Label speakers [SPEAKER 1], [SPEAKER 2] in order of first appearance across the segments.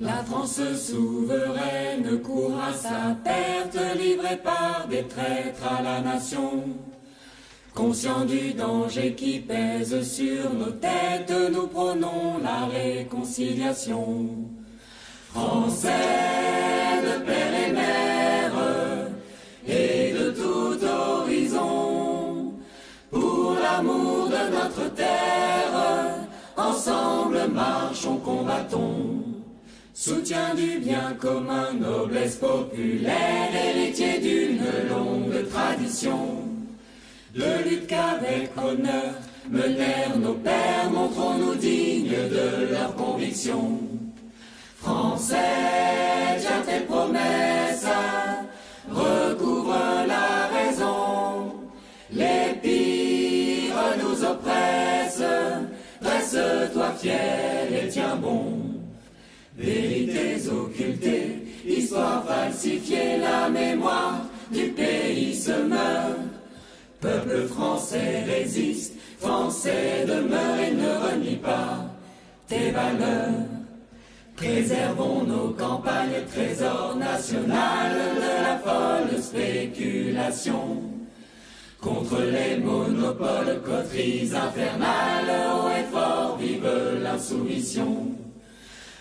[SPEAKER 1] La France souveraine court à sa perte, livrée par des traîtres à la nation. Conscient du danger qui pèse sur nos têtes, nous prônons la réconciliation. Français de père et mère, et de tout horizon, pour l'amour de notre terre, ensemble marchons, combattons. Soutien du bien commun, noblesse populaire, héritier d'une longue tradition. De lutte qu'avec honneur menèrent nos pères, montrons-nous dignes de leurs convictions. Français, tiens tes promesses, recouvre la raison. Les pires nous oppressent, dresse-toi fier et tiens bon. Vérités occultées, histoire falsifiée, la mémoire du pays se meurt. Peuple français résiste, français demeure et ne renie pas tes valeurs. Préservons nos campagnes, trésors national de la folle spéculation. Contre les monopoles, coteries infernales, haut et fort vive l'insoumission.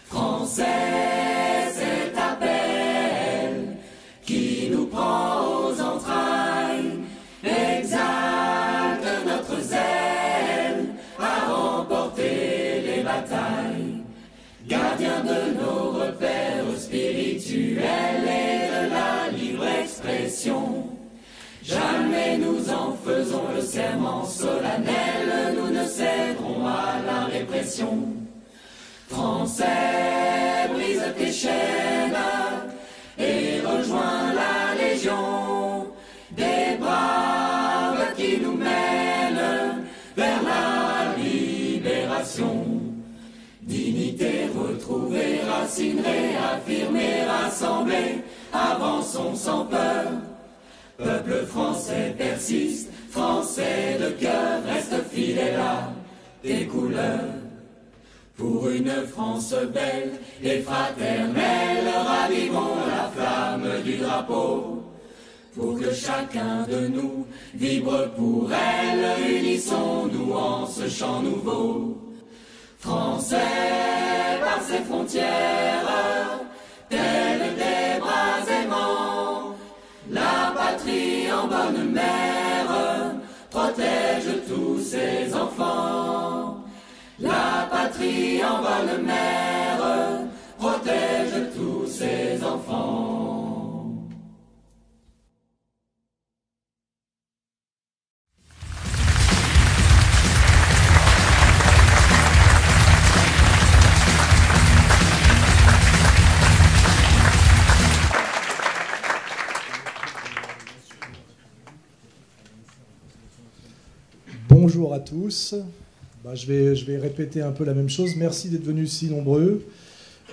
[SPEAKER 1] Français, cet appel qui nous prend aux entrailles, exalte notre zèle à remporter les batailles. Gardien de nos repères spirituels et de la libre expression. Jamais nous en faisons le serment solennel, nous ne céderons à la répression. Français, brise tes chaînes et rejoins la légion des braves qui nous mènent vers la libération. Dignité retrouvée, racine réaffirmée, rassemblée, avançons sans peur. Peuple français persiste, français de cœur, reste fidèle à tes couleurs. Pour une France belle et fraternelle, ravivons la flamme du drapeau. Pour que chacun de nous vibre pour elle, unissons-nous en ce chant nouveau. Français par ses frontières, tels des bras aimants, la patrie en bonne mère protège tous ses enfants. La patrie en bonne mère protège tous ses enfants.
[SPEAKER 2] Bonjour à tous. Bah, je, vais, répéter un peu la même chose. Merci d'être venus si nombreux.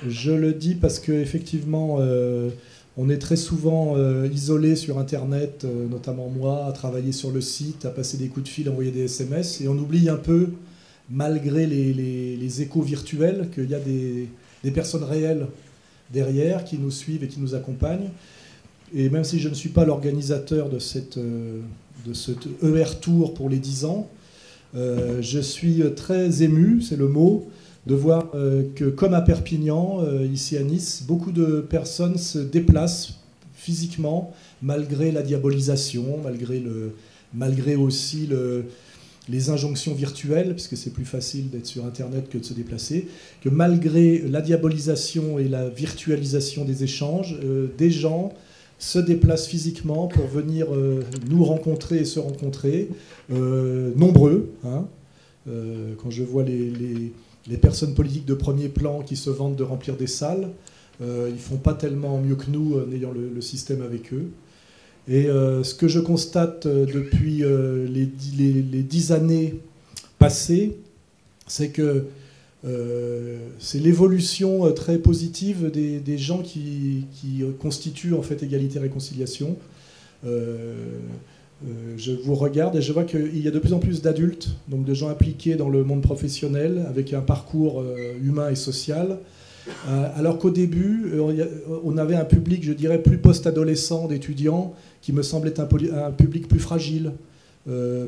[SPEAKER 2] Je le dis parce qu'effectivement, euh, on est très souvent euh, isolé sur Internet, euh, notamment moi, à travailler sur le site, à passer des coups de fil, à envoyer des SMS, et on oublie un peu, malgré les, échos virtuels, qu'il y a des, personnes réelles derrière qui nous suivent et qui nous accompagnent. Et même si je ne suis pas l'organisateur de, cette, euh, ce ER Tour pour les 10 ans, euh, je suis très ému, c'est le mot, de voir euh, que comme à Perpignan, euh, ici à Nice, beaucoup de personnes se déplacent physiquement malgré la diabolisation, malgré, aussi le- les injonctions virtuelles, puisque c'est plus facile d'être sur Internet que de se déplacer, que malgré la diabolisation et la virtualisation des échanges, des gens se déplacent physiquement pour venir euh, nous rencontrer et se rencontrer, euh, nombreux. hein. Euh, quand je vois les, les- personnes politiques de premier plan qui se vantent de remplir des salles, ils font pas tellement mieux que nous en ayant le, le système avec eux. Et ce que je constate depuis les, les- dix années passées, c'est que c'est l'évolution euh, très positive des, gens qui, constituent en fait égalité réconciliation. Euh, euh, je vous regarde et je vois qu'il y a de plus en plus d'adultes, donc de gens impliqués dans le monde professionnel, avec un parcours euh, humain et social, alors qu'au début, on avait un public, je dirais, plus post-adolescent d'étudiants, qui me semblait un public plus fragile,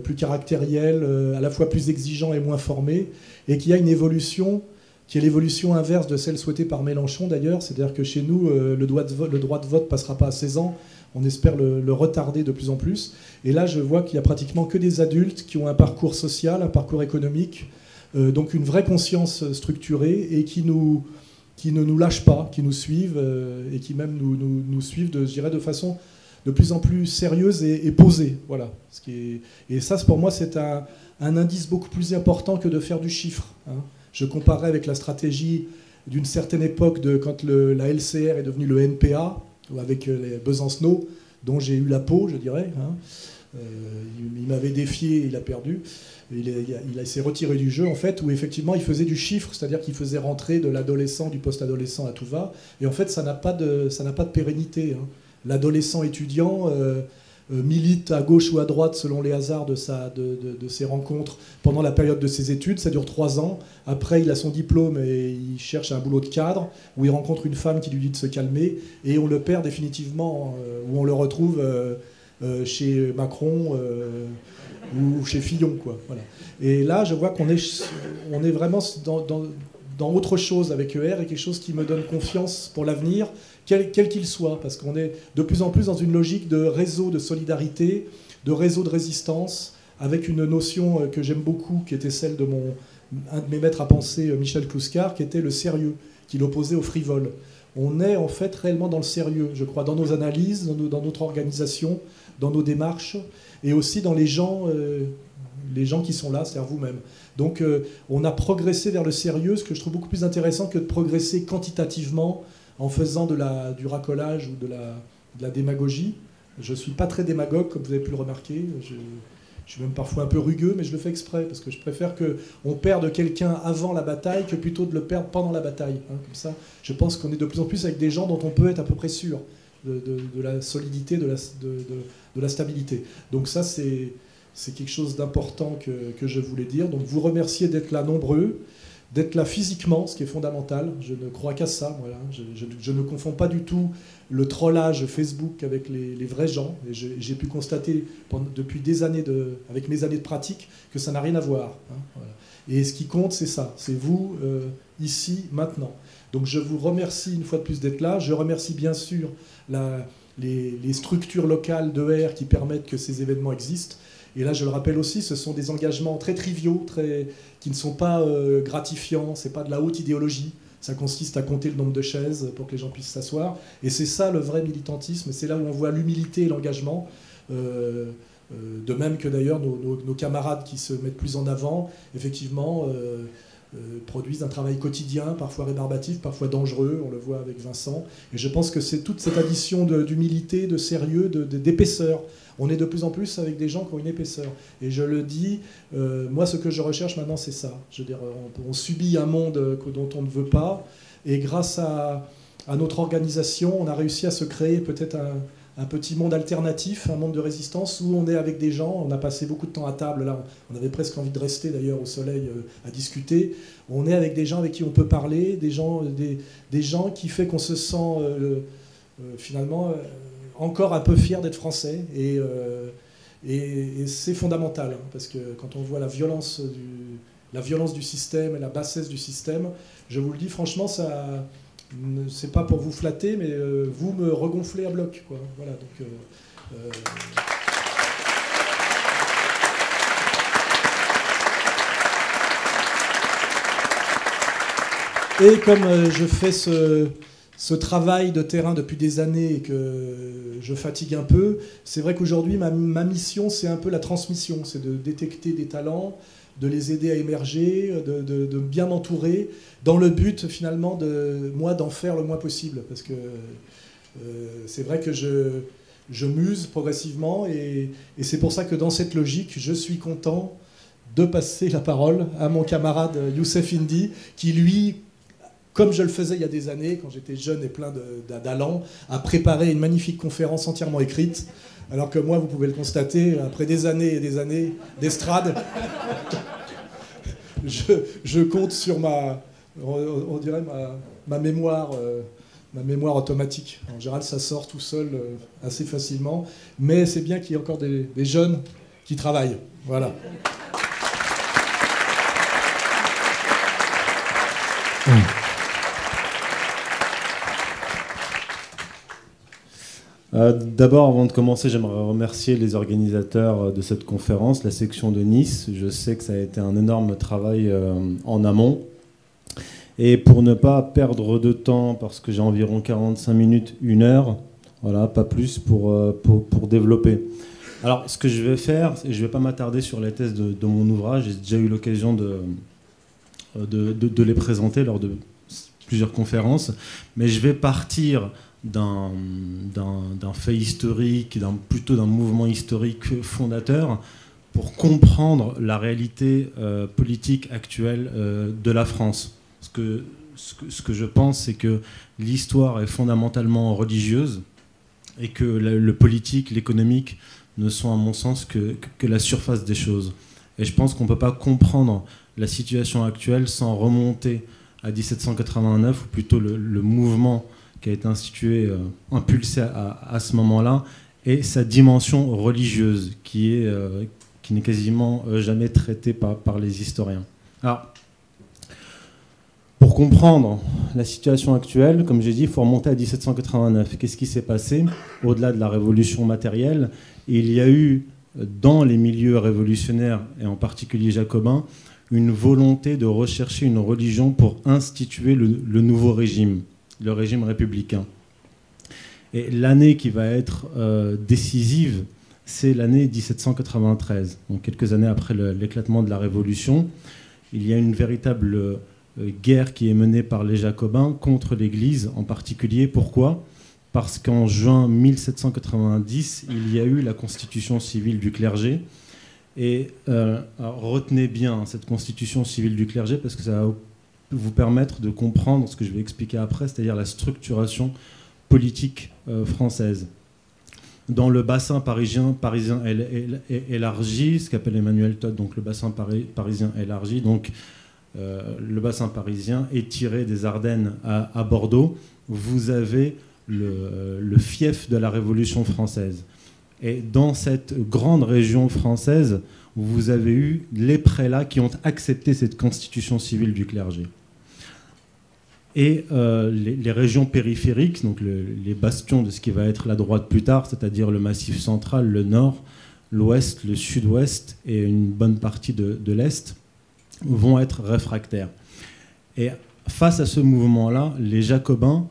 [SPEAKER 2] plus caractériel, à la fois plus exigeant et moins formé, et qui a une évolution qui est l'évolution inverse de celle souhaitée par Mélenchon d'ailleurs, c'est-à-dire que chez nous, le droit de vote, le passera pas à 16 ans, on espère le, retarder de plus en plus. Et là, je vois qu'il n'y a pratiquement que des adultes qui ont un parcours social, un parcours économique, euh, donc une vraie conscience structurée et qui, nous, qui ne nous lâchent pas, qui nous suivent euh, et qui même nous, suivent, je dirais, de façon de plus en plus sérieuse et, posée. Voilà. Ce qui est, et ça, pour moi, c'est un, indice beaucoup plus important que de faire du chiffre. Hein. Je comparais avec la stratégie d'une certaine époque de quand la LCR est devenue le NPA, avec euh, les Besancenot, dont j'ai eu la peau, je dirais. Hein. Euh, il, m'avait défié, il a perdu. Il, il, s'est retiré du jeu, en fait, où effectivement il faisait du chiffre, c'est-à-dire qu'il faisait rentrer de l'adolescent, du post-adolescent à tout va. Et en fait, ça n'a pas, de, pas de pérennité. Hein. L'adolescent étudiant, euh, euh, milite à gauche ou à droite selon les hasards de, sa, de, ses rencontres pendant la période de ses études. Ça dure trois ans. Après, il a son diplôme et il cherche un boulot de cadre où il rencontre une femme qui lui dit de se calmer et on le perd définitivement, euh, où on le retrouve euh, chez Macron ou chez Fillon. Quoi. Voilà. Et là, je vois qu'on est, on est vraiment dans, dans autre chose avec ER et quelque chose qui me donne confiance pour l'avenir quel qu'il soit, parce qu'on est de plus en plus dans une logique de réseau de solidarité, de réseau de résistance, avec une notion euh, que j'aime beaucoup, qui était celle de mon, un de mes maîtres à penser, euh, Michel Clouscar, qui était le sérieux, qui l'opposait au frivole. On est en fait réellement dans le sérieux, je crois, dans nos analyses, dans, notre organisation, dans nos démarches, et aussi dans les gens, euh, les gens qui sont là, c'est-à-dire vous-même. Donc on a progressé vers le sérieux, ce que je trouve beaucoup plus intéressant que de progresser quantitativement en faisant du racolage ou de la, démagogie. Je ne suis pas très démagogue, comme vous avez pu le remarquer. Je, suis même parfois un peu rugueux, mais je le fais exprès, parce que je préfère qu'on perde quelqu'un avant la bataille que plutôt de le perdre pendant la bataille. Hein. comme ça, je pense qu'on est de plus en plus avec des gens dont on peut être à peu près sûr de, la solidité, de la, stabilité. Donc ça, c'est quelque chose d'important que, je voulais dire. Donc vous remercier d'être là nombreux d'être là physiquement, ce qui est fondamental. Je ne crois qu'à ça. Voilà. Je, ne confonds pas du tout le trollage Facebook avec les, vrais gens. Et j'ai pu constater depuis des années, de, avec mes années de pratique, que ça n'a rien à voir. Hein, et ce qui compte, c'est ça. C'est vous, euh, ici, maintenant. Donc je vous remercie une fois de plus d'être là. Je remercie bien sûr les, les, structures locales d'ER qui permettent que ces événements existent. Et là, je le rappelle aussi, ce sont des engagements très triviaux, très, qui ne sont pas euh, gratifiants, c'est pas de la haute idéologie. Ça consiste à compter le nombre de chaises pour que les gens puissent s'asseoir. Et c'est ça le vrai militantisme, c'est là où on voit l'humilité et l'engagement. Euh, euh, de même que d'ailleurs nos, camarades qui se mettent plus en avant, effectivement, produisent un travail quotidien, parfois rébarbatif, parfois dangereux, on le voit avec Vincent. Et je pense que c'est toute cette addition d'humilité, de, sérieux, d'épaisseur on est de plus en plus avec des gens qui ont une épaisseur. Et je le dis, euh, moi ce que je recherche maintenant c'est ça. Je veux dire, on, subit un monde dont on ne veut pas, et grâce à, notre organisation, on a réussi à se créer peut-être un, petit monde alternatif, un monde de résistance où on est avec des gens. On a passé beaucoup de temps à table là. On avait presque envie de rester d'ailleurs au soleil euh, à discuter. On est avec des gens avec qui on peut parler, des gens, qui fait qu'on se sent euh, finalement encore un peu fier d'être français et, euh, c'est fondamental hein, parce que quand on voit la violence du, la violence du système et la bassesse du système, je vous le dis franchement, ça, c'est pas pour vous flatter, mais euh, vous me regonflez à bloc, quoi. Voilà, donc. Euh, et comme je fais ce, ce travail de terrain depuis des années et que je fatigue un peu, c'est vrai qu'aujourd'hui, ma, mission, c'est un peu la transmission, c'est de détecter des talents, de les aider à émerger, de, bien m'entourer, dans le but finalement de moi d'en faire le moins possible. Parce que euh, c'est vrai que je, muse progressivement et, et c'est pour ça que dans cette logique, je suis content de passer la parole à mon camarade Youssef Indy, qui lui comme je le faisais il y a des années, quand j'étais jeune et plein d'allant, à préparer une magnifique conférence entièrement écrite. Alors que moi, vous pouvez le constater, après des années et des années d'estrade, je, compte sur ma, on, dirait ma, mémoire, ma mémoire automatique. En général, ça sort tout seul assez facilement, mais c'est bien qu'il y ait encore des, jeunes qui travaillent. Voilà.
[SPEAKER 3] Euh, d'abord, avant de commencer, j'aimerais remercier les organisateurs euh, de cette conférence, la section de Nice. Je sais que ça a été un énorme travail euh, en amont. Et pour ne pas perdre de temps, parce que j'ai environ 45 minutes, une heure, voilà, pas plus pour, pour, développer. Alors, ce que je vais faire, je ne vais pas m'attarder sur les thèses de, mon ouvrage, j'ai déjà eu l'occasion de, de, les présenter lors de plusieurs conférences, mais je vais partir d'un fait historique, plutôt d'un mouvement historique fondateur, pour comprendre la réalité euh, politique actuelle euh, de la France. Ce que, je pense, c'est que l'histoire est fondamentalement religieuse et que le, politique, l'économique ne sont à mon sens que, la surface des choses. Et je pense qu'on ne peut pas comprendre la situation actuelle sans remonter à 1789, ou plutôt le mouvement qui a été institué, euh, impulsé à, ce moment-là, et sa dimension religieuse, qui euh, n'est quasiment euh, jamais traitée par, par les historiens. Alors, pour comprendre la situation actuelle, comme j'ai dit, il faut remonter à 1789. Qu'est-ce qui s'est passé? Au-delà de la révolution matérielle Il y a eu dans les milieux révolutionnaires, et en particulier jacobins, une volonté de rechercher une religion pour instituer le nouveau régime le régime républicain. Et l'année qui va être euh, décisive, c'est l'année 1793, donc quelques années après l'éclatement de la Révolution. Il y a une véritable euh, guerre qui est menée par les Jacobins contre l'Église en particulier. Pourquoi? Parce qu'en juin 1790, il y a eu la constitution civile du clergé. Et euh, retenez bien cette constitution civile du clergé parce que ça va vous permettre de comprendre ce que je vais expliquer après, c'est-à-dire la structuration politique euh, française. Dans le bassin parisien, parisien élargi, ce qu'appelle Emmanuel Todd, donc le bassin parisien élargi, donc euh, le bassin parisien est tiré des Ardennes à, Bordeaux. Vous avez le, le, fief de la Révolution française. Et dans cette grande région française, vous avez eu les prélats qui ont accepté cette constitution civile du clergé et euh, les, régions périphériques, donc les bastions de ce qui va être la droite plus tard, c'est-à-dire le massif central, le nord, l'ouest, le sud-ouest et une bonne partie de, l'est, vont être réfractaires. Et face à ce mouvement-là, les jacobins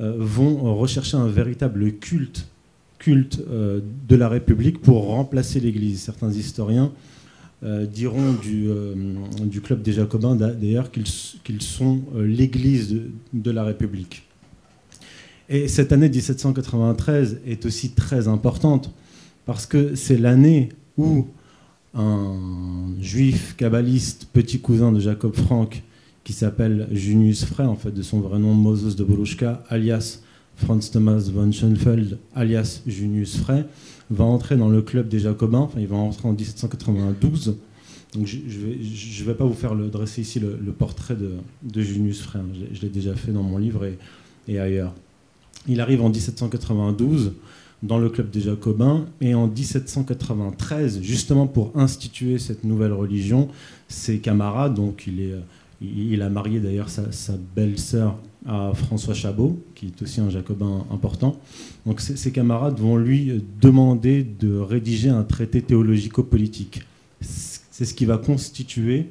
[SPEAKER 3] euh, vont rechercher un véritable culte, culte euh, de la République pour remplacer l'Église. Certains historiens euh, diront du, euh, du, club des Jacobins d'ailleurs qu'ils sont euh, l'église de, la République. Et cette année 1793 est aussi très importante parce que c'est l'année où un juif kabbaliste, petit cousin de Jacob Frank, qui s'appelle Junius Frey, en fait de son vrai nom Moses de Bolushka, alias Franz Thomas von Schoenfeld, alias Junius Frey, va entrer dans le club des Jacobins, enfin il va entrer en 1792. Donc je ne vais, pas vous faire dresser ici le, portrait de, Junius Frey, hein. je, l'ai déjà fait dans mon livre et, ailleurs. Il arrive en 1792 dans le club des Jacobins et en 1793, justement pour instituer cette nouvelle religion, ses camarades, donc il a marié d'ailleurs sa, sa belle-sœur à François Chabot, qui est aussi un jacobin important. Donc ses camarades vont lui demander de rédiger un traité théologico-politique. C'est ce qui va constituer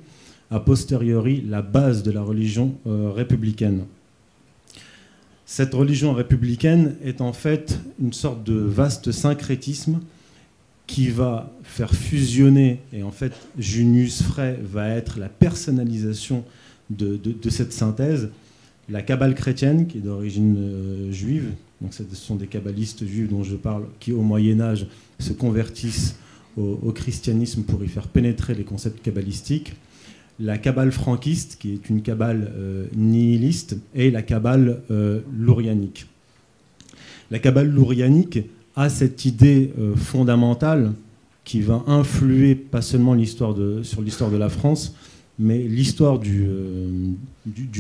[SPEAKER 3] a posteriori la base de la religion euh, républicaine. Cette religion républicaine est en fait une sorte de vaste syncrétisme qui va faire fusionner, et en fait Junius Frey va être la personnalisation de, cette synthèse, la Kabbale chrétienne, qui est d'origine euh, juive, donc ce sont des kabbalistes juifs dont je parle, qui au Moyen Âge se convertissent au, christianisme pour y faire pénétrer les concepts kabbalistiques, la Kabbale franquiste, qui est une Kabbale euh, nihiliste, et la Kabbale euh, lourianique. La Kabbale lourianique a cette idée fondamentale qui va influer pas seulement sur l'histoire de la France, mais l'histoire du,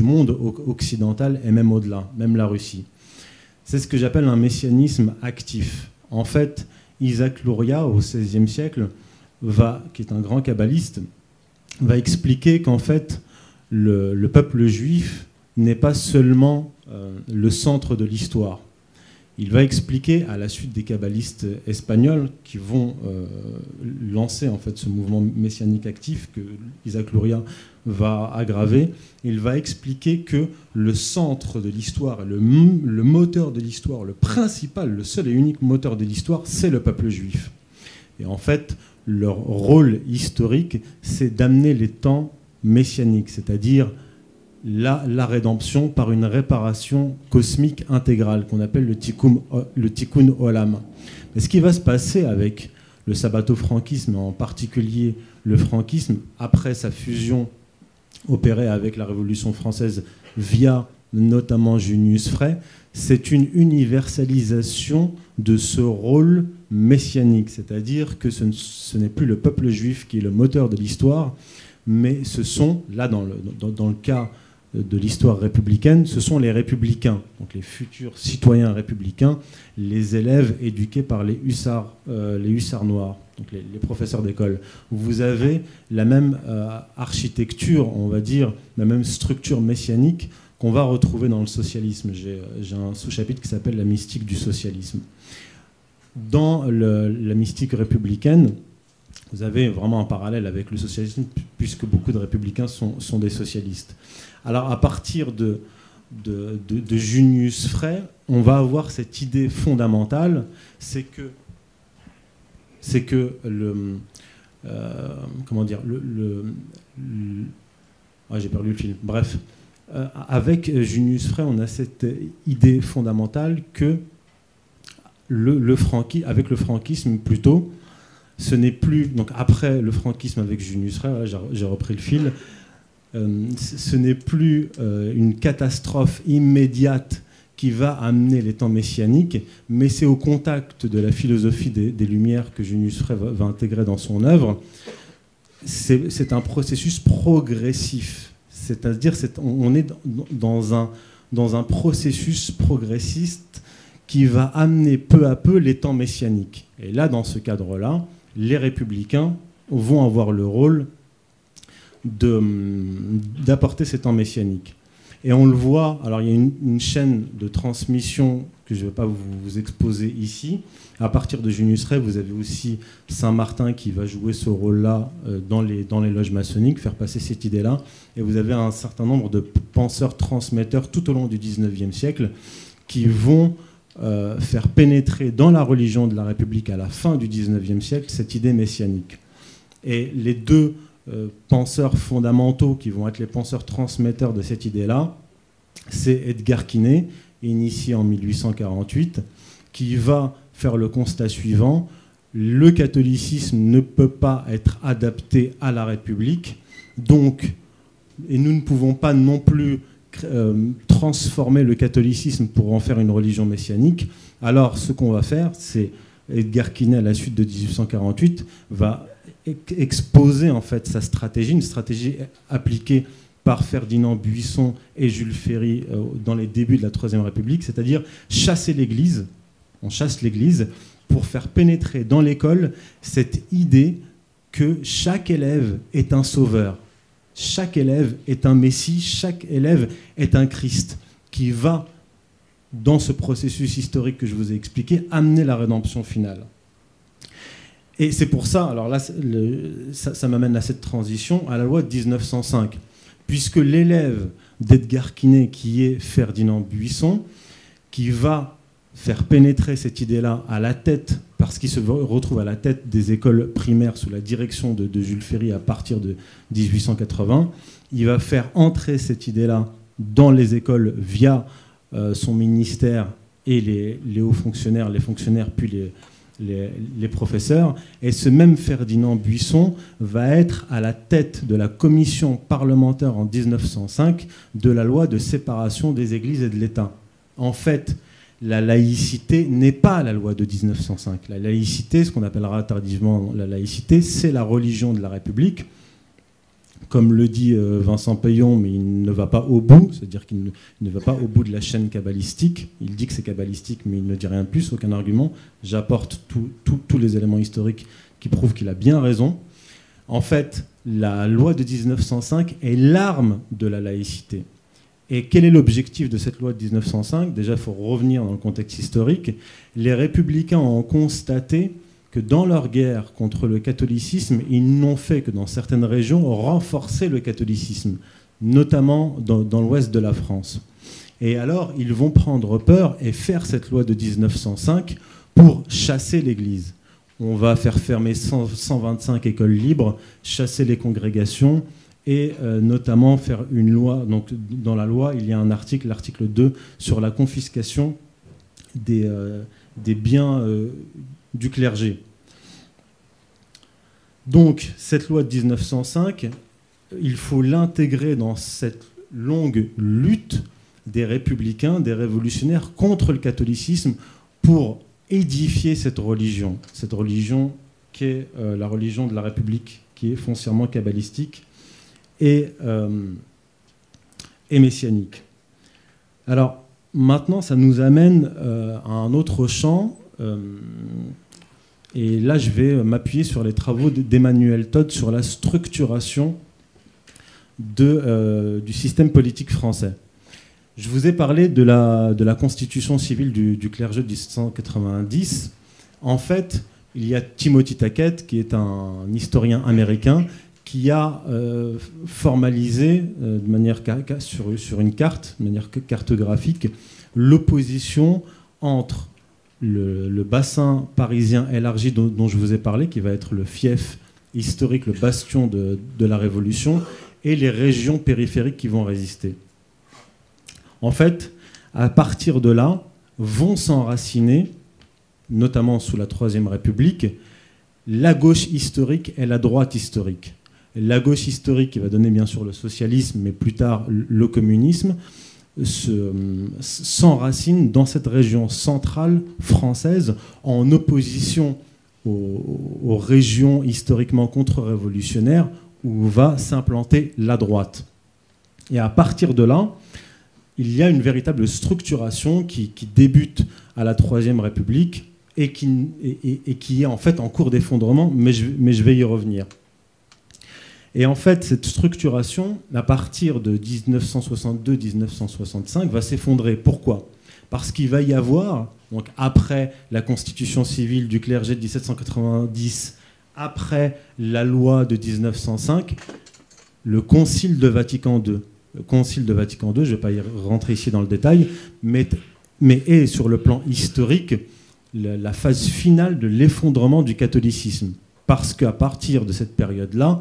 [SPEAKER 3] monde occidental et même au-delà, même la Russie. C'est ce que j'appelle un messianisme actif. En fait, Isaac Luria, au XVIe siècle, va, qui est un grand kabbaliste, va expliquer qu'en fait, le, peuple juif n'est pas seulement euh, le centre de l'histoire. Il va expliquer, à la suite des kabbalistes espagnols qui vont euh, lancer en fait ce mouvement messianique actif que Isaac Luria va aggraver, il va expliquer que le centre de l'histoire, le, le moteur de l'histoire, le principal, le seul et unique moteur de l'histoire, c'est le peuple juif. Et en fait, leur rôle historique, c'est d'amener les temps messianiques, c'est-à-dire la, la, rédemption par une réparation cosmique intégrale qu'on appelle le tikkun, olam. Mais ce qui va se passer avec le sabbato-franquisme, en particulier le franquisme, après sa fusion opérée avec la Révolution française via notamment Junius Frey, c'est une universalisation de ce rôle messianique, c'est-à-dire que ce n'est plus le peuple juif qui est le moteur de l'histoire, mais ce sont, là dans le, dans, le cas de l'histoire républicaine, ce sont les républicains, donc les futurs citoyens républicains, les élèves éduqués par les hussards, euh, les hussards noirs, donc les, professeurs d'école. Vous avez la même euh, architecture, on va dire, la même structure messianique qu'on va retrouver dans le socialisme. J'ai un sous-chapitre qui s'appelle la mystique du socialisme. Dans la mystique républicaine, vous avez vraiment un parallèle avec le socialisme, puisque beaucoup de républicains sont des socialistes. Alors à partir de, Junius Frey, on va avoir cette idée fondamentale, c'est que, le, euh, comment dire, j'ai perdu le fil. Bref, euh, avec Junius Frey, on a cette idée fondamentale que le, le avec le franquisme plutôt, ce n'est plus, donc après le franquisme avec Junius Frey, j'ai repris le fil, ce n'est plus euh, une catastrophe immédiate qui va amener les temps messianiques, mais c'est au contact de la philosophie des, Lumières que Junius Frey va, intégrer dans son œuvre. C'est un processus progressif, c'est-à-dire on est dans un, dans un processus progressiste qui va amener peu à peu les temps messianiques. Et là, dans ce cadre-là, les républicains vont avoir le rôle d'apporter ces temps messianiques. Et on le voit, alors il y a une, chaîne de transmission que je ne vais pas vous, exposer ici. À partir de Junius Ray, vous avez aussi Saint-Martin qui va jouer ce rôle-là euh, dans les, dans les loges maçonniques, faire passer cette idée-là. Et vous avez un certain nombre de penseurs transmetteurs tout au long du 19e siècle qui vont euh, faire pénétrer dans la religion de la République à la fin du XIXe siècle cette idée messianique. Et les deux penseurs fondamentaux qui vont être les penseurs transmetteurs de cette idée-là, c'est Edgar Quinet, initié en 1848, qui va faire le constat suivant. Le catholicisme ne peut pas être adapté à la République, donc, et nous ne pouvons pas non plus euh, transformer le catholicisme pour en faire une religion messianique, alors ce qu'on va faire, c'est Edgar Quinet, à la suite de 1848, va exposer en fait sa stratégie, une stratégie appliquée par Ferdinand Buisson et Jules Ferry euh, dans les débuts de la Troisième République, c'est-à-dire chasser l'Église, on chasse l'Église pour faire pénétrer dans l'école cette idée que chaque élève est un sauveur, chaque élève est un Messie, chaque élève est un Christ qui va, dans ce processus historique que je vous ai expliqué, amener la rédemption finale. Et c'est pour ça, alors là, ça, m'amène à cette transition, à la loi de 1905, puisque l'élève d'Edgar Quinet, qui est Ferdinand Buisson, qui va faire pénétrer cette idée-là à la tête, parce qu'il se retrouve à la tête des écoles primaires sous la direction de, Jules Ferry à partir de 1880. Il va faire entrer cette idée-là dans les écoles via euh, son ministère et les, hauts fonctionnaires, les fonctionnaires puis les, les, professeurs. Et ce même Ferdinand Buisson va être à la tête de la commission parlementaire en 1905 de la loi de séparation des églises et de l'État. En fait, la laïcité n'est pas la loi de 1905. La laïcité, ce qu'on appellera tardivement la laïcité, c'est la religion de la République comme le dit euh, Vincent Payon, mais il ne va pas au bout, c'est-à-dire qu'il ne, va pas au bout de la chaîne kabbalistique. Il dit que c'est kabbalistique, mais il ne dit rien de plus, aucun argument. J'apporte tous les éléments historiques qui prouvent qu'il a bien raison. En fait, la loi de 1905 est l'arme de la laïcité. Et quel est l'objectif de cette loi de 1905 Déjà, il faut revenir dans le contexte historique. Les républicains ont constaté que dans leur guerre contre le catholicisme, ils n'ont fait que dans certaines régions renforcer le catholicisme, notamment dans, l'ouest de la France. Et alors, ils vont prendre peur et faire cette loi de 1905 pour chasser l'Église. On va faire fermer 125 écoles libres, chasser les congrégations et euh, notamment faire une loi. Donc, dans la loi, il y a un article, l'article 2, sur la confiscation des, euh, biens euh, du clergé. Donc cette loi de 1905, il faut l'intégrer dans cette longue lutte des républicains, des révolutionnaires contre le catholicisme pour édifier cette religion, cette religion qui est euh, la religion de la République, qui est foncièrement kabbalistique et, euh, messianique. Alors maintenant, ça nous amène euh, à un autre champ et là, je vais m'appuyer sur les travaux d'Emmanuel Todd sur la structuration euh, du système politique français. Je vous ai parlé de la, constitution civile du, clergé de 1790. En fait, il y a Timothy Tackett, qui est un historien américain, qui a euh, formalisé euh, de manière sur une carte, de manière cartographique, l'opposition entre le, bassin parisien élargi dont, je vous ai parlé, qui va être le fief historique, le bastion de, la Révolution, et les régions périphériques qui vont résister. En fait, à partir de là, vont s'enraciner, notamment sous la Troisième République, la gauche historique et la droite historique. La gauche historique qui va donner bien sûr le socialisme, mais plus tard le communisme, s'enracine dans cette région centrale française en opposition aux, régions historiquement contre-révolutionnaires où va s'implanter la droite. Et à partir de là, il y a une véritable structuration qui, débute à la Troisième République et qui, est en fait en cours d'effondrement, mais je vais y revenir. Et en fait, cette structuration, à partir de 1962-1965, va s'effondrer. Pourquoi? Parce qu'il va y avoir, donc après la constitution civile du clergé de 1790, après la loi de 1905, le Concile de Vatican II. Le Concile de Vatican II, je ne vais pas y rentrer ici dans le détail, mais, mais est sur le plan historique la phase finale de l'effondrement du catholicisme. Parce qu'à partir de cette période-là,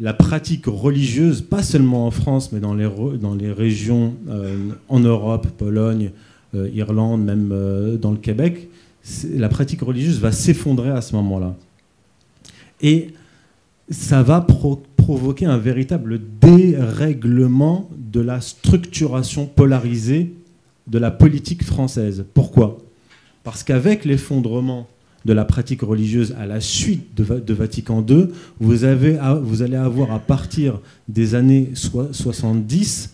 [SPEAKER 3] la pratique religieuse, pas seulement en France, mais dans les, régions euh, en Europe, Pologne, euh, Irlande, même euh, dans le Québec, la pratique religieuse va s'effondrer à ce moment-là. Et ça va provoquer un véritable dérèglement de la structuration polarisée de la politique française. Pourquoi? Parce qu'avec l'effondrement de la pratique religieuse à la suite de, Vatican II, vous, allez avoir à partir des années 70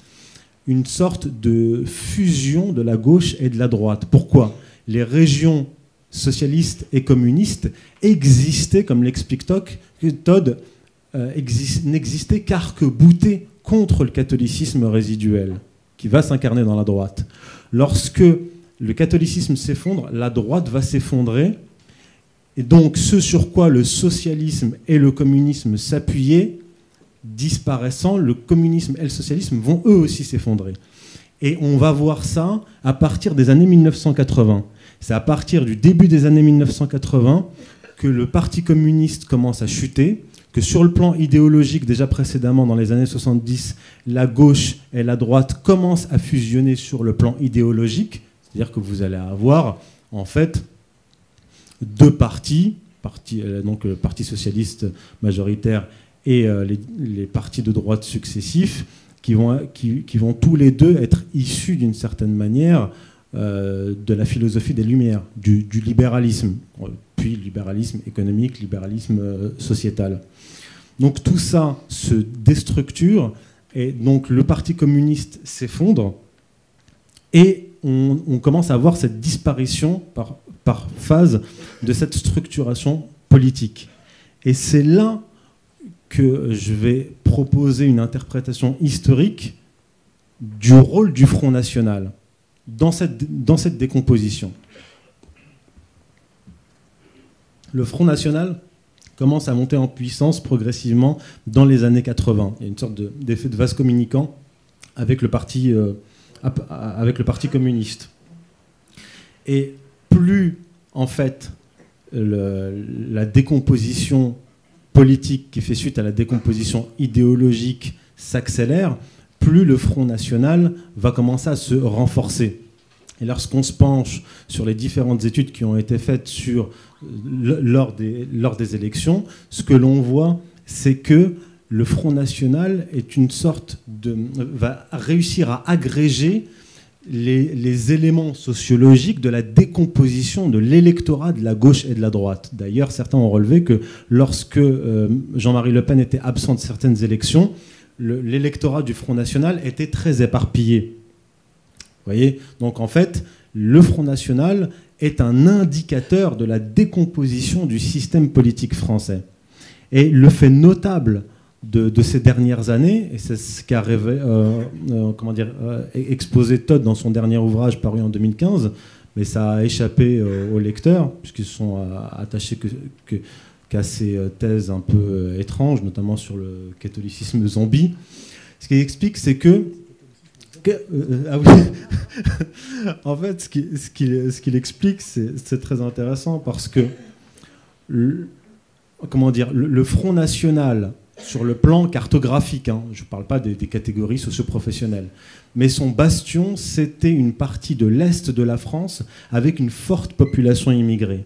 [SPEAKER 3] une sorte de fusion de la gauche et de la droite. Pourquoi? Les régions socialistes et communistes existaient, comme l'explique Todd, euh, n'existaient qu'arc-boutés contre le catholicisme résiduel, qui va s'incarner dans la droite. Lorsque le catholicisme s'effondre, la droite va s'effondrer et donc ce sur quoi le socialisme et le communisme s'appuyaient, disparaissant, le communisme et le socialisme vont eux aussi s'effondrer. Et on va voir ça à partir des années 1980. C'est à partir du début des années 1980 que le Parti communiste commence à chuter, que sur le plan idéologique, déjà précédemment dans les années 70, la gauche et la droite commencent à fusionner sur le plan idéologique, c'est-à-dire que vous allez avoir en fait deux partis, euh, donc le Parti socialiste majoritaire et euh, les, partis de droite successifs, qui vont, qui, vont tous les deux être issus d'une certaine manière euh, de la philosophie des Lumières, du, libéralisme, puis libéralisme économique, libéralisme sociétal. Donc tout ça se déstructure et donc le Parti communiste s'effondre et on, commence à voir cette disparition par, par phase de cette structuration politique. Et c'est là que je vais proposer une interprétation historique du rôle du Front National dans cette, décomposition. Le Front National commence à monter en puissance progressivement dans les années 80. Il y a une sorte d'effet de, vase communicant avec le parti, euh, avec le parti communiste. Et plus, en fait, la décomposition politique qui fait suite à la décomposition idéologique s'accélère, plus le Front National va commencer à se renforcer. Et lorsqu'on se penche sur les différentes études qui ont été faites sur, lors, des, lors des élections, ce que l'on voit, c'est que le Front National est une sorte de, va réussir à agréger les, éléments sociologiques de la décomposition de l'électorat de la gauche et de la droite. D'ailleurs, certains ont relevé que lorsque euh, Jean-Marie Le Pen était absent de certaines élections, l'électorat du Front National était très éparpillé. Vous voyez? Donc en fait, le Front National est un indicateur de la décomposition du système politique français. Et le fait notable de, ces dernières années, et c'est ce qu'a euh, euh, euh, exposé Todd dans son dernier ouvrage paru en 2015, mais ça a échappé aux lecteurs, puisqu'ils sont attachés qu'à ces thèses un peu étranges, notamment sur le catholicisme zombie. Ce qui explique, c'est que ah en fait, ce qu'il explique, c'est très intéressant parce que, comment dire, le, Front National sur le plan cartographique, hein. je ne parle pas des, catégories socioprofessionnelles, mais son bastion, c'était une partie de l'Est de la France avec une forte population immigrée.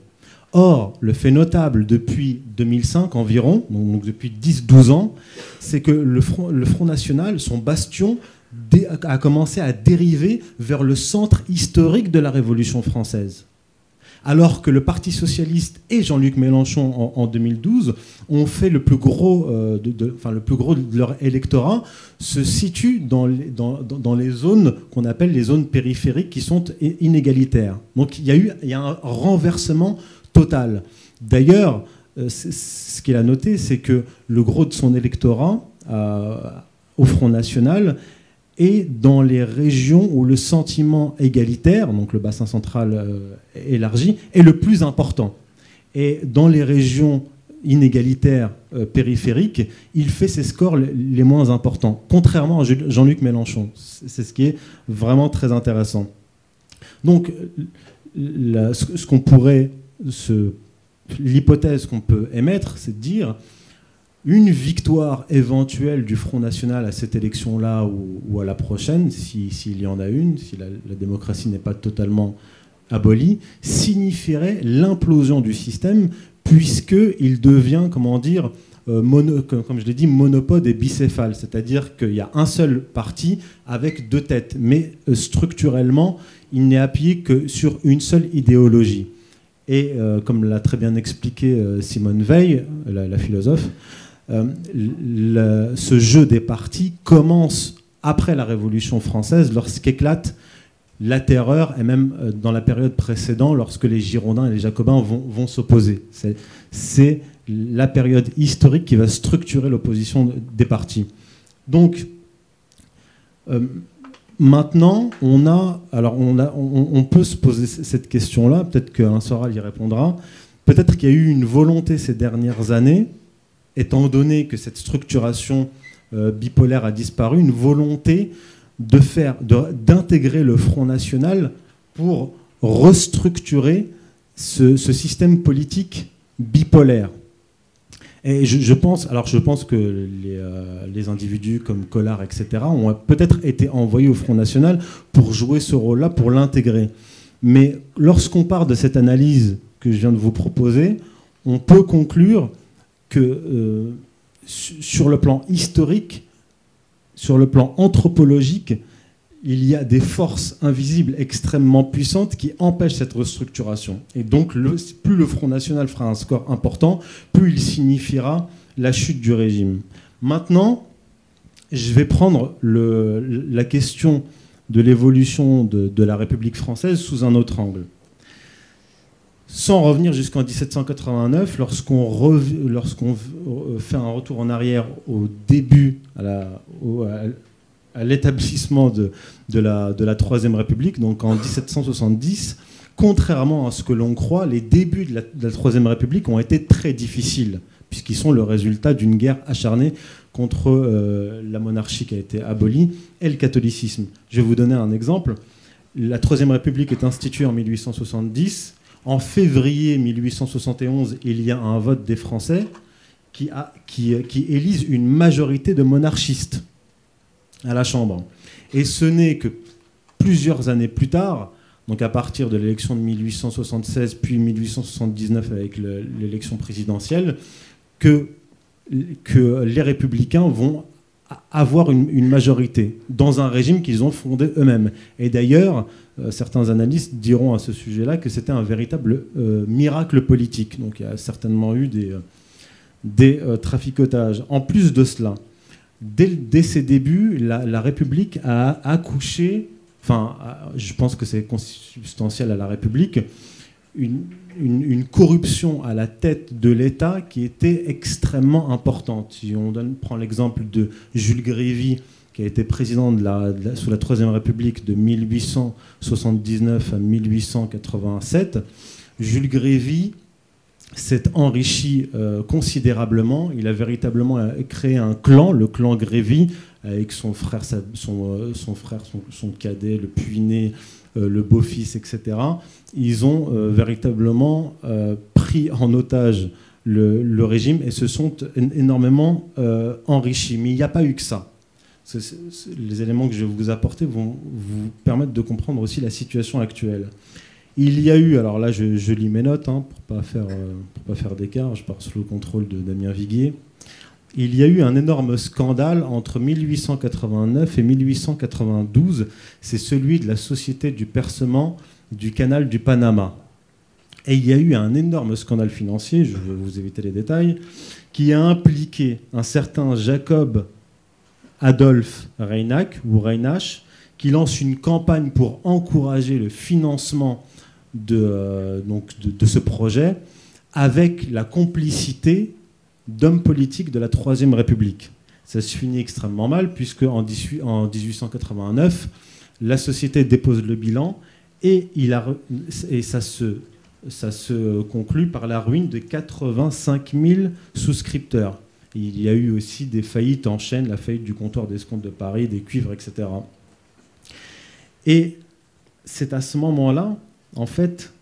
[SPEAKER 3] Or, le fait notable depuis 2005 environ, donc depuis 10-12 ans, c'est que le Front, le Front National, son bastion, a commencé à dériver vers le centre historique de la Révolution française alors que le Parti socialiste et Jean-Luc Mélenchon en, 2012 ont fait le plus gros, euh, le plus gros de leur électorat, se situe dans les, zones qu'on appelle les zones périphériques qui sont inégalitaires. Donc il y a eu un renversement total. D'ailleurs, euh, ce qu'il a noté, c'est que le gros de son électorat euh, au Front National et dans les régions où le sentiment égalitaire, donc le bassin central euh, élargi, est le plus important. Et dans les régions inégalitaires euh, périphériques, il fait ses scores les moins importants, contrairement à Jean-Luc Mélenchon. C'est ce qui est vraiment très intéressant. Donc, ce qu'on pourrait, l'hypothèse qu'on peut émettre, c'est de dire une victoire éventuelle du Front National à cette élection-là ou, à la prochaine, s'il y en a une, si la, démocratie n'est pas totalement abolie, signifierait l'implosion du système, puisqu'il devient, comment dire, euh, comme je l'ai dit, monopode et bicéphale, c'est-à-dire qu'il y a un seul parti avec deux têtes, mais euh, structurellement, il n'est appuyé que sur une seule idéologie. Et euh, comme l'a très bien expliqué Simone Veil, la philosophe, euh, ce jeu des partis commence après la Révolution française, lorsqu'éclate la terreur, et même euh, dans la période précédente, lorsque les Girondins et les Jacobins vont, s'opposer. C'est la période historique qui va structurer l'opposition des partis. Donc, euh, maintenant, on a, alors on, peut se poser cette question-là, peut-être qu'un Soral y répondra, peut-être qu'il y a eu une volonté ces dernières années étant donné que cette structuration euh, bipolaire a disparu, une volonté de faire, d'intégrer le Front National pour restructurer ce, système politique bipolaire. Et je, pense, alors je pense que les, euh, les individus comme Collard, etc., ont peut-être été envoyés au Front National pour jouer ce rôle-là, pour l'intégrer. Mais lorsqu'on part de cette analyse que je viens de vous proposer, on peut conclure que euh, sur le plan historique, sur le plan anthropologique, il y a des forces invisibles extrêmement puissantes qui empêchent cette restructuration. Et donc, plus le Front National fera un score important, plus il signifiera la chute du régime. Maintenant, je vais prendre la question de l'évolution de, la République française sous un autre angle. Sans revenir jusqu'en 1789, lorsqu'on fait un retour en arrière au début, à l'établissement de, la, de la Troisième République, donc en 1770, contrairement à ce que l'on croit, les débuts de la, Troisième République ont été très difficiles, puisqu'ils sont le résultat d'une guerre acharnée contre euh, la monarchie qui a été abolie et le catholicisme. Je vais vous donner un exemple. La Troisième République est instituée en 1870. En février 1871, il y a un vote des Français qui, élisent une majorité de monarchistes à la Chambre. Et ce n'est que plusieurs années plus tard donc à partir de l'élection de 1876 puis 1879 avec l'élection présidentielle, que, les républicains vont avoir une, majorité dans un régime qu'ils ont fondé eux-mêmes. Et d'ailleurs, certains analystes diront à ce sujet-là que c'était un véritable euh, miracle politique. Donc il y a certainement eu des, euh, traficotages. En plus de cela, dès, ses débuts, la, la République a accouché enfin, je pense que c'est consubstantiel à la République, une, corruption à la tête de l'État qui était extrêmement importante. Si on prend l'exemple de Jules Grévy, qui a été président sous la Troisième République de 1879 à 1887, Jules Grévy s'est enrichi euh, considérablement. Il a véritablement créé un clan, le clan Grévy, avec son frère, son, euh, son frère, son, cadet, le puiné, euh, le beau-fils, etc. Ils ont véritablement pris en otage le, régime et se sont énormément enrichis. Mais il n'y a pas eu que ça. Les éléments que je vais vous apporter vont vous permettre de comprendre aussi la situation actuelle. Il y a eu, alors là je, lis mes notes hein, pour ne pas faire, euh, pas faire d'écart, je pars sous le contrôle de Damien Viguier. Il y a eu un énorme scandale entre 1889 et 1892, c'est celui de la Société du percement du canal du Panama. Et il y a eu un énorme scandale financier, je vais vous éviter les détails, qui a impliqué un certain Jacob Adolphe Reinach, ou Reinach, qui lance une campagne pour encourager le financement de, euh, de, ce projet avec la complicité d'hommes politiques de la Troisième République. Ça se finit extrêmement mal puisque en, 1889, la société dépose le bilan et, ça se conclut par la ruine de 85 000 souscripteurs. Il y a eu aussi des faillites en chaîne, la faillite du comptoir d'escompte de Paris, des cuivres, etc. Et c'est à ce moment-là en fait,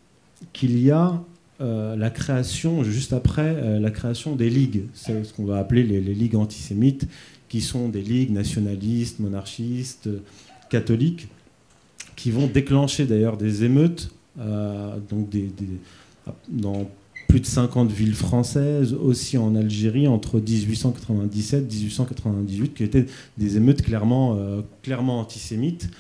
[SPEAKER 3] qu'il y a euh, la création, juste après, euh, la création des ligues, c'est ce qu'on va appeler les, ligues antisémites, qui sont des ligues nationalistes, monarchistes, catholiques, qui vont déclencher d'ailleurs des émeutes euh, donc dans plus de 50 villes françaises, aussi en Algérie entre 1897 et 1898, qui étaient des émeutes clairement, clairement antisémites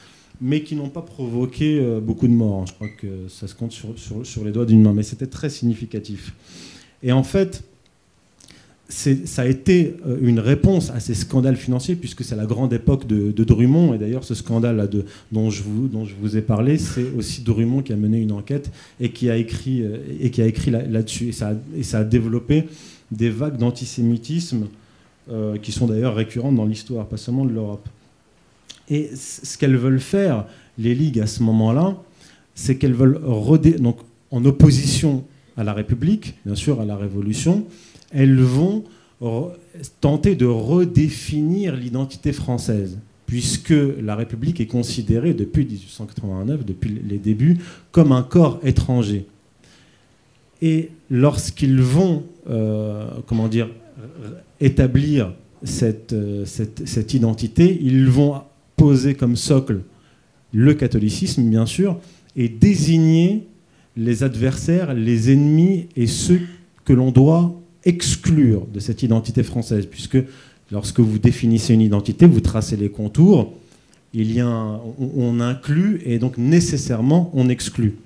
[SPEAKER 3] mais qui n'ont pas provoqué euh, beaucoup de morts. Je crois que ça se compte sur, sur, les doigts d'une main, mais c'était très significatif. Et en fait, ça a été euh, une réponse à ces scandales financiers, puisque c'est la grande époque de, Drummond. Et d'ailleurs, ce scandale de, dont, je vous, ai parlé, c'est aussi Drummond qui a mené une enquête et qui a écrit, euh, écrit là-dessus. et, ça a, développé des vagues d'antisémitisme qui sont d'ailleurs récurrentes dans l'histoire, pas seulement de l'Europe. Et ce qu'elles veulent faire, les ligues à ce moment-là, c'est qu'elles veulent, donc en opposition à la République, bien sûr à la Révolution, elles vont tenter de redéfinir l'identité française, puisque la République est considérée depuis 1889, depuis les débuts, comme un corps étranger. Et lorsqu'ils vont, euh, dire, établir euh, cette, identité, ils vont poser comme socle le catholicisme, bien sûr, et désigner les adversaires, les ennemis et ceux que l'on doit exclure de cette identité française, puisque lorsque vous définissez une identité, vous tracez les contours, il y a on, inclut et donc nécessairement on exclut.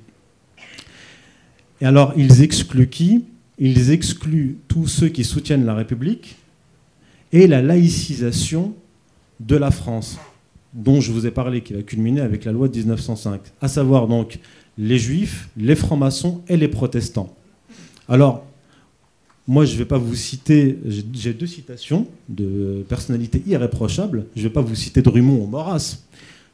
[SPEAKER 3] Et alors ils excluent qui? Ils excluent tous ceux qui soutiennent la République, et la laïcisation de la France, dont je vous ai parlé, qui va culminer avec la loi de 1905, à savoir donc les juifs, les francs-maçons et les protestants. Alors, moi, je ne vais pas vous citer, j'ai deux citations de personnalités irréprochables. Je ne vais pas vous citer Drummond ou Maurras.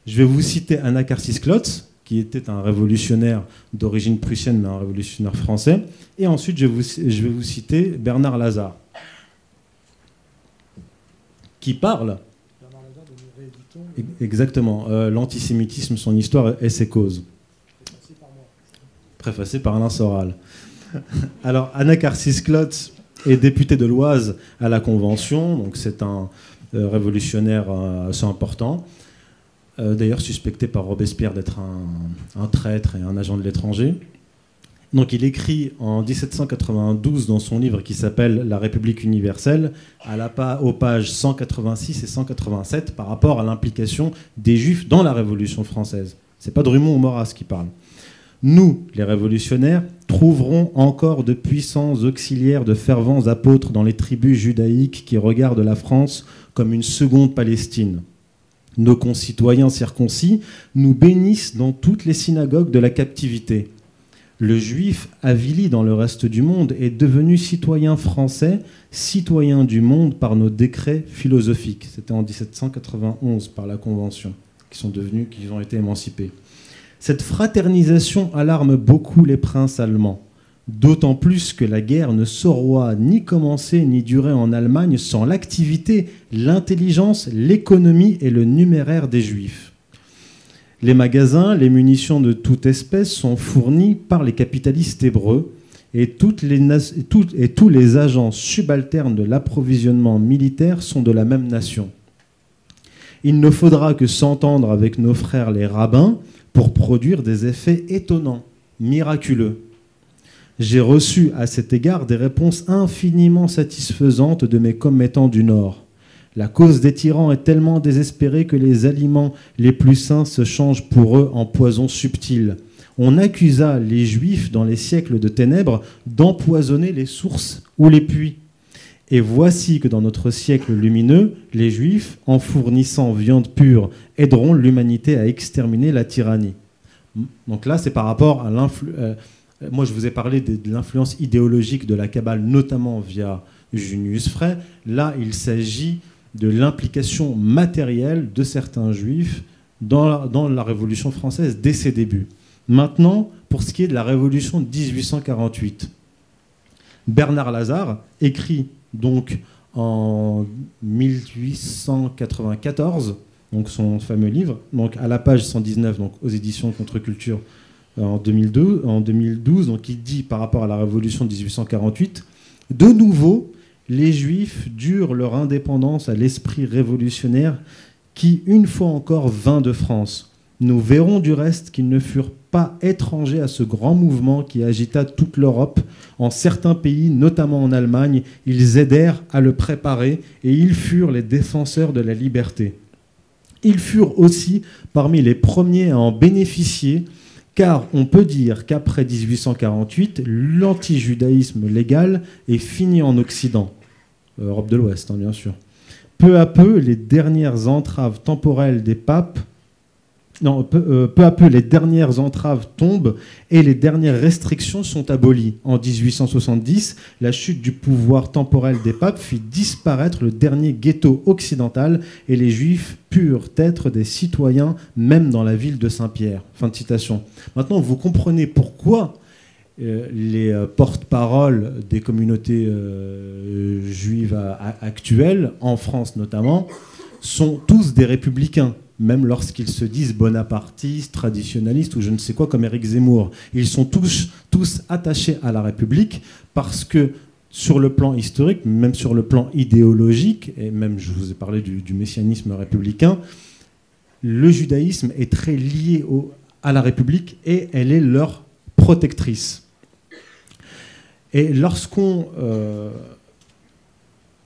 [SPEAKER 3] Je vais vous citer Anna Klotz, qui était un révolutionnaire d'origine prussienne, mais un révolutionnaire français. Et ensuite, je, vais vous citer Bernard Lazare, qui parle. Exactement. Euh, l'antisémitisme, son histoire et ses causes. Préfacé par Alain Soral. Alors, Anna Klotz est députée de l'Oise à la Convention, donc c'est un euh, révolutionnaire euh, assez important. D'ailleurs, suspecté par Robespierre d'être un, traître et un agent de l'étranger. Donc il écrit en 1792 dans son livre qui s'appelle La République universelle, à la, aux pages 186 et 187 par rapport à l'implication des Juifs dans la Révolution française. C'est pas Drummond ou Maurras qui parle. Nous, les révolutionnaires, trouverons encore de puissants auxiliaires de fervents apôtres dans les tribus judaïques qui regardent la France comme une seconde Palestine. Nos concitoyens circoncis nous bénissent dans toutes les synagogues de la captivité le juif, avili dans le reste du monde, est devenu citoyen français, citoyen du monde par nos décrets philosophiques. C'était en 1791 par la Convention, qui sont devenus, qui ont été émancipés. Cette fraternisation alarme beaucoup les princes allemands, d'autant plus que la guerre ne saura ni commencer ni durer en Allemagne sans l'activité, l'intelligence, l'économie et le numéraire des juifs. Les magasins, les munitions de toute espèce sont fournis par les capitalistes hébreux et, et tous les agents subalternes de l'approvisionnement militaire sont de la même nation. Il ne faudra que s'entendre avec nos frères les rabbins pour produire des effets étonnants, miraculeux. J'ai reçu à cet égard des réponses infiniment satisfaisantes de mes commettants du Nord. La cause des tyrans est tellement désespérée que les aliments les plus sains se changent pour eux en poisons subtils. On accusa les Juifs dans les siècles de ténèbres d'empoisonner les sources ou les puits. Et voici que dans notre siècle lumineux, les Juifs, en fournissant viande pure, aideront l'humanité à exterminer la tyrannie. Donc là, c'est par rapport à l'influence. Euh, moi, je vous ai parlé de, l'influence idéologique de la Kabbale, notamment via Junius Frey. Là, il s'agit de l'implication matérielle de certains juifs dans la, dans la, Révolution française dès ses débuts. Maintenant, pour ce qui est de la Révolution de 1848, Bernard Lazare écrit donc en 1894 donc son fameux livre, donc à la page 119, donc aux éditions Contre-Culture euh, en 2012, en 2012, donc il dit par rapport à la Révolution de 1848, de nouveau, les Juifs durent leur indépendance à l'esprit révolutionnaire qui, une fois encore, vint de France. Nous verrons du reste qu'ils ne furent pas étrangers à ce grand mouvement qui agita toute l'Europe. En certains pays, notamment en Allemagne, ils aidèrent à le préparer et ils furent les défenseurs de la liberté. Ils furent aussi parmi les premiers à en bénéficier, car on peut dire qu'après 1848, l'antijudaïsme légal est fini en Occident. Europe de l'Ouest, hein, bien sûr. Peu à peu, les dernières entraves temporelles des papes non, euh, peu, à peu, les dernières entraves tombent et les dernières restrictions sont abolies. En 1870, la chute du pouvoir temporel des papes fit disparaître le dernier ghetto occidental et les juifs purent être des citoyens même dans la ville de Saint-Pierre. Fin de citation. Maintenant, vous comprenez pourquoi euh, les euh, porte-paroles des communautés juives actuelles, en France notamment, sont tous des républicains, même lorsqu'ils se disent bonapartistes, traditionnalistes ou je ne sais quoi, comme Éric Zemmour. Ils sont tous, attachés à la République parce que sur le plan historique, même sur le plan idéologique, et même je vous ai parlé du, messianisme républicain, le judaïsme est très lié à la République et elle est leur protectrice. Et lorsqu'on euh,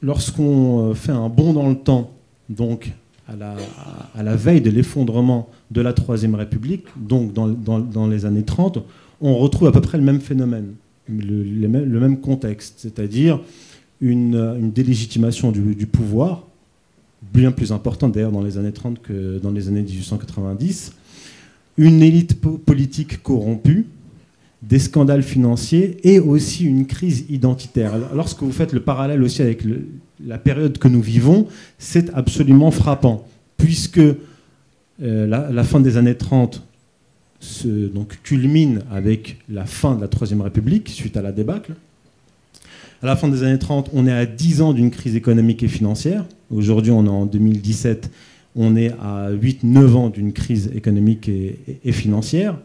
[SPEAKER 3] euh, fait un bond dans le temps, donc à la, veille de l'effondrement de la Troisième République, donc dans, les années 30, on retrouve à peu près le même phénomène, le, le même contexte, c'est-à-dire une, délégitimation du, pouvoir, bien plus importante d'ailleurs dans les années 30 que dans les années 1890, une élite politique corrompue, des scandales financiers et aussi une crise identitaire. Lorsque vous faites le parallèle aussi avec la période que nous vivons, c'est absolument frappant, puisque euh, la, fin des années 30 se, donc, culmine avec la fin de la Troisième République suite à la débâcle. À la fin des années 30, on est à 10 ans d'une crise économique et financière. Aujourd'hui, on est en 2017, on est à 8-9 ans d'une crise économique et, financière.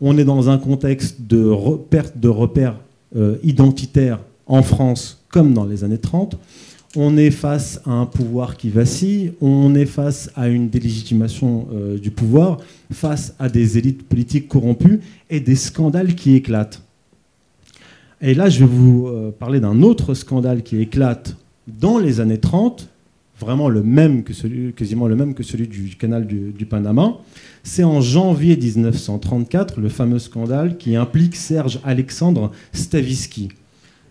[SPEAKER 3] On est dans un contexte de perte de repères euh, identitaires en France comme dans les années 30. On est face à un pouvoir qui vacille, on est face à une délégitimation euh, du pouvoir, face à des élites politiques corrompues et des scandales qui éclatent. Et là, je vais vous euh, parler d'un autre scandale qui éclate dans les années 30, vraiment le même que celui, quasiment le même que celui du canal du, Panama. C'est en janvier 1934, le fameux scandale qui implique Serge Alexandre Stavisky.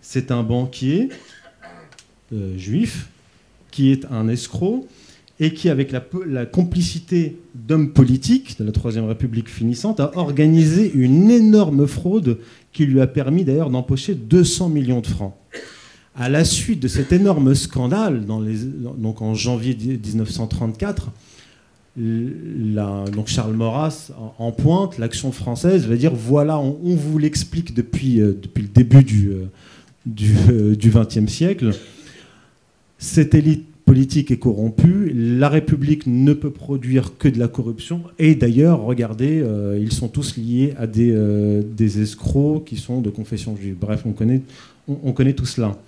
[SPEAKER 3] C'est un banquier juif qui est un escroc et qui, avec la, complicité d'hommes politiques de la Troisième République finissante, a organisé une énorme fraude qui lui a permis d'ailleurs d'empocher 200 millions de francs. À la suite de cet énorme scandale, donc en janvier 1934, donc Charles Maurras en pointe, l'action française va dire voilà, on, vous l'explique depuis, euh, depuis le début du XXe euh, siècle. Cette élite politique est corrompue, la République ne peut produire que de la corruption, et d'ailleurs, regardez, euh, ils sont tous liés à des, euh, des, escrocs qui sont de confession juive. Bref, on connaît, on, connaît tout cela.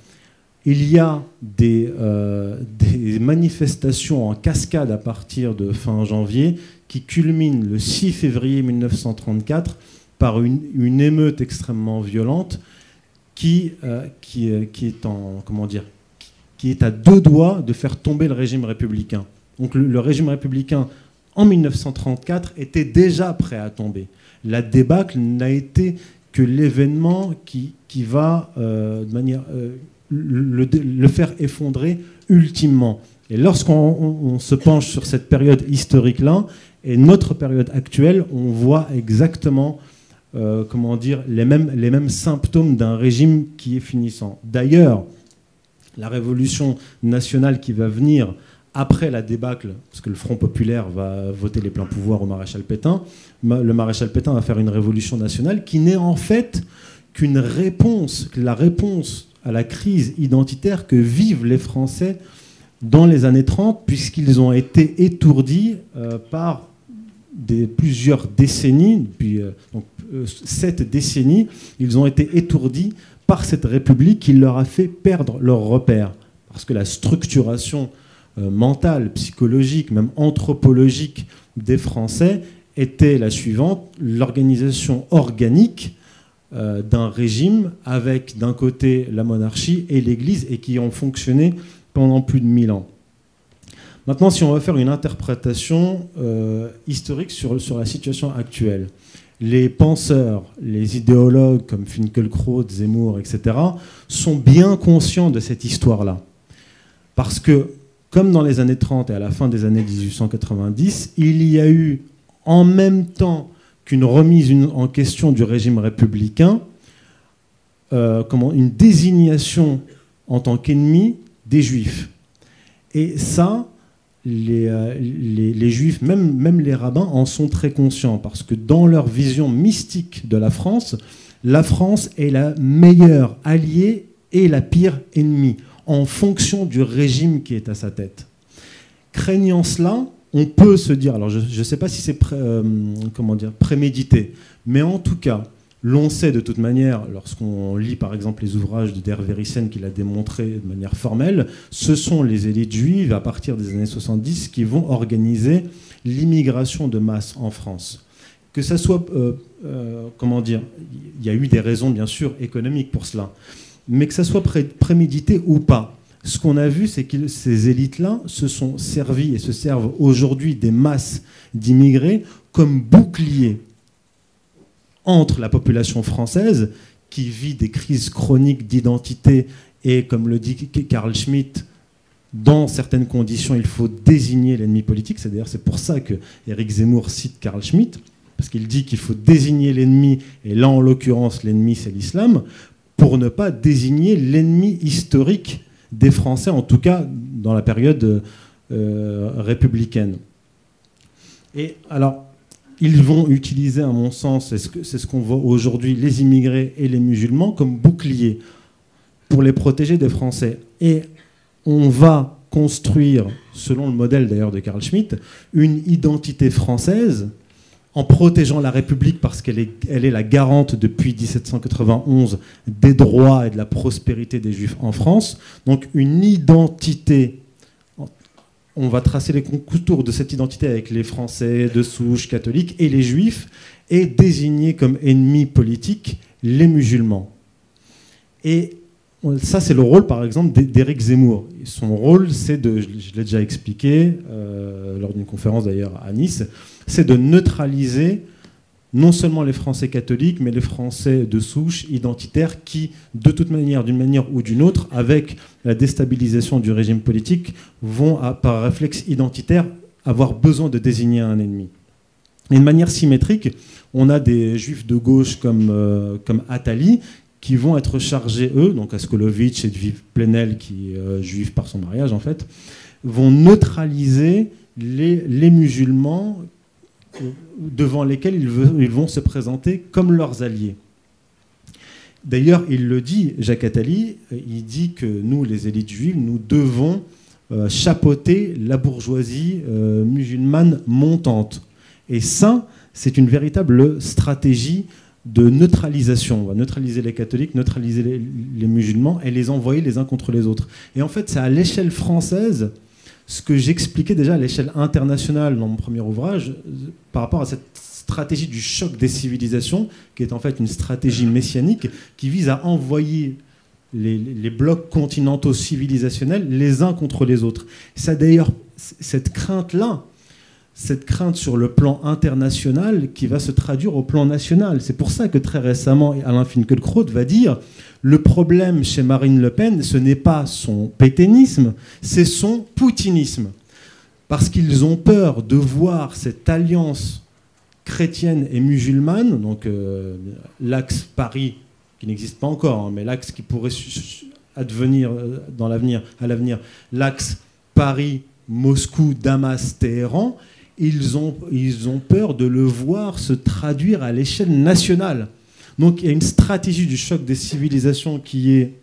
[SPEAKER 3] Il y a des, euh, des, manifestations en cascade à partir de fin janvier qui culminent le 6 février 1934 par une, une émeute extrêmement violente qui, qui, qui est en, comment dire, qui est à deux doigts de faire tomber le régime républicain. Donc le, régime républicain, en 1934, était déjà prêt à tomber. La débâcle n'a été que l'événement qui, va euh, de manière, euh, le, faire effondrer ultimement. Et lorsqu'on se penche sur cette période historique-là, et notre période actuelle, on voit exactement euh, comment dire, les, mêmes, les mêmes symptômes d'un régime qui est finissant. D'ailleurs, la révolution nationale qui va venir après la débâcle, parce que le Front populaire va voter les pleins pouvoirs au maréchal Pétain, le maréchal Pétain va faire une révolution nationale qui n'est en fait qu'une réponse, la réponse à la crise identitaire que vivent les Français dans les années 30, puisqu'ils ont été étourdis euh, par des, plusieurs décennies, depuis euh, euh, sept décennies, ils ont été étourdis par cette République qui leur a fait perdre leurs repères. Parce que la structuration euh, mentale, psychologique, même anthropologique des Français était la suivante, l'organisation organique d'un régime avec d'un côté la monarchie et l'Église et qui ont fonctionné pendant plus de mille ans. Maintenant, si on va faire une interprétation euh, historique sur, sur la situation actuelle, les penseurs, les idéologues comme Finkielkraut, Zemmour, etc., sont bien conscients de cette histoire-là. Parce que, comme dans les années 30 et à la fin des années 1890, il y a eu, en même temps qu'une remise en question du régime républicain, euh, comment, une désignation en tant qu'ennemi des juifs. Et ça, euh, les, juifs, même, les rabbins, en sont très conscients, parce que dans leur vision mystique de la France, la France est la meilleure alliée et la pire ennemie, en fonction du régime qui est à sa tête. Craignant cela, on peut se dire, alors je ne sais pas si c'est euh, comment dire prémédité, mais en tout cas, L'on sait de toute manière, lorsqu'on lit par exemple les ouvrages de Der Verissen qui l'a démontré de manière formelle, ce sont les élites juives à partir des années 70 qui vont organiser l'immigration de masse en France. Que ça soit, euh, euh, comment dire, il y a eu des raisons bien sûr économiques pour cela, mais que ça soit prémédité ou pas, ce qu'on a vu, c'est que ces élites-là se sont servies et se servent aujourd'hui des masses d'immigrés comme boucliers entre la population française, qui vit des crises chroniques d'identité Et comme le dit Karl Schmitt, dans certaines conditions, il faut désigner l'ennemi politique. C'est d'ailleurs pour ça que Eric Zemmour cite Karl Schmitt, parce qu'il dit qu'il faut désigner l'ennemi, et là en l'occurrence l'ennemi c'est l'islam, pour ne pas désigner l'ennemi historique des Français, en tout cas dans la période euh, républicaine. Et alors, ils vont utiliser, à mon sens, c'est ce qu'on voit aujourd'hui, les immigrés et les musulmans comme boucliers pour les protéger des Français. Et on va construire, selon le modèle d'ailleurs de Karl Schmitt, une identité française en protégeant la République parce qu'elle est, elle est la garante depuis 1791 des droits et de la prospérité des Juifs en France. Donc une identité, on va tracer les contours de cette identité avec les Français de souche catholique et les Juifs, et désigner comme ennemis politiques les musulmans. Et ça, c'est le rôle, par exemple, d'Éric Zemmour. Son rôle, c'est de, je l'ai déjà expliqué euh, lors d'une conférence d'ailleurs à Nice, c'est de neutraliser non seulement les Français catholiques, mais les Français de souche identitaires qui, de toute manière, d'une manière ou d'une autre, avec la déstabilisation du régime politique, vont, par réflexe identitaire, avoir besoin de désigner un ennemi. Et de manière symétrique, on a des juifs de gauche comme, euh, comme Attali qui vont être chargés, eux, donc Askolovitch et Viv Plenel, qui est euh, juif par son mariage en fait, vont neutraliser les musulmans devant lesquels ils, vont se présenter comme leurs alliés. D'ailleurs, il le dit, Jacques Attali, il dit que nous, les élites juives, nous devons euh, chapeauter la bourgeoisie euh, musulmane montante. Et ça, c'est une véritable stratégie de neutralisation. On va neutraliser les catholiques, neutraliser les, musulmans et les envoyer les uns contre les autres. Et en fait, c'est à l'échelle française ce que j'expliquais déjà à l'échelle internationale dans mon premier ouvrage par rapport à cette stratégie du choc des civilisations, qui est en fait une stratégie messianique qui vise à envoyer les, blocs continentaux civilisationnels les uns contre les autres. Ça d'ailleurs, cette crainte-là, cette crainte sur le plan international qui va se traduire au plan national. C'est pour ça que très récemment, Alain Finkielkraut va dire le problème chez Marine Le Pen, ce n'est pas son pétainisme, c'est son poutinisme. Parce qu'ils ont peur de voir cette alliance chrétienne et musulmane, donc euh, l'axe Paris, qui n'existe pas encore, hein, mais l'axe qui pourrait advenir euh, dans l'avenir, à l'avenir, l'axe Paris, Moscou, Damas, Téhéran, ils ont peur de le voir se traduire à l'échelle nationale. Donc il y a une stratégie du choc des civilisations qui est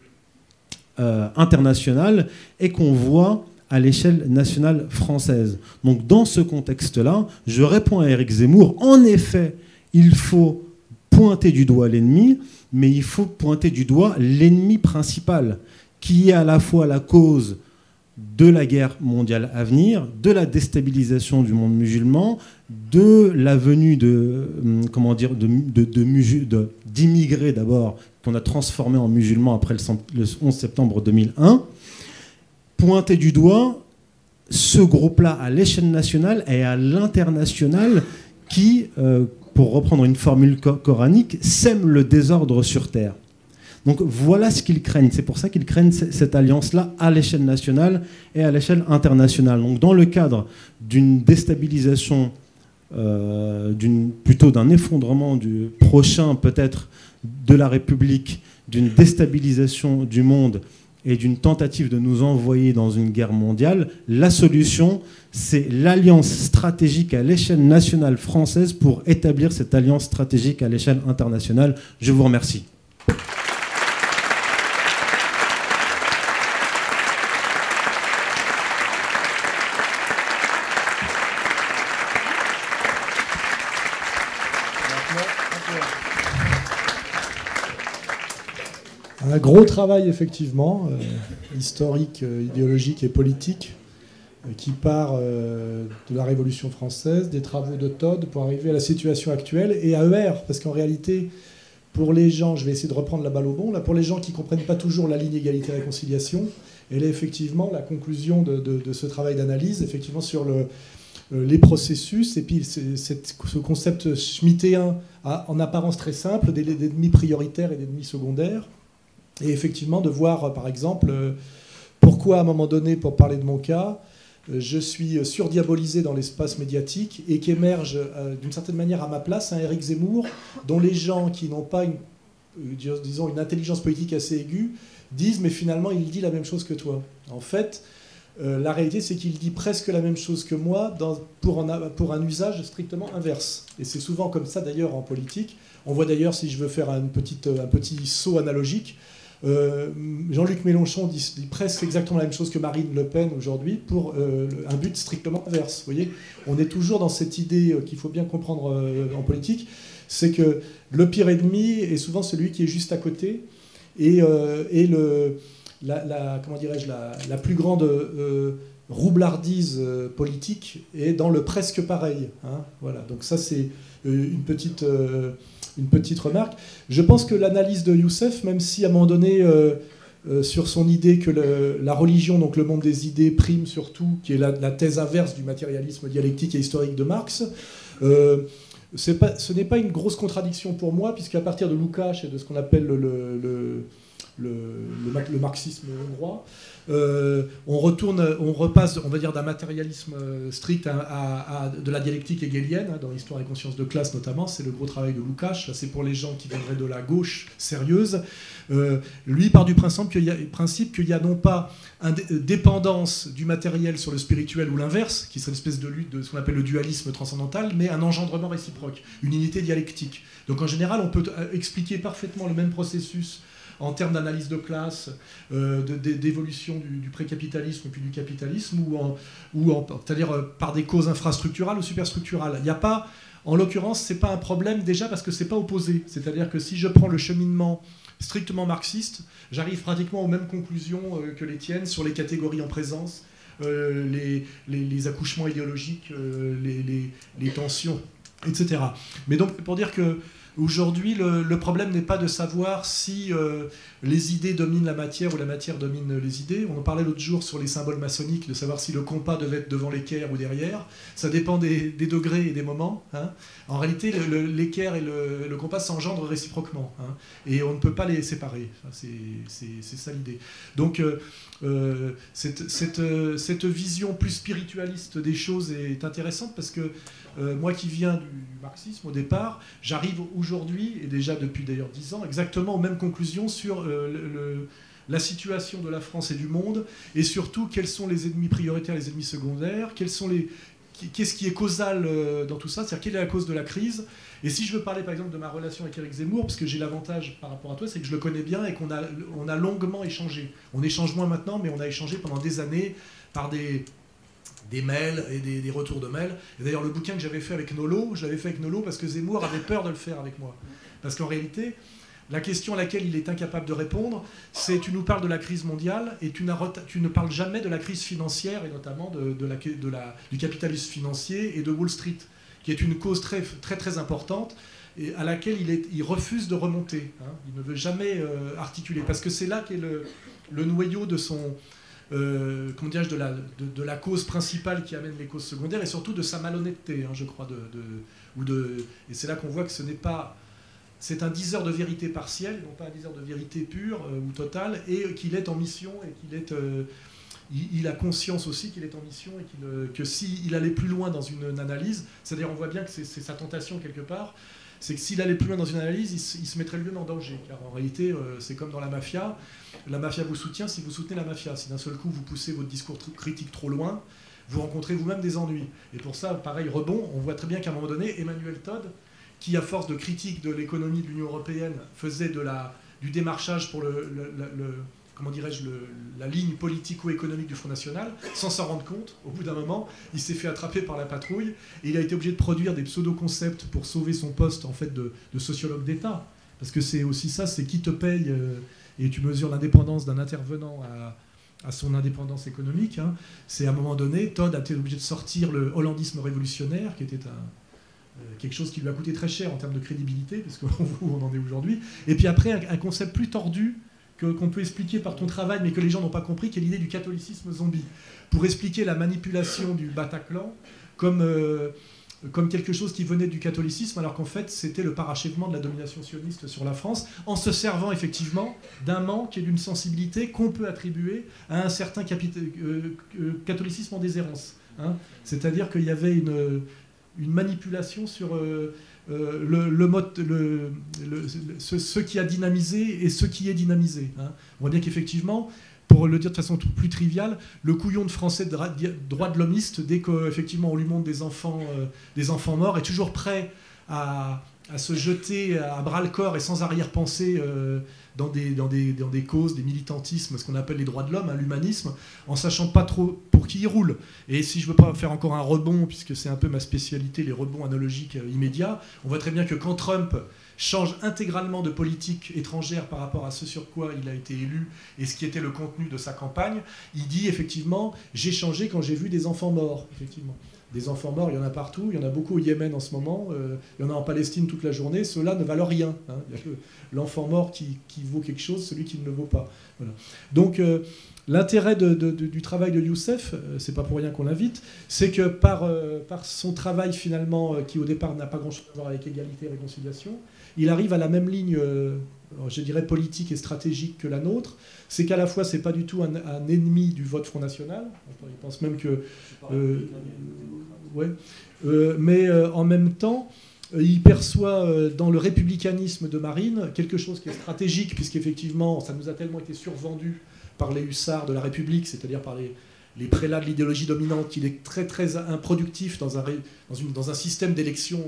[SPEAKER 3] euh, internationale et qu'on voit à l'échelle nationale française. Donc dans ce contexte-là, je réponds à Eric Zemmour, en effet, il faut pointer du doigt l'ennemi, mais il faut pointer du doigt l'ennemi principal, qui est à la fois la cause de la guerre mondiale à venir, de la déstabilisation du monde musulman, de la venue de hum, comment dire de, d'immigrés d'abord qu'on a transformés en musulmans après le 11 septembre 2001, pointer du doigt ce groupe-là à l'échelle nationale et à l'international qui, euh, pour reprendre une formule coranique, sème le désordre sur terre. Donc voilà ce qu'ils craignent. C'est pour ça qu'ils craignent cette alliance-là à l'échelle nationale et à l'échelle internationale. Donc dans le cadre d'une déstabilisation, euh, plutôt d'un effondrement du prochain peut-être de la République, d'une déstabilisation du monde et d'une tentative de nous envoyer dans une guerre mondiale, la solution, c'est l'alliance stratégique à l'échelle nationale française pour établir cette alliance stratégique à l'échelle internationale. Je vous remercie.
[SPEAKER 2] Un gros travail, effectivement, euh, historique, euh, idéologique et politique, euh, qui part de la Révolution française, des travaux de Todd, pour arriver à la situation actuelle, et à ER, parce qu'en réalité, pour les gens, je vais essayer de reprendre la balle au bon, là, pour les gens qui ne comprennent pas toujours la ligne égalité-réconciliation, elle est effectivement la conclusion de, ce travail d'analyse, effectivement, sur le, les processus, et puis ce concept schmittéen, en apparence très simple, d'ennemis prioritaires et d'ennemis secondaires, Et effectivement, de voir, par exemple, pourquoi à un moment donné, pour parler de mon cas, je suis surdiabolisé dans l'espace médiatique et qu'émerge d'une certaine manière à ma place un Éric Zemmour dont les gens qui n'ont pas une, disons, une intelligence politique assez aiguë disent mais finalement il dit la même chose que toi. En fait, euh, la réalité, c'est qu'il dit presque la même chose que moi pour, un usage strictement inverse. Et c'est souvent comme ça d'ailleurs en politique. On voit d'ailleurs, si je veux faire un petit saut analogique, euh, Jean-Luc Mélenchon dit, presque exactement la même chose que Marine Le Pen aujourd'hui pour euh, un but strictement inverse. Vous voyez, on est toujours dans cette idée qu'il faut bien comprendre en politique, c'est que le pire ennemi est souvent celui qui est juste à côté et, et le la, comment dirais-je, la, plus grande euh, roublardise euh, politique est dans le presque pareil. Hein, voilà. Donc ça, c'est euh, une petite, une petite remarque. Je pense que l'analyse de Youssef, même si à un moment donné, sur son idée que la religion, donc le monde des idées, prime surtout, qui est la, thèse inverse du matérialisme dialectique et historique de Marx, pas, ce n'est pas une grosse contradiction pour moi, puisqu'à partir de Lukács et de ce qu'on appelle le le, marxisme hongrois. Euh, on retourne, on repasse, on va dire, d'un matérialisme euh, strict à, de la dialectique hegelienne, hein, dans l'histoire des consciences de classe notamment. C'est le gros travail de Lukács. C'est pour les gens qui viendraient de la gauche sérieuse. Euh, lui part du principe qu'il y, y a non pas une dépendance du matériel sur le spirituel ou l'inverse, qui serait une espèce de lutte de ce qu'on appelle le dualisme transcendantal, mais un engendrement réciproque, une unité dialectique. Donc en général, on peut expliquer parfaitement le même processus en termes d'analyse de classe, euh, d'évolution du, précapitalisme puis du capitalisme, ou, en, ou c'est-à-dire euh, par des causes infrastructurales ou superstructurales. Il n'y a pas, en l'occurrence, c'est pas un problème déjà parce que c'est pas opposé. C'est-à-dire que si je prends le cheminement strictement marxiste, j'arrive pratiquement aux mêmes conclusions euh, que les tiennes sur les catégories en présence, les, les, accouchements idéologiques, les, les, tensions, etc. Mais donc, pour dire que Aujourd'hui, le, problème n'est pas de savoir si euh, les idées dominent la matière ou la matière domine les idées. On en parlait l'autre jour sur les symboles maçonniques, de savoir si le compas devait être devant l'équerre ou derrière. Ça dépend des, degrés et des moments. Hein. En réalité, l'équerre et le, compas s'engendrent réciproquement. Hein. et on ne peut pas les séparer. C'est ça l'idée. Donc, euh, euh, cette, cette, vision plus spiritualiste des choses est intéressante parce que euh, moi qui viens du, marxisme au départ, j'arrive aujourd'hui, et déjà depuis d'ailleurs dix ans, exactement aux mêmes conclusions sur euh, la situation de la France et du monde, et surtout quels sont les ennemis prioritaires, les ennemis secondaires, quels sont les, qu'est-ce qui est causal dans tout ça, c'est-à-dire quelle est la cause de la crise. Et si je veux parler par exemple de ma relation avec Eric Zemmour, parce que j'ai l'avantage par rapport à toi, c'est que je le connais bien et qu'on a, on a longuement échangé. On échange moins maintenant, mais on a échangé pendant des années par des, des mails et des, retours de mails. Et d'ailleurs, le bouquin que j'avais fait avec Nolo, je l'avais fait avec Nolo parce que Zemmour avait peur de le faire avec moi. Parce qu'en réalité, la question à laquelle il est incapable de répondre, c'est tu nous parles de la crise mondiale et tu, ne parles jamais de la crise financière et notamment de, la, de la, du capitalisme financier et de Wall Street qui est une cause très très, très importante et à laquelle il, est, il refuse de remonter. Hein. Il ne veut jamais euh, articuler, parce que c'est là qu'est le, le, noyau de son, euh, de la, de, la, cause principale qui amène les causes secondaires, et surtout de sa malhonnêteté, hein, je crois. De, ou de, et c'est là qu'on voit que ce n'est pas... C'est un diseur de vérité partielle, non pas un diseur de vérité pure euh, ou totale, et qu'il est en mission, et qu'il est il, a conscience aussi qu'il est en mission et euh, que s'il allait plus loin dans une, analyse, c'est-à-dire on voit bien que c'est sa tentation quelque part, c'est que s'il allait plus loin dans une analyse, il, se mettrait lui-même en danger. Car en réalité, euh, c'est comme dans la mafia. La mafia vous soutient si vous soutenez la mafia. Si d'un seul coup vous poussez votre discours critique trop loin, vous rencontrez vous-même des ennuis. Et pour ça, pareil, rebond, on voit très bien qu'à un moment donné, Emmanuel Todd, qui à force de critique de l'économie de l'Union européenne faisait du démarchage pour le comment dirais-je, la ligne politico-économique du Front National, sans s'en rendre compte. Au bout d'un moment, il s'est fait attraper par la patrouille et il a été obligé de produire des pseudo-concepts pour sauver son poste en fait de, sociologue d'État. Parce que c'est aussi ça, c'est qui te paye euh, et tu mesures l'indépendance d'un intervenant à, son indépendance économique. Hein. C'est à un moment donné, Todd a été obligé de sortir le hollandisme révolutionnaire, qui était euh, quelque chose qui lui a coûté très cher en termes de crédibilité, parce qu'on on en est aujourd'hui. Et puis après, un concept plus tordu qu'on peut expliquer par ton travail, mais que les gens n'ont pas compris, qui est l'idée du catholicisme zombie. Pour expliquer la manipulation du Bataclan comme, euh, comme quelque chose qui venait du catholicisme, alors qu'en fait c'était le parachèvement de la domination sioniste sur la France, en se servant effectivement d'un manque et d'une sensibilité qu'on peut attribuer à un certain catholicisme en déshérence. Hein. C'est-à-dire qu'il y avait une, manipulation sur euh, le, mode, le, ce, qui a dynamisé et ce qui est dynamisé. Hein. On voit bien qu'effectivement, pour le dire de façon plus triviale, le couillon de français droit de l'homiste, dès qu'effectivement on lui montre des enfants, euh, des enfants morts, est toujours prêt à, à se jeter à bras le corps et sans arrière-pensée euh, dans, des, dans, des, dans, des, causes, des militantismes, ce qu'on appelle les droits de l'homme, hein, l'humanisme, en sachant pas trop pour qui il roule. Et si je veux pas faire encore un rebond, puisque c'est un peu ma spécialité, les rebonds analogiques euh, immédiats, on voit très bien que quand Trump change intégralement de politique étrangère par rapport à ce sur quoi il a été élu et ce qui était le contenu de sa campagne, il dit effectivement j'ai changé quand j'ai vu des enfants morts, effectivement des enfants morts, il y en a partout, il y en a beaucoup au Yémen en ce moment, euh, il y en a en Palestine toute la journée, ceux-là ne valent rien. Hein. L'enfant mort qui, vaut quelque chose, celui qui ne le vaut pas. Donc euh, l'intérêt du travail de Youssef, euh, c'est pas pour rien qu'on l'invite, c'est que par, par son travail finalement, qui au départ n'a pas grand-chose à voir avec égalité et réconciliation, il arrive à la même ligne, je dirais politique et stratégique que la nôtre, c'est qu'à la fois c'est pas du tout un, un, ennemi du vote Front National, je pense même que ouais. Euh, mais euh, en même temps, euh, il perçoit dans le républicanisme de Marine quelque chose qui est stratégique, puisqu'effectivement, ça nous a tellement été survendu par les hussards de la République, c'est-à-dire par les, les prélats de l'idéologie dominante, qu'il est très très improductif dans un, dans une, dans un système d'élection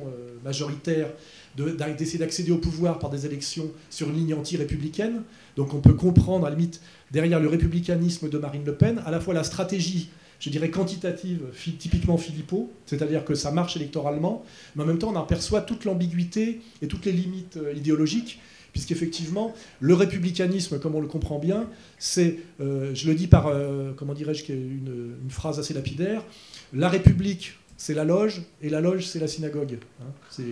[SPEAKER 2] majoritaire, d'essayer d'accéder au pouvoir par des élections sur une ligne anti-républicaine. Donc on peut comprendre, à la limite, derrière le républicanisme de Marine Le Pen, à la fois la stratégie je dirais, quantitative, typiquement Philippot, c'est-à-dire que ça marche électoralement, mais en même temps on en perçoit toute l'ambiguïté et toutes les limites euh, idéologiques, puisqu'effectivement, le républicanisme, comme on le comprend bien, c'est, euh, je le dis par, euh, comment dirais-je, une, une, phrase assez lapidaire, la République, c'est la loge, et la loge, c'est la synagogue. Hein. c'est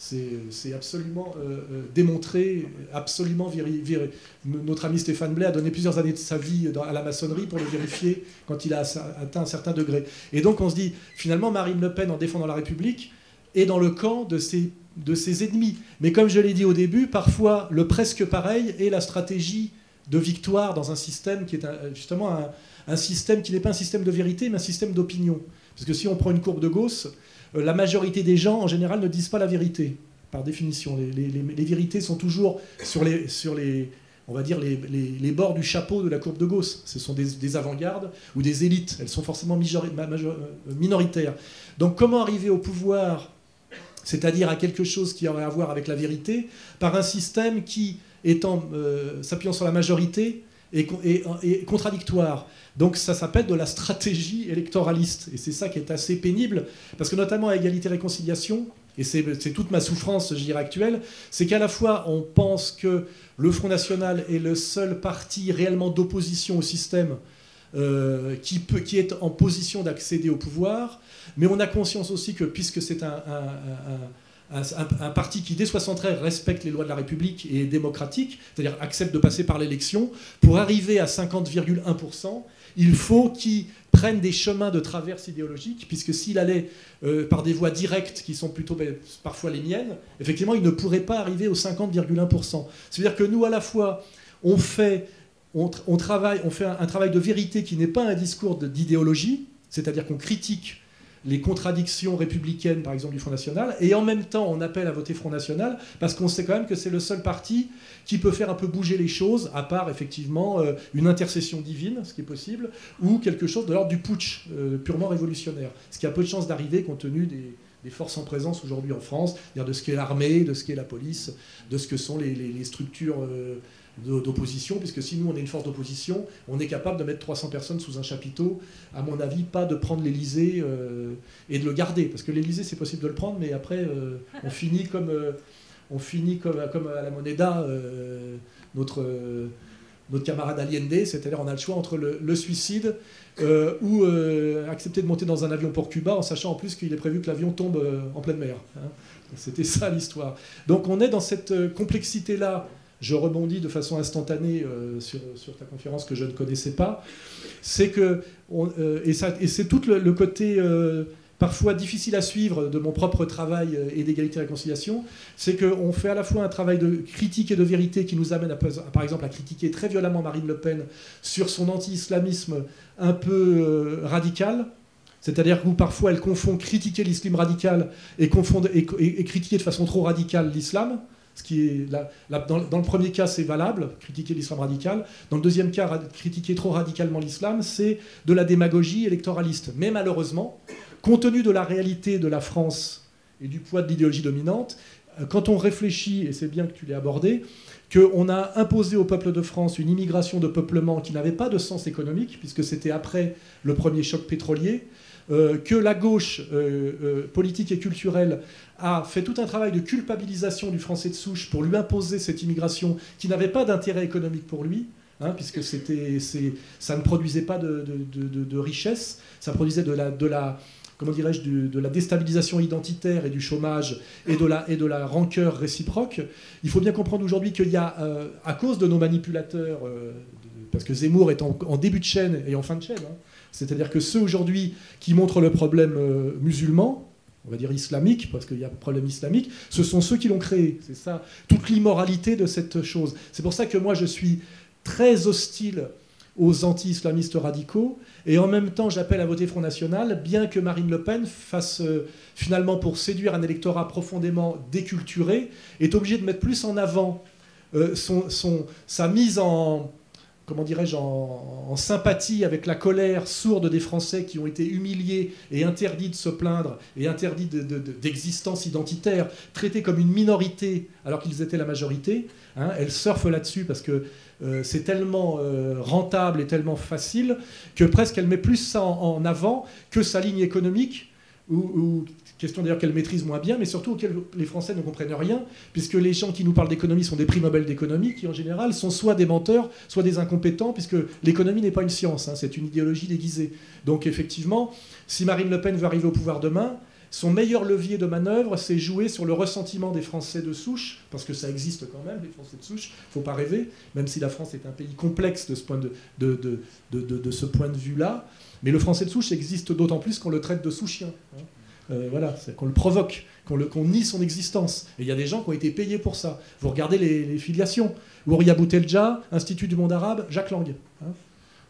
[SPEAKER 2] c'est absolument euh, euh, démontré, absolument vérifié. Notre ami Stéphane Blais a donné plusieurs années de sa vie à la maçonnerie pour le vérifier quand il a atteint un certain degré. Et donc on se dit, finalement, Marine Le Pen, en défendant la République, est dans le camp de ses, de ses ennemis. Mais comme je l'ai dit au début, parfois le presque pareil est la stratégie de victoire dans un système qui est justement un, un système qui n'est pas un système de vérité, mais un système d'opinion. Parce que si on prend une courbe de Gauss, euh, la majorité des gens, en général, ne disent pas la vérité, par définition. Les, vérités sont toujours sur les, bords du chapeau de la courbe de Gauss. Ce sont des, avant-gardes ou des élites. Elles sont forcément euh, minoritaires. Donc comment arriver au pouvoir, c'est-à-dire à quelque chose qui aurait à voir avec la vérité, par un système qui, étant euh, s'appuyant sur la majorité, est contradictoire. Donc ça s'appelle de la stratégie électoraliste. Et c'est ça qui est assez pénible, parce que notamment à égalité-réconciliation, et c'est toute ma souffrance, je dirais, actuelle, c'est qu'à la fois on pense que le Front National est le seul parti réellement d'opposition au système euh, qui, peut, qui est en position d'accéder au pouvoir, mais on a conscience aussi que puisque c'est un, parti qui, dès 73, respecte les lois de la République et est démocratique, c'est-à-dire accepte de passer par l'élection, pour arriver à 50,1%, il faut qu'il prenne des chemins de traverse idéologique, puisque s'il allait euh, par des voies directes qui sont plutôt ben, parfois les miennes, effectivement, il ne pourrait pas arriver aux 50,1%. C'est-à-dire que nous, à la fois, on fait, on, travaille, on fait un travail de vérité qui n'est pas un discours d'idéologie, c'est-à-dire qu'on critique les contradictions républicaines, par exemple, du Front National, et en même temps, on appelle à voter Front National, parce qu'on sait quand même que c'est le seul parti qui peut faire un peu bouger les choses, à part, effectivement, euh, une intercession divine, ce qui est possible, ou quelque chose de l'ordre du putsch euh, purement révolutionnaire, ce qui a peu de chances d'arriver compte tenu des, forces en présence aujourd'hui en France, de ce qu'est l'armée, de ce qu'est la police, de ce que sont les, structures... Euh, d'opposition, puisque si nous on est une force d'opposition, on est capable de mettre 300 personnes sous un chapiteau. À mon avis, pas de prendre l'Elysée euh, et de le garder, parce que l'Elysée c'est possible de le prendre, mais après euh, on finit comme euh, on finit comme, à la Moneda, notre notre camarade Allende, c'est-à-dire on a le choix entre le, suicide ou accepter de monter dans un avion pour Cuba en sachant en plus qu'il est prévu que l'avion tombe en pleine mer. Hein. C'était ça l'histoire. Donc on est dans cette complexité-là je rebondis de façon instantanée euh, sur, ta conférence que je ne connaissais pas, c'est que, euh, et, c'est tout le, côté euh, parfois difficile à suivre de mon propre travail et d'égalité et réconciliation, c'est qu'on fait à la fois un travail de critique et de vérité qui nous amène, à, par exemple, à critiquer très violemment Marine Le Pen sur son anti-islamisme un peu radical, c'est-à-dire que parfois elle confond critiquer l'islam radical et, et, critiquer de façon trop radicale l'islam. Dans, le premier cas, c'est valable, critiquer l'islam radical. Dans le deuxième cas, critiquer trop radicalement l'islam, c'est de la démagogie électoraliste. Mais malheureusement, compte tenu de la réalité de la France et du poids de l'idéologie dominante, euh, quand on réfléchit, et c'est bien que tu l'aies abordé, qu'on a imposé au peuple de France une immigration de peuplement qui n'avait pas de sens économique, puisque c'était après le premier choc pétrolier, euh, que la gauche euh, euh, politique et culturelle a fait tout un travail de culpabilisation du français de souche pour lui imposer cette immigration qui n'avait pas d'intérêt économique pour lui. Hein, puisque ça ne produisait pas de, richesse, ça produisait de la, déstabilisation identitaire et du chômage et de la, et de la rancœur réciproque. Il faut bien comprendre aujourd'hui qu'il y a, à cause de nos manipulateurs, parce que Zemmour est en, début de chaîne et en fin de chaîne, hein, c'est-à-dire que ceux aujourd'hui qui montrent le problème euh, musulman, on va dire islamique, parce qu'il y a un problème islamique, ce sont ceux qui l'ont créé. C'est ça, toute l'immoralité de cette chose. C'est pour ça que moi je suis très hostile aux anti-islamistes radicaux, et en même temps j'appelle à voter Front National, bien que Marine Le Pen fasse euh, finalement pour séduire un électorat profondément déculturé, est obligée de mettre plus en avant euh, sa mise en, comment dirais-je, en, sympathie avec la colère sourde des Français qui ont été humiliés et interdits de se plaindre et interdits d'existence identitaire, traités comme une minorité alors qu'ils étaient la majorité. Hein, elle surfe là-dessus parce que euh, c'est tellement euh, rentable et tellement facile que presque elle met plus ça en, avant que sa ligne économique ou, question d'ailleurs qu'elle maîtrise moins bien, mais surtout auquel les Français ne comprennent rien, puisque les gens qui nous parlent d'économie sont des prix Nobel d'économie, qui en général sont soit des menteurs, soit des incompétents, puisque l'économie n'est pas une science, hein, c'est une idéologie déguisée. Donc effectivement, si Marine Le Pen veut arriver au pouvoir demain, son meilleur levier de manœuvre, c'est jouer sur le ressentiment des Français de souche, parce que ça existe quand même, les Français de souche, faut pas rêver, même si la France est un pays complexe de ce point de, de, vue-là. Mais le Français de souche existe d'autant plus qu'on le traite de sous-chien. Hein. Euh, voilà, qu'on le provoque, qu'on nie son existence. Et il y a des gens qui ont été payés pour ça. Vous regardez les, filiations. Ouria Boutelja, Institut du monde arabe, Jacques Lang. Hein.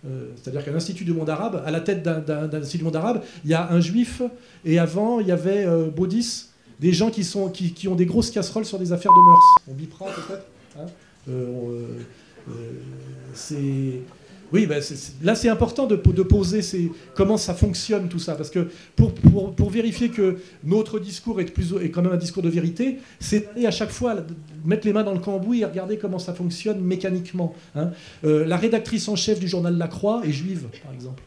[SPEAKER 2] Euh, c'est-à-dire qu'un institut du monde arabe, à la tête d'un institut du monde arabe, il y a un juif, et avant, il y avait euh, Baudis, des gens qui, sont, qui, ont des grosses casseroles sur des affaires de mœurs. On bipera peut-être hein. C'est oui, ben, là c'est important de, poser comment ça fonctionne tout ça, parce que pour, vérifier que notre discours est, plus, est, quand même un discours de vérité, c'est à chaque fois mettre les mains dans le cambouis et regarder comment ça fonctionne mécaniquement. Hein. Euh, la rédactrice en chef du journal La Croix est juive, par exemple.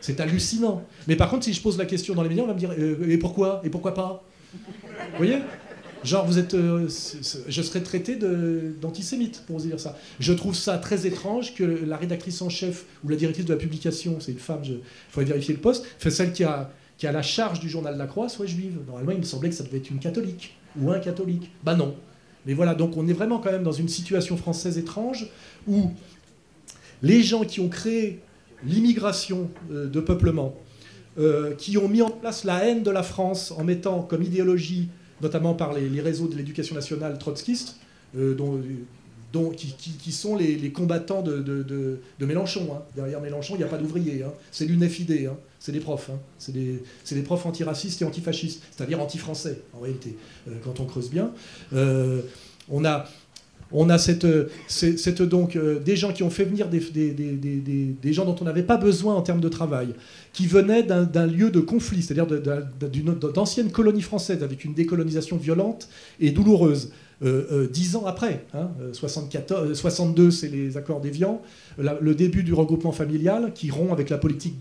[SPEAKER 2] C'est hallucinant. Mais par contre, si je pose la question dans les médias, on va me dire euh, et pourquoi? Et pourquoi pas? Vous voyez? Genre, vous êtes, euh, je serais traité d'antisémite, pour vous dire ça. Je trouve ça très étrange que la rédactrice en chef ou la directrice de la publication, c'est une femme, il faudrait vérifier le poste, fait celle qui a, qui a la charge du journal la Croix, soit juive. Normalement, il me semblait que ça devait être une catholique ou un catholique. Bah non. Mais voilà, donc on est vraiment quand même dans une situation française étrange où les gens qui ont créé l'immigration euh, de peuplement, euh, qui ont mis en place la haine de la France en mettant comme idéologie notamment par les, réseaux de l'éducation nationale trotskiste, euh, dont, qui, sont les, combattants de, Mélenchon. Hein. Derrière Mélenchon, il n'y a pas d'ouvriers. Hein. C'est l'UNFID, hein. c'est des profs. C'est des, des, profs antiracistes et antifascistes, c'est-à-dire anti-français, en réalité, euh, quand on creuse bien. Euh, on a, on a cette, cette donc, des gens qui ont fait venir des, des, gens dont on n'avait pas besoin en termes de travail, qui venait d'un lieu de conflit, c'est-à-dire d'anciennes colonies françaises avec une décolonisation violente et douloureuse. Euh, euh, dix ans après, hein, 74, 62, euh, c'est les accords d'Évian, le début du regroupement familial qui rompt avec la politique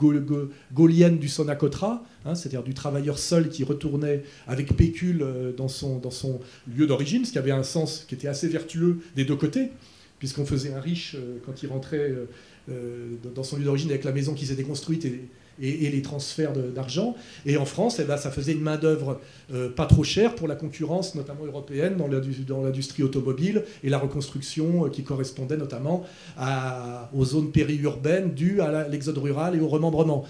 [SPEAKER 2] gaulienne du Sonacotra, hein, c'est-à-dire du travailleur seul qui retournait avec pécule dans son, dans son lieu d'origine, ce qui avait un sens qui était assez vertueux des deux côtés, puisqu'on faisait un riche quand il rentrait dans son lieu d'origine avec la maison qui s'était construite et, et, les transferts d'argent. Et en France, eh ben, ça faisait une main-d'œuvre euh, pas trop chère pour la concurrence, notamment européenne, dans l'industrie automobile et la reconstruction euh, qui correspondait notamment aux zones périurbaines dues à l'exode rural et au remembrement.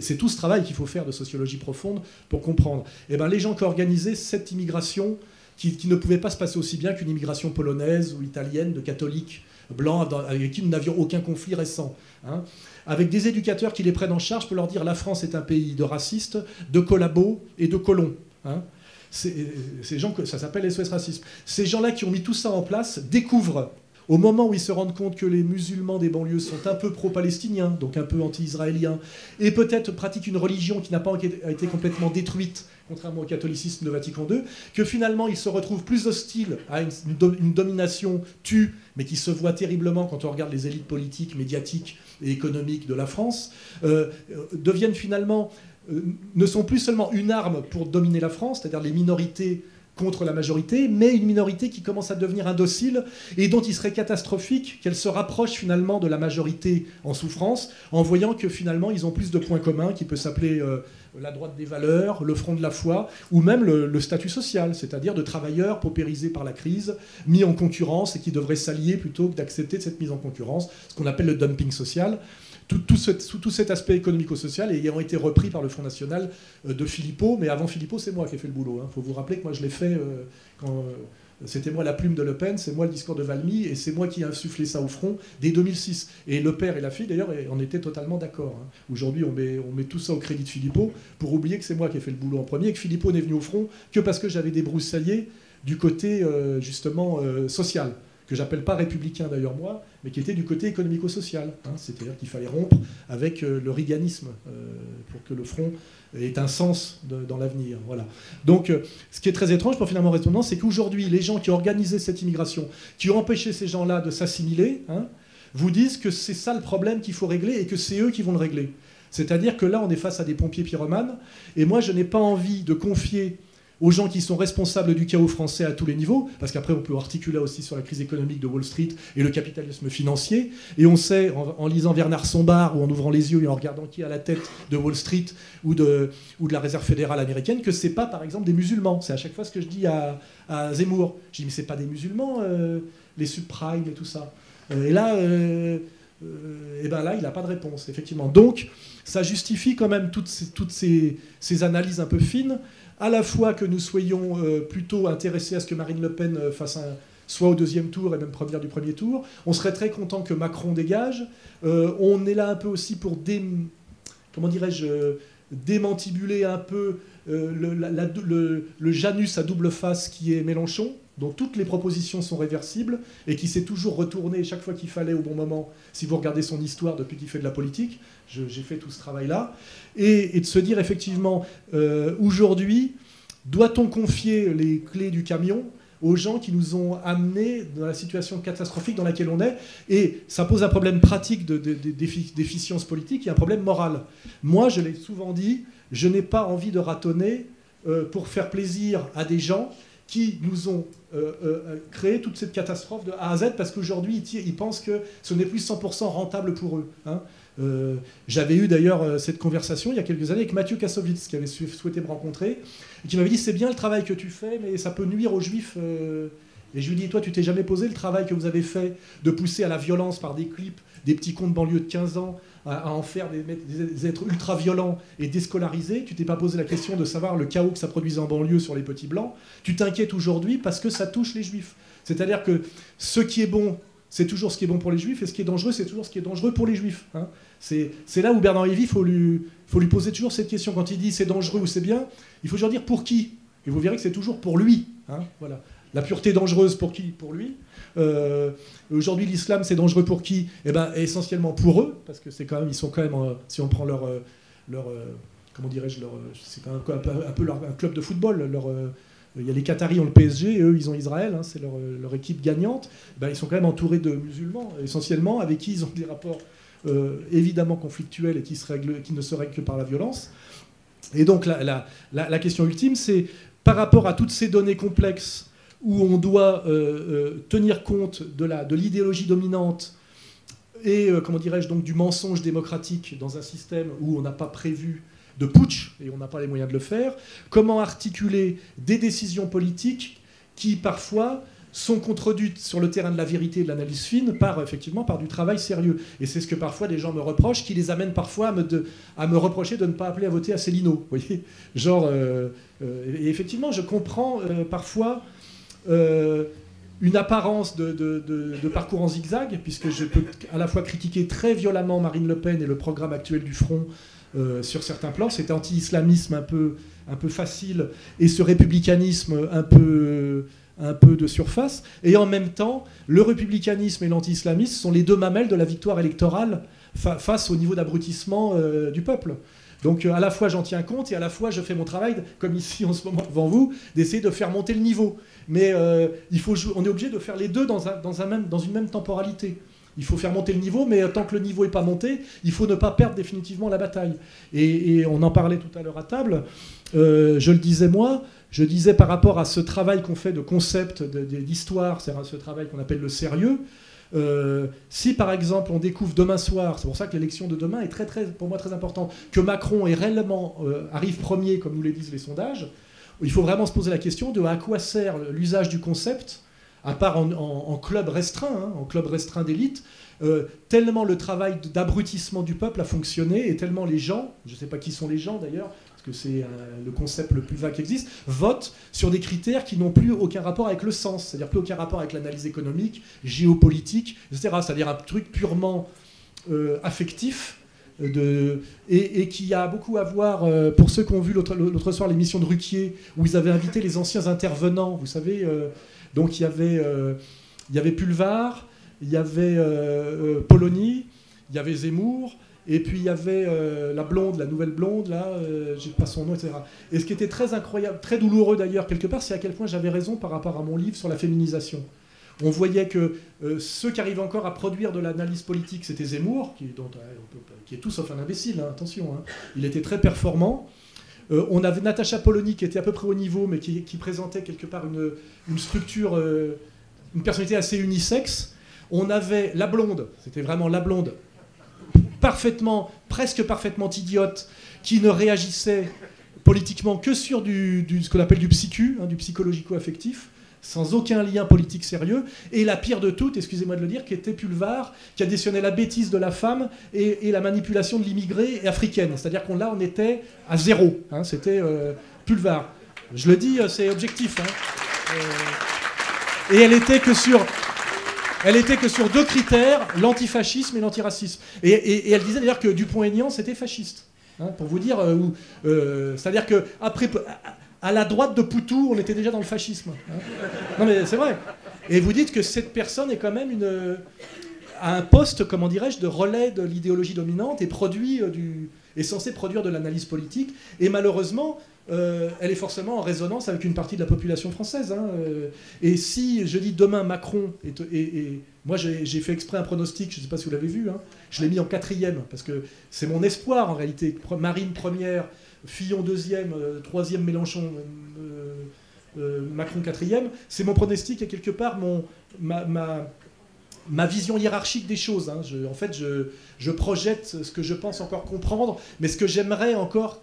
[SPEAKER 2] C'est tout ce travail qu'il faut faire de sociologie profonde pour comprendre. Eh ben, les gens qui organisaient cette immigration, qui, ne pouvait pas se passer aussi bien qu'une immigration polonaise ou italienne de catholiques blancs avec qui nous n'avions aucun conflit récent. Hein avec des éducateurs qui les prennent en charge pour leur dire la France est un pays de racistes, de collabos et de colons. Hein. ces gens, ça s'appelle SOS Racisme. Ces gens-là qui ont mis tout ça en place découvrent au moment où ils se rendent compte que les musulmans des banlieues sont un peu pro-palestiniens, donc un peu anti-israéliens, et peut-être pratiquent une religion qui n'a pas été complètement détruite, contrairement au catholicisme de Vatican II, que finalement ils se retrouvent plus hostiles à une, domination tue, mais qui se voit terriblement quand on regarde les élites politiques, médiatiques et économiques de la France, euh, deviennent finalement, euh, ne sont plus seulement une arme pour dominer la France, c'est-à-dire les minorités contre la majorité, mais une minorité qui commence à devenir indocile et dont il serait catastrophique qu'elle se rapproche finalement de la majorité en souffrance, en voyant que finalement ils ont plus de points communs, qui peut s'appeler euh, la droite des valeurs, le front de la foi, ou même le, statut social, c'est-à-dire de travailleurs paupérisés par la crise, mis en concurrence et qui devraient s'allier plutôt que d'accepter cette mise en concurrence, ce qu'on appelle le dumping social tout, tout, cet aspect économico-social ayant été repris par le Front National euh, de Philippot. Mais avant Philippot, c'est moi qui ai fait le boulot. Il hein. faut vous rappeler que moi, je l'ai fait euh, quand. Euh, c'était moi la plume de Le Pen, c'est moi le discours de Valmy, et c'est moi qui ai insufflé ça au front dès 2006. Et le père et la fille, d'ailleurs, on était totalement d'accord. Hein. Aujourd'hui, on met, tout ça au crédit de Philippot pour oublier que c'est moi qui ai fait le boulot en premier, et que Philippot n'est venu au front que parce que j'avais débroussaillé du côté, justement, social que j'appelle pas républicain d'ailleurs moi, mais qui était du côté économico-social. Hein. C'est-à-dire qu'il fallait rompre avec euh, le riganisme euh, pour que le front ait un sens dans l'avenir. Voilà. Donc, euh, ce qui est très étrange pour finalement répondre, c'est qu'aujourd'hui, les gens qui ont organisé cette immigration, qui ont empêché ces gens-là de s'assimiler, hein, vous disent que c'est ça le problème qu'il faut régler et que c'est eux qui vont le régler. C'est-à-dire que là, on est face à des pompiers pyromanes, et moi, je n'ai pas envie de confier aux gens qui sont responsables du chaos français à tous les niveaux, parce qu'après on peut articuler aussi sur la crise économique de Wall Street et le capitalisme financier, et on sait en, lisant Bernard Sombart ou en ouvrant les yeux et en regardant qui est à la tête de Wall Street ou de, ou de la Réserve fédérale américaine, que c'est pas par exemple des musulmans. C'est à chaque fois ce que je dis à, Zemmour. Je dis mais c'est pas des musulmans, euh, les subprimes et tout ça. Euh, et là, euh, et ben là, il n'a pas de réponse, effectivement. Donc, ça justifie quand même toutes toutes ces analyses un peu fines à la fois que nous soyons euh, plutôt intéressés à ce que Marine Le Pen euh, fasse soit au deuxième tour et même première du premier tour. On serait très content que Macron dégage. Euh, on est là un peu aussi pour démantibuler un peu le, le, Janus à double face qui est Mélenchon dont toutes les propositions sont réversibles et qui s'est toujours retourné chaque fois qu'il fallait au bon moment, si vous regardez son histoire depuis qu'il fait de la politique, j'ai fait tout ce travail-là, et, de se dire effectivement, euh, aujourd'hui, doit-on confier les clés du camion aux gens qui nous ont amenés dans la situation catastrophique dans laquelle on est? Et ça pose un problème pratique d'efficience de, politique et un problème moral. Moi, je l'ai souvent dit, je n'ai pas envie de ratonner euh, pour faire plaisir à des gens qui nous ont euh, euh, créé toute cette catastrophe de A à Z parce qu'aujourd'hui, ils, pensent que ce n'est plus 100% rentable pour eux. Hein. Euh, j'avais eu d'ailleurs cette conversation il y a quelques années avec Mathieu Kassovitz, qui avait souhaité me rencontrer, et qui m'avait dit c'est bien le travail que tu fais, mais ça peut nuire aux juifs. Et je lui dis, toi, tu t'es jamais posé le travail que vous avez fait de pousser à la violence par des clips, des petits cons de banlieue de 15 ans, à, en faire des, êtres ultra violents et déscolarisés. Tu t'es pas posé la question de savoir le chaos que ça produisait en banlieue sur les petits blancs. Tu t'inquiètes aujourd'hui parce que ça touche les juifs. C'est-à-dire que ce qui est bon, c'est toujours ce qui est bon pour les juifs, et ce qui est dangereux, c'est toujours ce qui est dangereux pour les juifs. Hein. C'est là où Bernard Lévy, il faut lui, poser toujours cette question. Quand il dit c'est dangereux ou c'est bien, il faut toujours dire pour qui. Et vous verrez que c'est toujours pour lui. Hein. voilà. La pureté dangereuse pour qui? Pour lui. Euh, aujourd'hui, l'islam, c'est dangereux pour qui? Eh ben, essentiellement pour eux, parce que c'est quand même, ils sont quand même, euh, si on prend leur, euh, leur comment dirais-je, leur, c'est un, peu, un peu leur, un club de football. Leur, il y a les Qataris ont le PSG, eux, ils ont Israël, hein, c'est leur, équipe gagnante. Ben, ils sont quand même entourés de musulmans, essentiellement, avec qui ils ont des rapports évidemment conflictuels et qui, se règlent, qui ne se règlent que par la violence. Et donc, la question ultime, c'est par rapport à toutes ces données complexes où on doit euh, euh, tenir compte de l'idéologie dominante et, comment dirais-je, donc du mensonge démocratique dans un système où on n'a pas prévu de putsch et on n'a pas les moyens de le faire. Comment articuler des décisions politiques qui parfois sont contredites sur le terrain de la vérité et de l'analyse fine par effectivement par du travail sérieux. Et c'est ce que parfois des gens me reprochent, qui les amène parfois à me, à me reprocher de ne pas appeler à voter à Célineau. Vous voyez Genre, euh, euh, et effectivement, je comprends euh, parfois une apparence de, parcours en zigzag, puisque je peux à la fois critiquer très violemment Marine Le Pen et le programme actuel du Front sur certains plans, cet anti-islamisme un peu, un peu facile et ce républicanisme un peu un peu de surface. Et en même temps, le républicanisme et l'anti-islamisme sont les deux mamelles de la victoire électorale face au niveau d'abrutissement euh, du peuple. Donc euh, à la fois j'en tiens compte et à la fois je fais mon travail, comme ici en ce moment devant vous, d'essayer de faire monter le niveau. Mais euh, il faut, on est obligé de faire les deux dans, dans, un même, dans une même temporalité. Il faut faire monter le niveau, mais tant que le niveau n'est pas monté, il faut ne pas perdre définitivement la bataille. Et, on en parlait tout à l'heure à table. je le disais moi, je disais par rapport à ce travail qu'on fait de concept, d'histoire, c'est ce travail qu'on appelle le sérieux, euh, si par exemple on découvre demain soir, c'est pour ça que l'élection de demain est très, très, pour moi très importante, que Macron est réellement, euh, arrive premier, comme nous le disent les sondages, il faut vraiment se poser la question de à quoi sert l'usage du concept, à part en, club restreint, hein, en club restreint d'élite, euh, tellement le travail d'abrutissement du peuple a fonctionné et tellement les gens, je ne sais pas qui sont les gens d'ailleurs, que c'est euh, le concept le plus vague qui existe, votent sur des critères qui n'ont plus aucun rapport avec le sens, c'est-à-dire plus aucun rapport avec l'analyse économique, géopolitique, etc. C'est-à-dire un truc purement euh, affectif. Euh, de, et, qui a beaucoup à voir, pour ceux qui ont vu l'autre soir l'émission de Ruquier, où ils avaient invité les anciens intervenants, vous savez, donc il y avait, il y avait Pulvar, il y avait Polony, il y avait Zemmour, et puis il y avait euh, la blonde, la nouvelle blonde, là, euh, j'ai pas son nom, etc. Et ce qui était très incroyable, très douloureux d'ailleurs, quelque part, c'est à quel point j'avais raison par rapport à mon livre sur la féminisation. On voyait que euh, ceux qui arrivaient encore à produire de l'analyse politique, c'était Zemmour, qui, est tout sauf un imbécile, hein, attention. Hein. Il était très performant. on avait Natacha Polony, qui était à peu près au niveau, mais qui, présentait quelque part une structure, une personnalité assez unisexe. On avait la blonde, c'était vraiment la blonde, parfaitement, presque parfaitement idiote, qui ne réagissait politiquement que sur du, ce qu'on appelle du psychu, hein, du psychologico-affectif, sans aucun lien politique sérieux, et la pire de toutes, excusez-moi de le dire, qui était Pulvar, qui additionnait la bêtise de la femme et, la manipulation de l'immigré africaine. C'est-à-dire qu'on là, on était à zéro. Hein, c'était euh, Pulvar. Je le dis, euh, c'est objectif. Hein. Euh, et elle était que sur elle était que sur deux critères, l'antifascisme et l'antiracisme. Et, elle disait d'ailleurs que Dupont-Aignan, c'était fasciste. Hein, pour vous dire, euh, euh, c'est-à-dire que après, à la droite de Poutou, on était déjà dans le fascisme. Hein. Non mais c'est vrai. Et vous dites que cette personne est quand même une, à un poste, comment dirais-je, de relais de l'idéologie dominante et produit euh, du, est censé produire de l'analyse politique. Et malheureusement, euh, elle est forcément en résonance avec une partie de la population française. Hein, euh. et si je dis demain Macron, et, moi j'ai fait exprès un pronostic, je ne sais pas si vous l'avez vu, hein, je l'ai mis en quatrième, parce que c'est mon espoir en réalité. Marine première, Fillon deuxième, euh, troisième Mélenchon, Macron quatrième, c'est mon pronostic et quelque part mon, ma, ma, vision hiérarchique des choses. Hein. en fait, je, je projette ce que je pense encore comprendre, mais ce que j'aimerais encore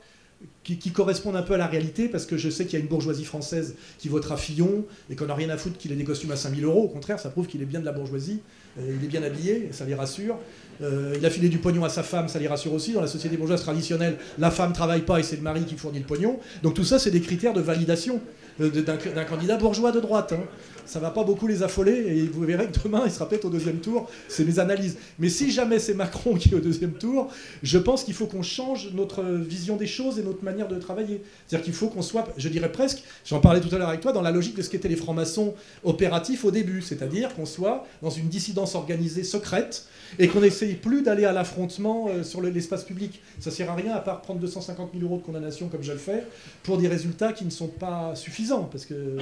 [SPEAKER 2] qui, correspondent un peu à la réalité, parce que je sais qu'il y a une bourgeoisie française qui votera Fillon, et qu'on n'a rien à foutre qu'il ait des costumes à 5000 euros. Au contraire, ça prouve qu'il est bien de la bourgeoisie, euh, il est bien habillé, ça les rassure. Euh, il a filé du pognon à sa femme, ça les rassure aussi. Dans la société bourgeoise traditionnelle, la femme travaille pas et c'est le mari qui fournit le pognon. Donc tout ça, c'est des critères de validation euh, d'un candidat bourgeois de droite. Hein ça va pas beaucoup les affoler et vous verrez que demain il sera peut-être au deuxième tour. C'est mes analyses. Mais si jamais c'est Macron qui est au deuxième tour, je pense qu'il faut qu'on change notre vision des choses et notre manière de travailler. C'est-à-dire qu'il faut qu'on soit, je dirais presque, j'en parlais tout à l'heure avec toi, dans la logique de ce qu'étaient les francs-maçons opératifs au début. C'est-à-dire qu'on soit dans une dissidence organisée secrète et qu'on n'essaye plus d'aller à l'affrontement euh, sur l'espace public. Ça sert à rien à part prendre 250 000 euros de condamnation comme je le fais pour des résultats qui ne sont pas suffisants. Parce que,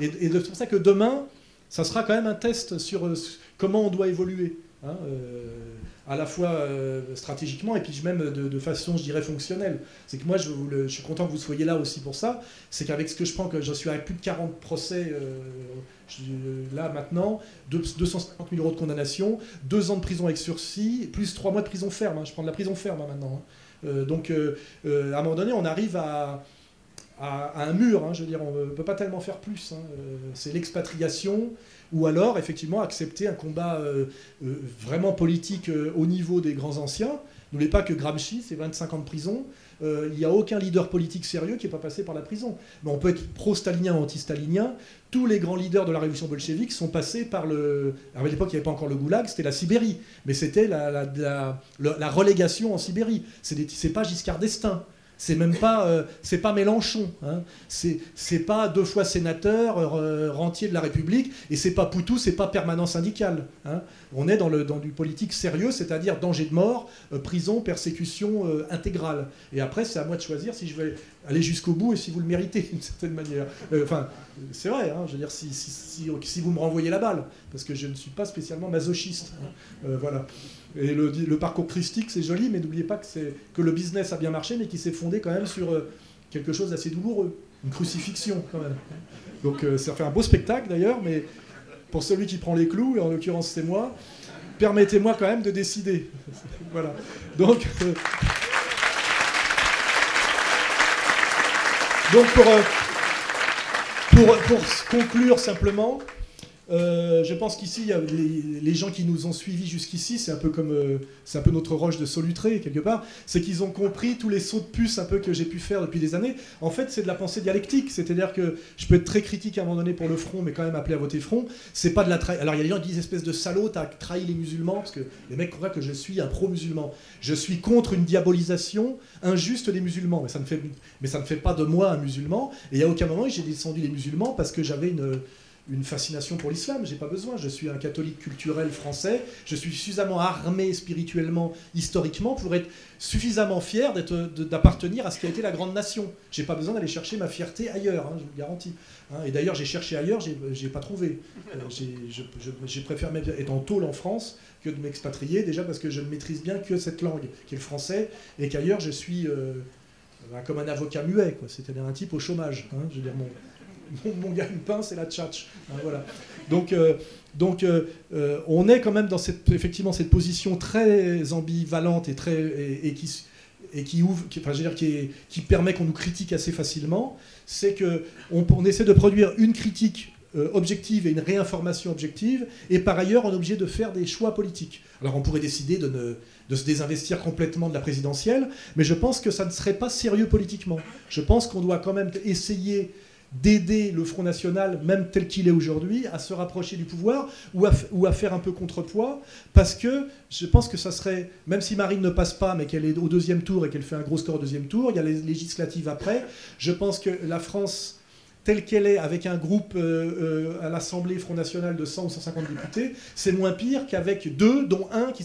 [SPEAKER 2] c'est pour ça que demain, ça sera quand même un test sur euh, comment on doit évoluer. Hein, à la fois stratégiquement et puis même de, façon, je dirais, fonctionnelle. C'est que moi, je, suis content que vous soyez là aussi pour ça. C'est qu'avec ce que je prends, que je suis avec plus de 40 procès là maintenant, 250 000 euros de condamnation, 2 ans de prison avec sursis, plus 3 mois de prison ferme. Hein. je prends de la prison ferme hein, maintenant. donc, à un moment donné, on arrive à à, un mur. Hein, je veux dire, on ne peut pas tellement faire plus. Hein. Euh, c'est l'expatriation, ou alors effectivement accepter un combat euh, euh, vraiment politique au niveau des grands anciens. N'oubliez pas que Gramsci, c'est 25 ans de prison. Il n'y a aucun leader politique sérieux qui n'est pas passé par la prison. Mais on peut être pro-stalinien ou anti-stalinien. Tous les grands leaders de la révolution bolchevique sont passés par le. À l'époque, il n'y avait pas encore le goulag, c'était la Sibérie. Mais c'était la, la, relégation en Sibérie. C'est pas Giscard d'Estaing. C'est même pas, euh, pas Mélenchon. Hein. C'est pas deux fois sénateur, euh, rentier de la République, et c'est pas Poutou, c'est pas permanent syndical. Hein. On est dans, le, dans du politique sérieux, c'est-à-dire danger de mort, euh, prison, persécution intégrale. Et après, c'est à moi de choisir si je vais aller jusqu'au bout et si vous le méritez d'une certaine manière. Enfin, c'est vrai. Hein, je veux dire, si, vous me renvoyez la balle, parce que je ne suis pas spécialement masochiste. voilà. Et le, parcours christique, c'est joli, mais n'oubliez pas que, le business a bien marché, mais qui s'est fondé quand même sur euh, quelque chose d'assez douloureux, une crucifixion quand même. Donc euh, ça fait un beau spectacle d'ailleurs, mais pour celui qui prend les clous, et en l'occurrence c'est moi, permettez-moi quand même de décider. voilà. Donc, donc pour, pour, pour conclure simplement, euh, je pense qu'ici, les, gens qui nous ont suivis jusqu'ici, c'est un peu comme, euh, notre roche de solutré quelque part, c'est qu'ils ont compris tous les sauts de puce un peu que j'ai pu faire depuis des années. En fait, c'est de la pensée dialectique, c'est-à-dire que je peux être très critique à un moment donné pour le front, mais quand même appelé à voter front. C'est pas de la trahison. Alors il y a des gens qui disent espèce de salaud, t'as trahi les musulmans, parce que les mecs croient que je suis un pro-musulman. Je suis contre une diabolisation injuste des musulmans, mais ça ne fait, pas de moi un musulman. Et a aucun moment j'ai descendu les musulmans parce que j'avais une une fascination pour l'islam, j'ai pas besoin, je suis un catholique culturel français, je suis suffisamment armé spirituellement, historiquement, pour être suffisamment fier d'appartenir à ce qui a été la grande nation. J'ai pas besoin d'aller chercher ma fierté ailleurs, hein, je vous le garantis. Hein. et d'ailleurs, j'ai cherché ailleurs, j'ai pas trouvé. Euh, j'ai préféré être en tôle en France que de m'expatrier, déjà parce que je ne maîtrise bien que cette langue, qui est le français, et qu'ailleurs, je suis euh, comme un avocat muet, c'est-à-dire un type au chômage. Hein. je veux dire, mon, mon, gagne-pain, c'est la tchatch. Hein, voilà. Donc, euh, donc euh, euh, on est quand même dans cette, effectivement cette position très ambivalente et, très, et, qui, et qui, ouvre, enfin, dire, qui, permet qu'on nous critique assez facilement. C'est qu'on on essaie de produire une critique objective et une réinformation objective, et par ailleurs on est obligé de faire des choix politiques. Alors on pourrait décider de, de se désinvestir complètement de la présidentielle, mais je pense que ça ne serait pas sérieux politiquement. Je pense qu'on doit quand même essayer d'aider le Front National, même tel qu'il est aujourd'hui, à se rapprocher du pouvoir ou à, faire un peu contrepoids, parce que je pense que ça serait, même si Marine ne passe pas, mais qu'elle est au deuxième tour et qu'elle fait un gros score au deuxième tour, il y a les législatives après, je pense que la France telle qu'elle est, avec un groupe euh, euh, à l'Assemblée Front National de 100 ou 150 députés, c'est moins pire qu'avec deux, dont un qui,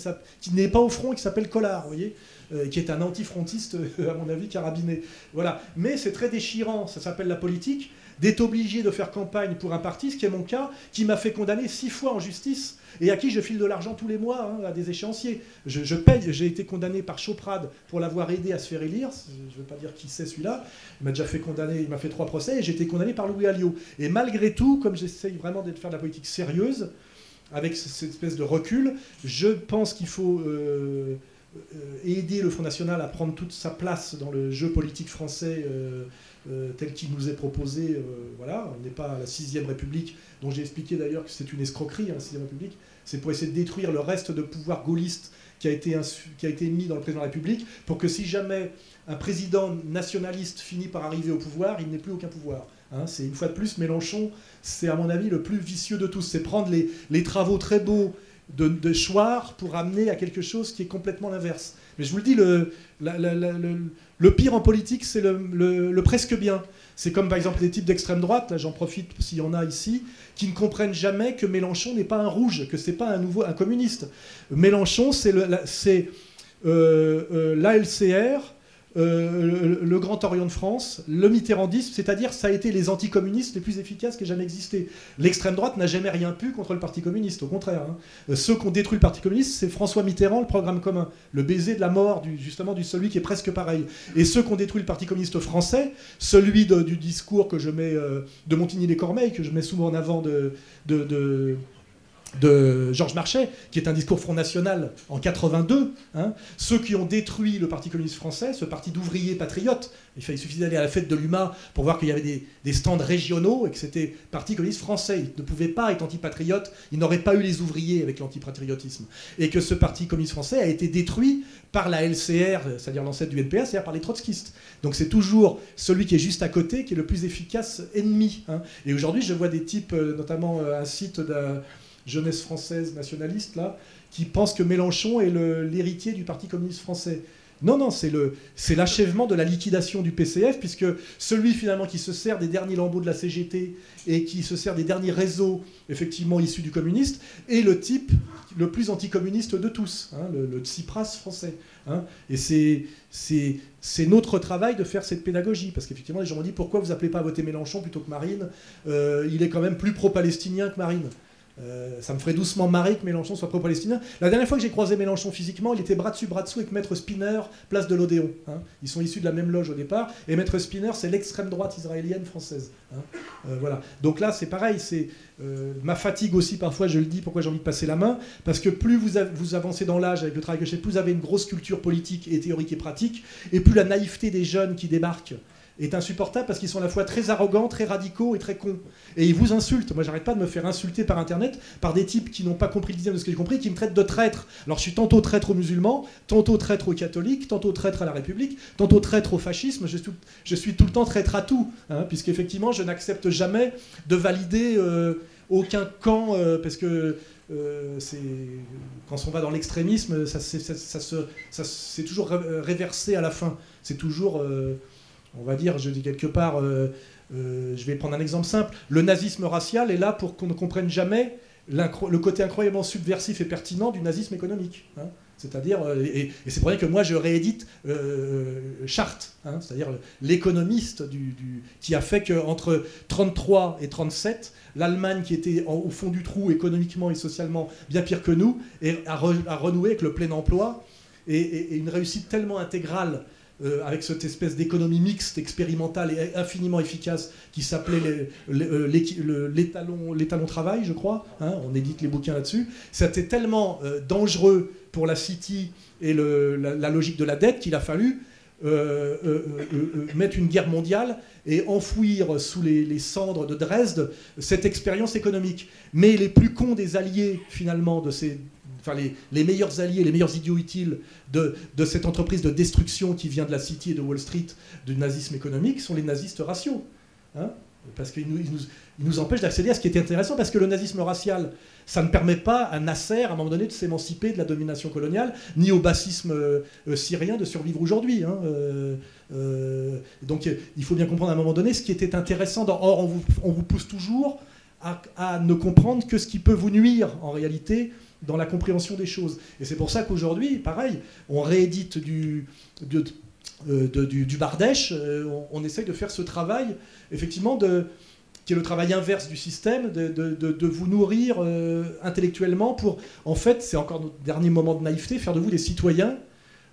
[SPEAKER 2] n'est pas au front et qui s'appelle Collard, vous voyez euh, qui est un antifrontiste, à mon avis, carabiné. Voilà. Mais c'est très déchirant, ça s'appelle la politique, d'être obligé de faire campagne pour un parti, ce qui est mon cas, qui m'a fait condamner six fois en justice et à qui je file de l'argent tous les mois hein, à des échéanciers. Je, paye, j'ai été condamné par Choprade pour l'avoir aidé à se faire élire, je ne veux pas dire qui c'est celui-là, il m'a déjà fait condamner, il m'a fait trois procès, et j'ai été condamné par Louis Alliot. Et malgré tout, comme j'essaye vraiment de faire de la politique sérieuse, avec cette espèce de recul, je pense qu'il faut... Euh, euh, aider le Front National à prendre toute sa place dans le jeu politique français euh, euh, tel qu'il nous est proposé. voilà, on n'est pas à la sixième République, dont j'ai expliqué d'ailleurs que c'est une escroquerie, hein, la sixième République. C'est pour essayer de détruire le reste de pouvoir gaulliste qui a, été mis dans le président de la République, pour que si jamais un président nationaliste finit par arriver au pouvoir, il n'ait plus aucun pouvoir. Hein. c'est une fois de plus Mélenchon, c'est à mon avis le plus vicieux de tous. C'est prendre les, travaux très beaux de, de choir pour amener à quelque chose qui est complètement l'inverse. Mais je vous le dis, le, pire en politique, c'est le, presque bien. C'est comme par exemple les types d'extrême droite, là j'en profite s'il y en a ici, qui ne comprennent jamais que Mélenchon n'est pas un rouge, que c'est pas un nouveau un communiste. Mélenchon, c'est l'ALCR, le Grand Orient de France, le mitterrandisme, c'est-à-dire ça a été les anticommunistes les plus efficaces qui aient jamais existé. L'extrême droite n'a jamais rien pu contre le Parti communiste, au contraire. Hein. Euh, ceux qui ont détruit le Parti communiste, c'est François Mitterrand, le programme commun, le baiser de la mort, justement, du celui qui est presque pareil. Et ceux qui ont détruit le Parti communiste français, celui du discours que je mets euh, de Montigny-les-Cormeilles, que je mets souvent en avant de Georges Marchais, qui est un discours Front National en 82. Hein. ceux qui ont détruit le Parti communiste français, ce parti d'ouvriers patriotes, il, fallait, suffisait d'aller à la fête de l'UMA pour voir qu'il y avait des, stands régionaux et que c'était Parti communiste français. Il ne pouvait pas être antipatriote, il n'aurait pas eu les ouvriers avec l'antipatriotisme. Et que ce Parti communiste français a été détruit par la LCR, c'est-à-dire l'ancêtre du NPA, c'est-à-dire par les trotskistes. Donc c'est toujours celui qui est juste à côté qui est le plus efficace ennemi. Hein. Et aujourd'hui, je vois des types, euh, notamment euh, un site d'un jeunesse française nationaliste, là, qui pense que Mélenchon est l'héritier du Parti communiste français. Non, non, c'est l'achèvement de la liquidation du PCF, puisque celui finalement qui se sert des derniers lambeaux de la CGT et qui se sert des derniers réseaux effectivement issus du communiste est le type le plus anticommuniste de tous, hein, le, Tsipras français. Hein. Et c'est notre travail de faire cette pédagogie, parce qu'effectivement les gens m'ont dit pourquoi vous appelez pas à voter Mélenchon plutôt que Marine? Euh, Il est quand même plus pro-palestinien que Marine. Euh, ça me ferait doucement marrer que Mélenchon soit pro-palestinien. La dernière fois que j'ai croisé Mélenchon physiquement, il était bras dessus, bras dessous avec Maître Spinner, place de l'Odéon. Hein. Ils sont issus de la même loge au départ. Et Maître Spinner, c'est l'extrême droite israélienne française. Hein. Euh, voilà. Donc là, c'est pareil. C'est euh, ma fatigue aussi, parfois, je le dis, pourquoi j'ai envie de passer la main? Parce que plus vous, vous avancez dans l'âge avec le travail que je fais, plus vous avez une grosse culture politique et théorique et pratique, et plus la naïveté des jeunes qui débarquent est insupportable parce qu'ils sont à la fois très arrogants, très radicaux et très cons. Et ils vous insultent. Moi, j'arrête pas de me faire insulter par Internet par des types qui n'ont pas compris le dixième de ce que j'ai compris, qui me traitent de traître. Alors, je suis tantôt traître aux musulmans, tantôt traître aux catholiques, tantôt traître à la République, tantôt traître au fascisme. Je suis tout, je suis tout le temps traître à tout, hein, puisqu'effectivement, je n'accepte jamais de valider euh, aucun camp, euh, parce que euh, quand on va dans l'extrémisme, ça, c'est toujours réversé à la fin. C'est toujours on va dire, je dis quelque part, euh, euh, je vais prendre un exemple simple, le nazisme racial est là pour qu'on ne comprenne jamais le côté incroyablement subversif et pertinent du nazisme économique. Hein. C'est-à-dire, euh, et, c'est pour ça que moi je réédite Charte, hein, c'est-à-dire l'économiste qui a fait qu'entre 33 et 37, l'Allemagne qui était au fond du trou économiquement et socialement bien pire que nous, a, renoué avec le plein emploi et une réussite tellement intégrale euh, avec cette espèce d'économie mixte, expérimentale et infiniment efficace qui s'appelait l'étalon euh, travail, je crois. Hein, on édite les bouquins là-dessus. C'était tellement euh, dangereux pour la City et la, logique de la dette qu'il a fallu mettre une guerre mondiale et enfouir sous les, les, cendres de Dresde cette expérience économique. Mais les plus cons des alliés, finalement, de ces les, meilleurs alliés, les meilleurs idiots utiles de, cette entreprise de destruction qui vient de la City et de Wall Street, du nazisme économique, sont les nazistes raciaux. Hein parce qu'ils nous, empêchent d'accéder à ce qui était intéressant, parce que le nazisme racial, ça ne permet pas à Nasser, à un moment donné, de s'émanciper de la domination coloniale, ni au bassisme euh, syrien de survivre aujourd'hui. Hein, euh, euh, donc il faut bien comprendre à un moment donné ce qui était intéressant. Or, on vous, pousse toujours à, ne comprendre que ce qui peut vous nuire, en réalité, dans la compréhension des choses. Et c'est pour ça qu'aujourd'hui, pareil, on réédite du, euh, du, Bardèche, euh, on, essaye de faire ce travail, effectivement, de, qui est le travail inverse du système, de, vous nourrir euh, intellectuellement pour, en fait, c'est encore notre dernier moment de naïveté, faire de vous des citoyens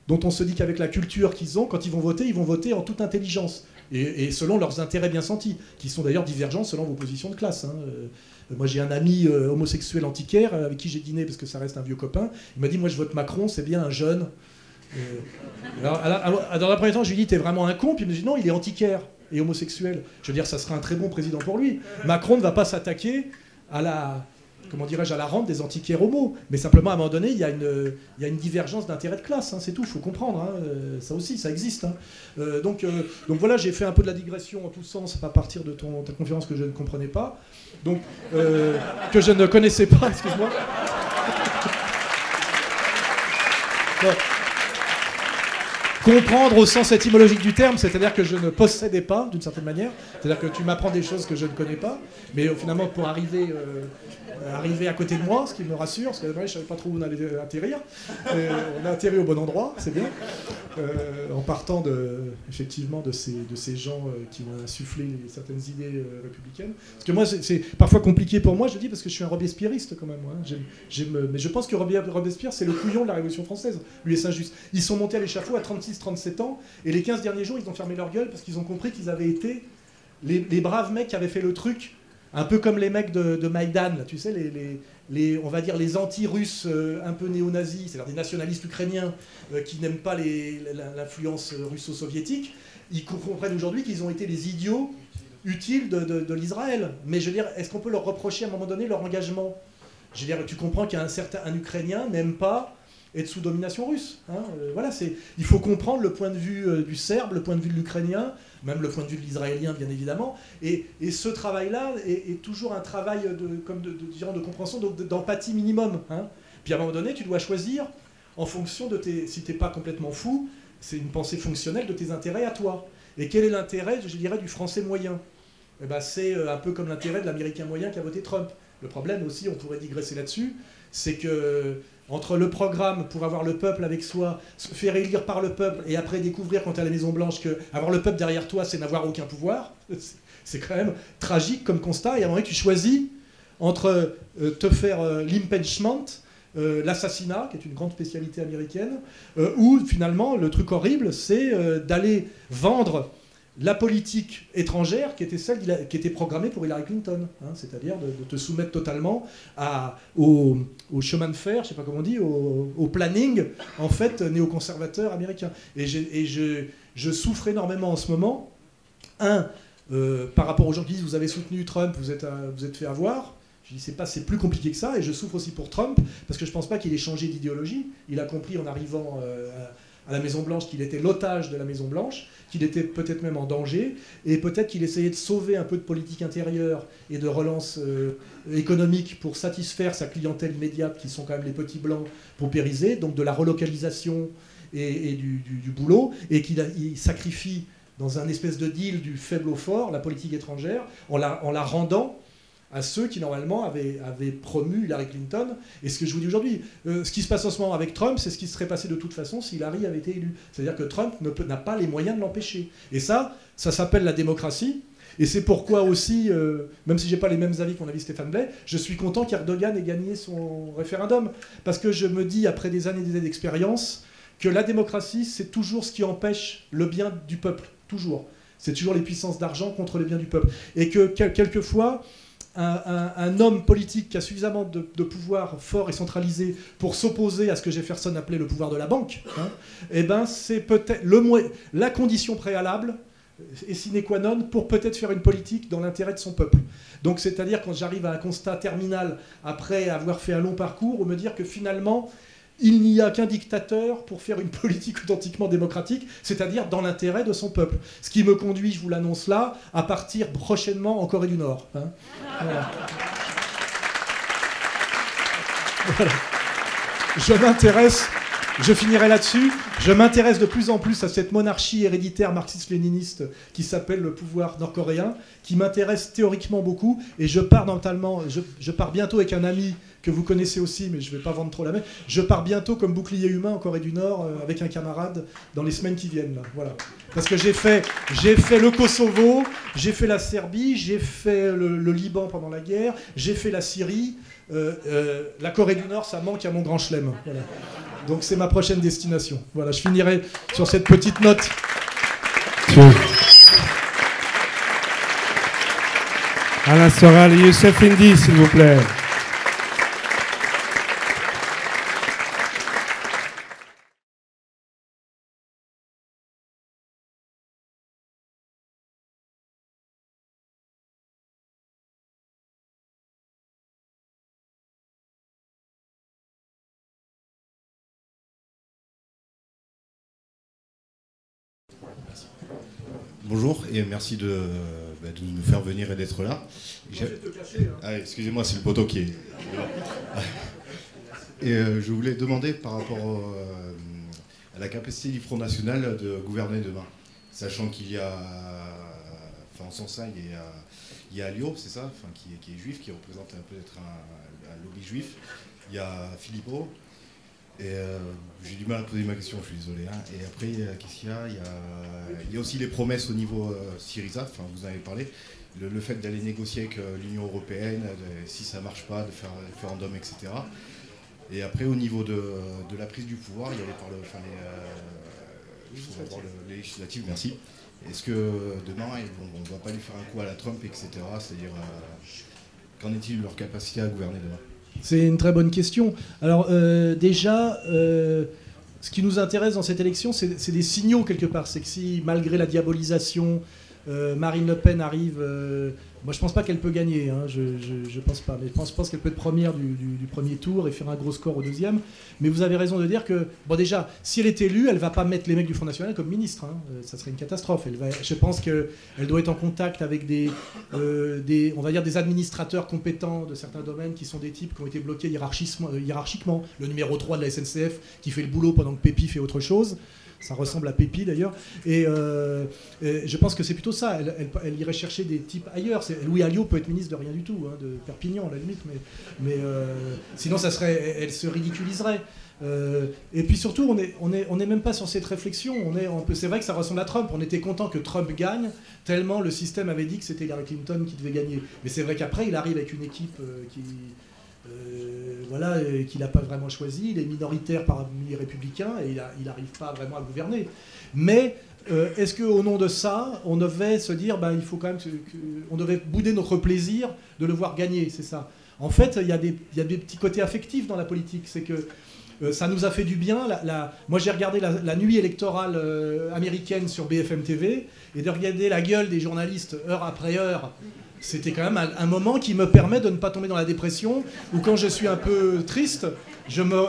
[SPEAKER 2] dont on se dit qu'avec la culture qu'ils ont, quand ils vont voter, ils vont voter en toute intelligence et, selon leurs intérêts bien sentis, qui sont d'ailleurs divergents selon vos positions de classe. Hein. Moi, j'ai un ami euh, homosexuel antiquaire euh, avec qui j'ai dîné parce que ça reste un vieux copain. Il m'a dit Moi, je vote Macron, c'est bien un jeune. Euh, alors, dans la première temps, je lui dit T'es vraiment un con? Puis il me dit Non, il est antiquaire et homosexuel. Je veux dire, ça serait un très bon président pour lui. Macron ne va pas s'attaquer à la, comment dirais-je, à la rente des antiquaires homo. Mais simplement, à un moment donné, il y a une, divergence d'intérêt de classe, hein, c'est tout, il faut comprendre. Hein, euh, ça aussi, ça existe. Hein. Euh, donc, euh, donc voilà, j'ai fait un peu de la digression en tous sens à partir de ton, ta conférence que je ne comprenais pas. Donc, que je ne connaissais pas, excuse-moi. comprendre au sens étymologique du terme, c'est-à-dire que je ne possédais pas, d'une certaine manière. C'est-à-dire que tu m'apprends des choses que je ne connais pas, mais finalement, pour arriver euh, arrivé à côté de moi, ce qui me rassure, parce que je ne savais pas trop où on allait atterrir. on a atterri au bon endroit, c'est bien. euh, en partant de, effectivement de ces, de ces gens euh, qui ont insufflé certaines idées euh, républicaines. Parce que moi, c'est parfois compliqué pour moi, je dis, parce que je suis un Robespierriste quand même. Hein. mais je pense que Robespierre, c'est le couillon de la Révolution française, lui et Saint-Just. Ils sont montés à l'échafaud à 36-37 ans, et les 15 derniers jours, ils ont fermé leur gueule parce qu'ils ont compris qu'ils avaient été les, braves mecs qui avaient fait le truc, un peu comme les mecs de, de Maïdan, tu sais, les on va dire les anti-russes euh, un peu néo-nazis, c'est-à-dire des nationalistes ukrainiens euh, qui n'aiment pas l'influence russo-soviétique, ils comprennent aujourd'hui qu'ils ont été les idiots utiles de, l'Israël. Mais je veux dire, est-ce qu'on peut leur reprocher à un moment donné leur engagement? Je veux dire, tu comprends qu'un certain Ukrainien n'aime pas être sous domination russe. Hein, euh, voilà, c'est, il faut comprendre le point de vue du Serbe, le point de vue de l'Ukrainien, même le point de vue de l'Israélien, bien évidemment. Et, ce travail-là est, toujours un travail de, de, de, compréhension, d'empathie minimum. Hein. Puis à un moment donné, tu dois choisir en fonction de tes. Si tu n'es pas complètement fou, c'est une pensée fonctionnelle de tes intérêts à toi. Et quel est l'intérêt, je dirais, du français moyen? Eh ben, C'est euh, un peu comme l'intérêt de l'américain moyen qui a voté Trump. Le problème aussi, on pourrait digresser là-dessus, c'est que entre le programme pour avoir le peuple avec soi, se faire élire par le peuple et après découvrir quand tu à la Maison Blanche que avoir le peuple derrière toi, c'est n'avoir aucun pouvoir, c'est quand même tragique comme constat. Et à un moment tu choisis entre euh, te faire euh, l'impeachment, euh, l'assassinat, qui est une grande spécialité américaine, ou finalement, le truc horrible, c'est d'aller vendre la politique étrangère qui était celle qui était programmée pour Hillary Clinton, hein, c'est-à-dire de, te soumettre totalement au, chemin de fer, je sais pas comment on dit, au, planning en fait néoconservateur américain. Et, je, souffre énormément en ce moment. Un, euh, par rapport aux gens qui disent vous avez soutenu Trump, vous êtes, vous êtes fait avoir. Je dis c'est pas c'est plus compliqué que ça et je souffre aussi pour Trump parce que je pense pas qu'il ait changé d'idéologie. Il a compris en arrivant euh, la Maison Blanche qu'il était l'otage de la Maison Blanche qu'il était peut-être même en danger, et peut-être qu'il essayait de sauver un peu de politique intérieure et de relance euh, économique pour satisfaire sa clientèle immédiate, qui sont quand même les petits blancs paupérisés, donc de la relocalisation et, du, boulot, et qu'il sacrifie dans un espèce de deal du faible au fort la politique étrangère en la rendant à ceux qui normalement avaient, promu Hillary Clinton. Et ce que je vous dis aujourd'hui, euh, ce qui se passe en ce moment avec Trump, c'est ce qui serait passé de toute façon si Hillary avait été élu. C'est-à-dire que Trump n'a pas les moyens de l'empêcher. Et ça, ça s'appelle la démocratie. Et c'est pourquoi aussi, euh, même si j'ai pas les mêmes avis qu'on a vu Stéphane Blais, je suis content qu'Erdogan ait gagné son référendum. Parce que je me dis, après des années et des années d'expérience, que la démocratie, c'est toujours ce qui empêche le bien du peuple. Toujours. C'est toujours les puissances d'argent contre les biens du peuple. Et que quelquefois, un, homme politique qui a suffisamment de, pouvoir fort et centralisé pour s'opposer à ce que Jefferson appelait le pouvoir de la banque, hein, eh ben c'est peut-être la condition préalable et sine qua non pour peut-être faire une politique dans l'intérêt de son peuple. Donc c'est-à-dire quand j'arrive à un constat terminal après avoir fait un long parcours, ou me dire que finalement il n'y a qu'un dictateur pour faire une politique authentiquement démocratique, c'est-à-dire dans l'intérêt de son peuple. Ce qui me conduit, je vous l'annonce là, à partir prochainement en Corée du Nord. Hein. Je m'intéresse je finirai là-dessus. Je m'intéresse de plus en plus à cette monarchie héréditaire marxiste-léniniste qui s'appelle le pouvoir nord-coréen, qui m'intéresse théoriquement beaucoup. Et je pars je, pars bientôt avec un ami que vous connaissez aussi, mais je ne vais pas vendre trop la main. Je pars bientôt comme bouclier humain en Corée du Nord euh, avec un camarade dans les semaines qui viennent. Là. Voilà. Parce que j'ai fait, j'ai fait le Kosovo, j'ai fait la Serbie, j'ai fait le, Liban pendant la guerre, j'ai fait la Syrie. Euh, euh, la Corée du Nord, ça manque à mon grand chelem. Donc c'est ma prochaine destination. Voilà, je finirai sur cette petite note.
[SPEAKER 4] Alain Soral et Youssef Indy, s'il vous plaît.
[SPEAKER 5] Bonjour et merci de, bah, nous faire venir et d'être là.
[SPEAKER 2] Hein.
[SPEAKER 5] Ah, excusez-moi, c'est le poteau qui est. et euh, je voulais demander par rapport euh, à la capacité du Front National de gouverner demain, sachant qu'il y a, enfin en sens ça, il y a, il y a Alio, c'est ça, enfin, qui, est juif, qui représente peut-être un, lobby juif. Il y a Philippot, Et euh, j'ai du mal à poser ma question, je suis désolé. hein. Et après, euh, qu'est-ce qu'il y a? Il, y a aussi les promesses au niveau euh, Syriza, enfin, vous en avez parlé. Le, fait d'aller négocier avec l'Union Européenne, si ça marche pas, de faire un référendum, etc. Et après, au niveau de, la prise du pouvoir, il y a les, parle- enfin, les, il faut voir le- les législatives, merci. Est-ce que demain, on ne va pas lui faire un coup à la Trump, etc. C'est-à-dire, qu'en est-il de leur capacité à gouverner demain?
[SPEAKER 2] C'est une très bonne question. Alors euh, déjà, euh, ce qui nous intéresse dans cette élection, c'est des signaux quelque part. C'est que si, malgré la diabolisation, euh, Marine Le Pen arrive... moi, je pense pas qu'elle peut gagner, hein, je, je, pense pas. Mais je pense, qu'elle peut être première du, premier tour et faire un gros score au deuxième. Mais vous avez raison de dire que, bon déjà, si elle est élue, elle va pas mettre les mecs du Front National comme ministre. hein. Euh, ça serait une catastrophe. Elle va, je pense qu'elle doit être en contact avec des, euh, des, on va dire, des administrateurs compétents de certains domaines qui sont des types qui ont été bloqués euh, hiérarchiquement. Le numéro 3 de la SNCF qui fait le boulot pendant que Pépi fait autre chose. Ça ressemble à Pépi d'ailleurs. Et, euh, et je pense que c'est plutôt ça. Elle, irait chercher des types ailleurs. Louis Alliot peut être ministre de rien du tout, hein, de Perpignan à la limite, mais, euh, sinon ça serait, elle se ridiculiserait. Euh, et puis surtout, on n'est est, même pas sur cette réflexion. On est, c'est vrai que ça ressemble à Trump. On était content que Trump gagne, tellement le système avait dit que c'était Hillary Clinton qui devait gagner. Mais c'est vrai qu'après, il arrive avec une équipe qui, euh, voilà, euh, qu'il n'a pas vraiment choisi. Il est minoritaire parmi les républicains et il n'arrive pas vraiment à gouverner. Mais euh, est-ce qu'au nom de ça, on devait se dire, ben, il faut quand même, que- on devait bouder notre plaisir de le voir gagner, c'est ça? En fait, il y, a des- petits côtés affectifs dans la politique. C'est que ça nous a fait du bien. Moi, j'ai regardé la, nuit électorale américaine sur BFM TV et de regarder la gueule des journalistes heure après heure. C'était quand même un, moment qui me permet de ne pas tomber dans la dépression ou quand je suis un peu triste, je me,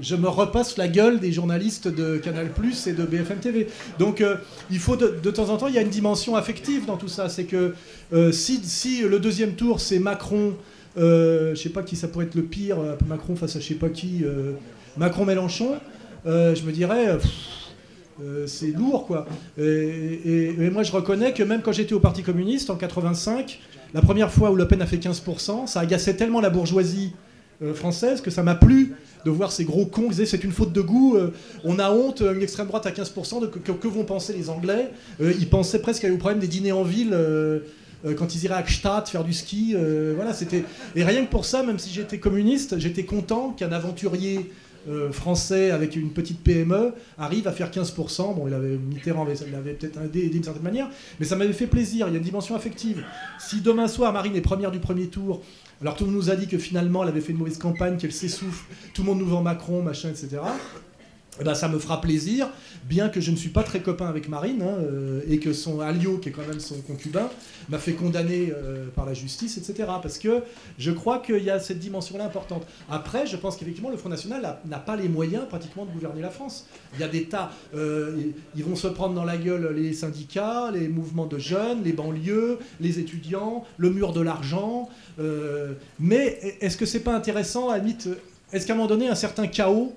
[SPEAKER 2] je me repasse la gueule des journalistes de Canal et de BFM TV. Donc euh, il faut de, temps en temps, il y a une dimension affective dans tout ça. C'est que euh, si, si le deuxième tour c'est Macron, euh, je sais pas qui ça pourrait être le pire, euh, Macron face à je sais pas qui, Macron-Mélenchon, je me dirais. Euh, c'est lourd quoi. Et, moi je reconnais que même quand j'étais au Parti communiste en 85, la première fois où Le Pen a fait 15%, ça agaçait tellement la bourgeoisie euh, française que ça m'a plu de voir ces gros cons qui disaient c'est une faute de goût, euh, on a honte, une extrême droite à 15%, de, que, que- vont penser les Anglais Ils pensaient presque au problème des dîners en ville. quand ils iraient à Gstaad faire du ski, voilà, c'était. Et rien que pour ça, même si j'étais communiste, j'étais content qu'un aventurier euh, français avec une petite PME arrive à faire 15%. Bon, il avait Mitterrand, avait- il avait peut-être aidé d'une certaine manière, mais ça m'avait fait plaisir. Il y a une dimension affective. Si demain soir Marine est première du premier tour, alors tout le monde nous a dit que finalement elle avait fait une mauvaise campagne, qu'elle s'essouffle, tout le monde nous vend Macron, machin, etc. Eh ben, ça me fera plaisir, bien que je ne suis pas très copain avec Marine, hein, euh, et que son Alliot, qui est quand même son concubin, m'a fait condamner euh, par la justice, etc. Parce que je crois qu'il y a cette dimension-là importante. Après, je pense qu'effectivement, le Front National n'a- pas les moyens pratiquement de gouverner la France. Il y a des tas, euh, ils vont se prendre dans la gueule les syndicats, les mouvements de jeunes, les banlieues, les étudiants, le mur de l'argent. mais est-ce que c'est pas intéressant, à est-ce qu'à un moment donné, un certain chaos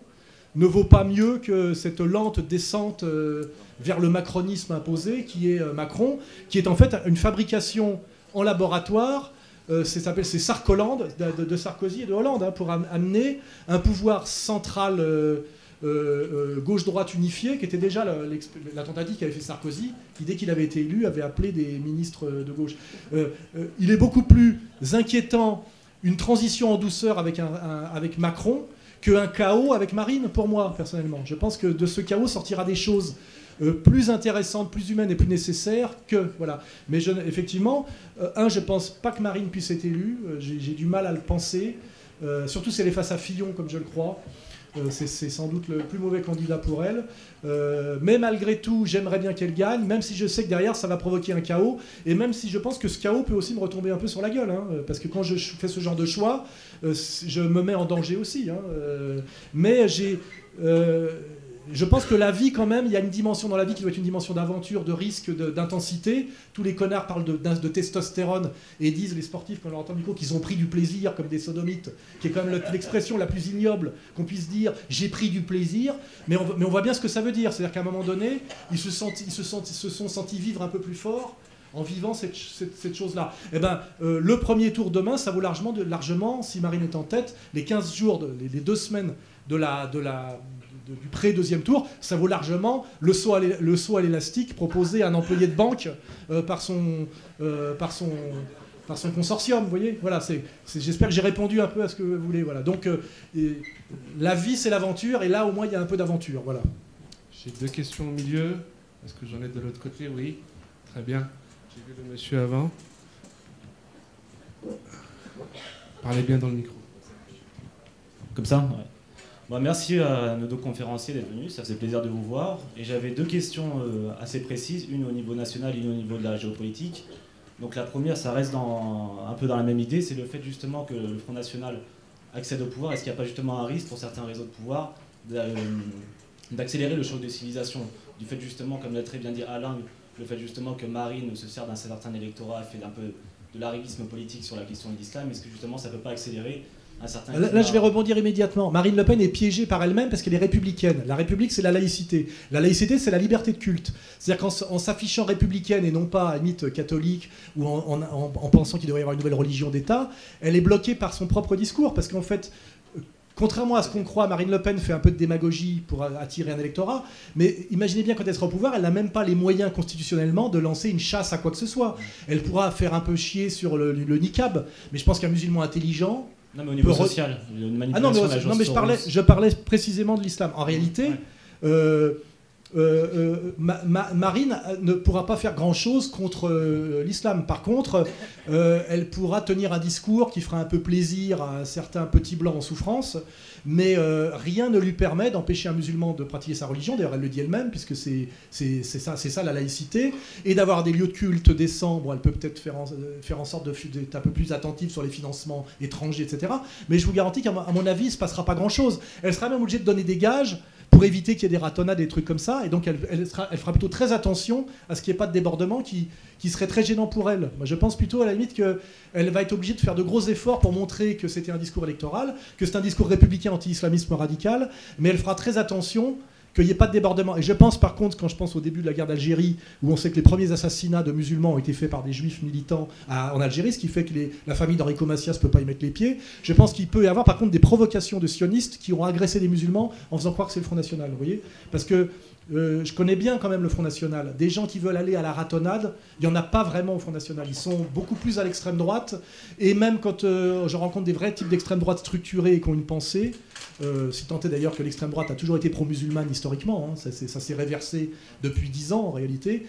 [SPEAKER 2] ne vaut pas mieux que cette lente descente euh, vers le macronisme imposé qui est euh, Macron, qui est en fait une fabrication en laboratoire. euh, c'est Sarkoland de, Sarkozy et de Hollande hein, pour am- amener un pouvoir central gauche-droite unifié qui était déjà la qu'avait fait Sarkozy qui dès qu'il avait été élu avait appelé des ministres de gauche. Il est beaucoup plus inquiétant une transition en douceur avec, avec Macron qu'un chaos avec Marine, pour moi, personnellement. Je pense que de ce chaos sortira des choses euh, plus intéressantes, plus humaines et plus nécessaires que. Voilà. Mais effectivement, euh, un, je pense pas que Marine puisse être élue. Euh, J'ai du mal à le penser. Surtout si elle est face à Fillon, comme je le crois. C'est sans doute le plus mauvais candidat pour elle. Mais malgré tout, j'aimerais bien qu'elle gagne, même si je sais que derrière, ça va provoquer un chaos. Et même si je pense que ce chaos peut aussi me retomber un peu sur la gueule. hein, parce que quand je fais ce genre de choix, je me mets en danger aussi. hein, euh, mais j'ai. euh, je pense que la vie, quand même, il y a une dimension dans la vie qui doit être une dimension d'aventure, de risque, d'intensité. Tous les connards parlent de, testostérone et disent, les sportifs, quand on leur entend le micro, qu'ils ont pris du plaisir comme des sodomites, qui est quand même le- l'expression la plus ignoble qu'on puisse dire j'ai pris du plaisir. Mais on, voit bien ce que ça veut dire. C'est-à-dire qu'à un moment donné, ils se, sentent, ils, se sentent- ils se sont sentis vivre un peu plus fort en vivant cette, chose-là. Eh ben, le premier tour demain, ça vaut largement, largement, si Marine est en tête, les 15 jours, les, deux semaines de la, de du pré-deuxième tour, ça vaut largement le saut à l'élastique proposé à un employé de banque par son, par son par son consortium, vous voyez? Voilà, j'espère que j'ai répondu un peu à ce que vous voulez. Voilà. Donc, euh, la vie, c'est l'aventure, et là, au moins, il y a un peu d'aventure. Voilà.
[SPEAKER 4] J'ai deux questions au milieu. Est-ce que j'en ai de l'autre côté? Oui. Très bien. Monsieur avant. Parlez bien dans le micro.
[SPEAKER 6] Comme ça ouais. Merci à nos deux conférenciers d'être venus, ça faisait plaisir de vous voir. Et j'avais deux questions euh, assez précises, une au niveau national une au niveau de la géopolitique. Donc la première, ça reste un peu dans la même idée, c'est le fait justement que le Front National accède au pouvoir. Est-ce qu'il n'y a pas justement un risque pour certains réseaux de pouvoir euh, d'accélérer le choc de civilisation? Du fait justement, comme l'a très bien dit Alain, le fait justement que Marine se sert d'un certain électorat, fait un peu de l'arrivisme politique sur la question de l'islam, est-ce que justement ça ne peut pas accélérer
[SPEAKER 2] Là, je vais rebondir immédiatement. Marine Le Pen est piégée par elle-même parce qu'elle est républicaine. La République, c'est la laïcité. La laïcité, c'est la liberté de culte. C'est-à-dire qu'en s'affichant républicaine et non pas mythe catholique ou en, pensant qu'il devrait y avoir une nouvelle religion d'État, elle est bloquée par son propre discours. Parce qu'en fait, Contrairement à ce qu'on croit, Marine Le Pen fait un peu de démagogie pour attirer un électorat, mais imaginez bien quand elle sera au pouvoir, elle n'a même pas les moyens constitutionnellement de lancer une chasse à quoi que ce soit. Elle pourra faire un peu chier sur le, le niqab, mais je pense qu'un musulman intelligent,
[SPEAKER 6] non, mais au niveau social,
[SPEAKER 2] ah non, mais, non, mais je, parlais, je parlais précisément de l'islam. En réalité, euh, euh, euh, Marine ne pourra pas faire grand-chose contre l'islam. Par contre, elle pourra tenir un discours qui fera un peu plaisir à certains petits blancs en souffrance mais euh, rien ne lui permet d'empêcher un musulman de pratiquer sa religion, d'ailleurs elle le dit elle-même, puisque c'est ça, ça la laïcité, et d'avoir des lieux de culte décents, elle peut peut-être faire, en, faire en sorte d'être un peu plus attentive sur les financements étrangers, etc. Mais je vous garantis qu'à mon avis, il ne se passera pas grand-chose. Elle sera même obligée de donner des gages pour éviter qu'il y ait des ratonnades, des trucs comme ça. Et donc, elle, elle, fera plutôt très attention à ce qu'il n'y ait pas de débordement qui, qui serait très gênant pour elle. Moi, je pense plutôt à la limite qu'elle va être obligée de faire de gros efforts pour montrer que c'était un discours électoral, que c'est un discours républicain anti-islamisme radical, mais elle fera très attention qu'il n'y ait pas de débordement. Et je pense par contre, quand je pense au début de la guerre d'Algérie, où on sait que les premiers assassinats de musulmans ont été faits par des juifs militants en Algérie, ce qui fait que la famille d'Enrico Macias ne peut pas y mettre les pieds, je pense qu'il peut y avoir par contre des provocations de sionistes qui ont agressé des musulmans en faisant croire que c'est le Front National. Vous voyez? Parce que euh, je connais bien quand même le Front National. Des gens qui veulent aller à la ratonnade, il n'y en a pas vraiment au Front National. Ils sont beaucoup plus à l'extrême droite. Et même quand euh, je rencontre des vrais types d'extrême droite structurés et qui ont une pensée, euh, si tant est d'ailleurs que l'extrême droite a toujours été pro-musulmane historiquement, hein, ça, s'est réversé depuis dix ans en réalité,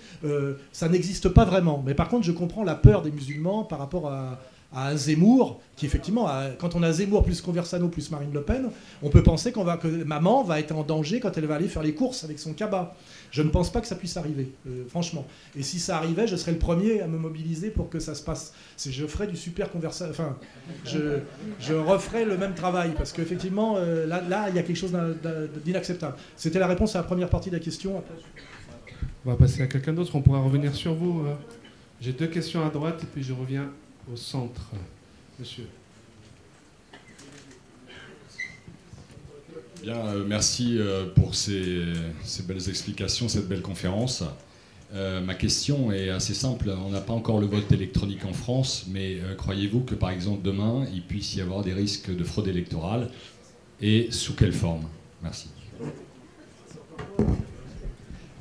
[SPEAKER 2] ça n'existe pas vraiment. Mais par contre, je comprends la peur des musulmans par rapport à, à Zemmour, qui effectivement, quand on a Zemmour plus Conversano plus Marine Le Pen, on peut penser qu'on va, que maman va être en danger quand elle va aller faire les courses avec son cabas. Je ne pense pas que ça puisse arriver, euh, franchement. Et si ça arrivait, je serais le premier à me mobiliser pour que ça se passe. Je ferais du super Conversano. Enfin, je, je referais le même travail, parce qu'effectivement, euh, là, là, il y a quelque chose d'inacceptable. C'était la réponse à la première partie de la question.
[SPEAKER 4] On va passer à quelqu'un d'autre, on pourra revenir sur vous. Hein. J'ai deux questions à droite et puis je reviens au centre. Monsieur.
[SPEAKER 7] Bien, euh, merci euh, pour ces, belles explications, cette belle conférence. Euh, ma question est assez simple. On n'a pas encore le vote électronique en France, mais croyez-vous que par exemple demain, il puisse y avoir des risques de fraude électorale et sous quelle forme? Merci.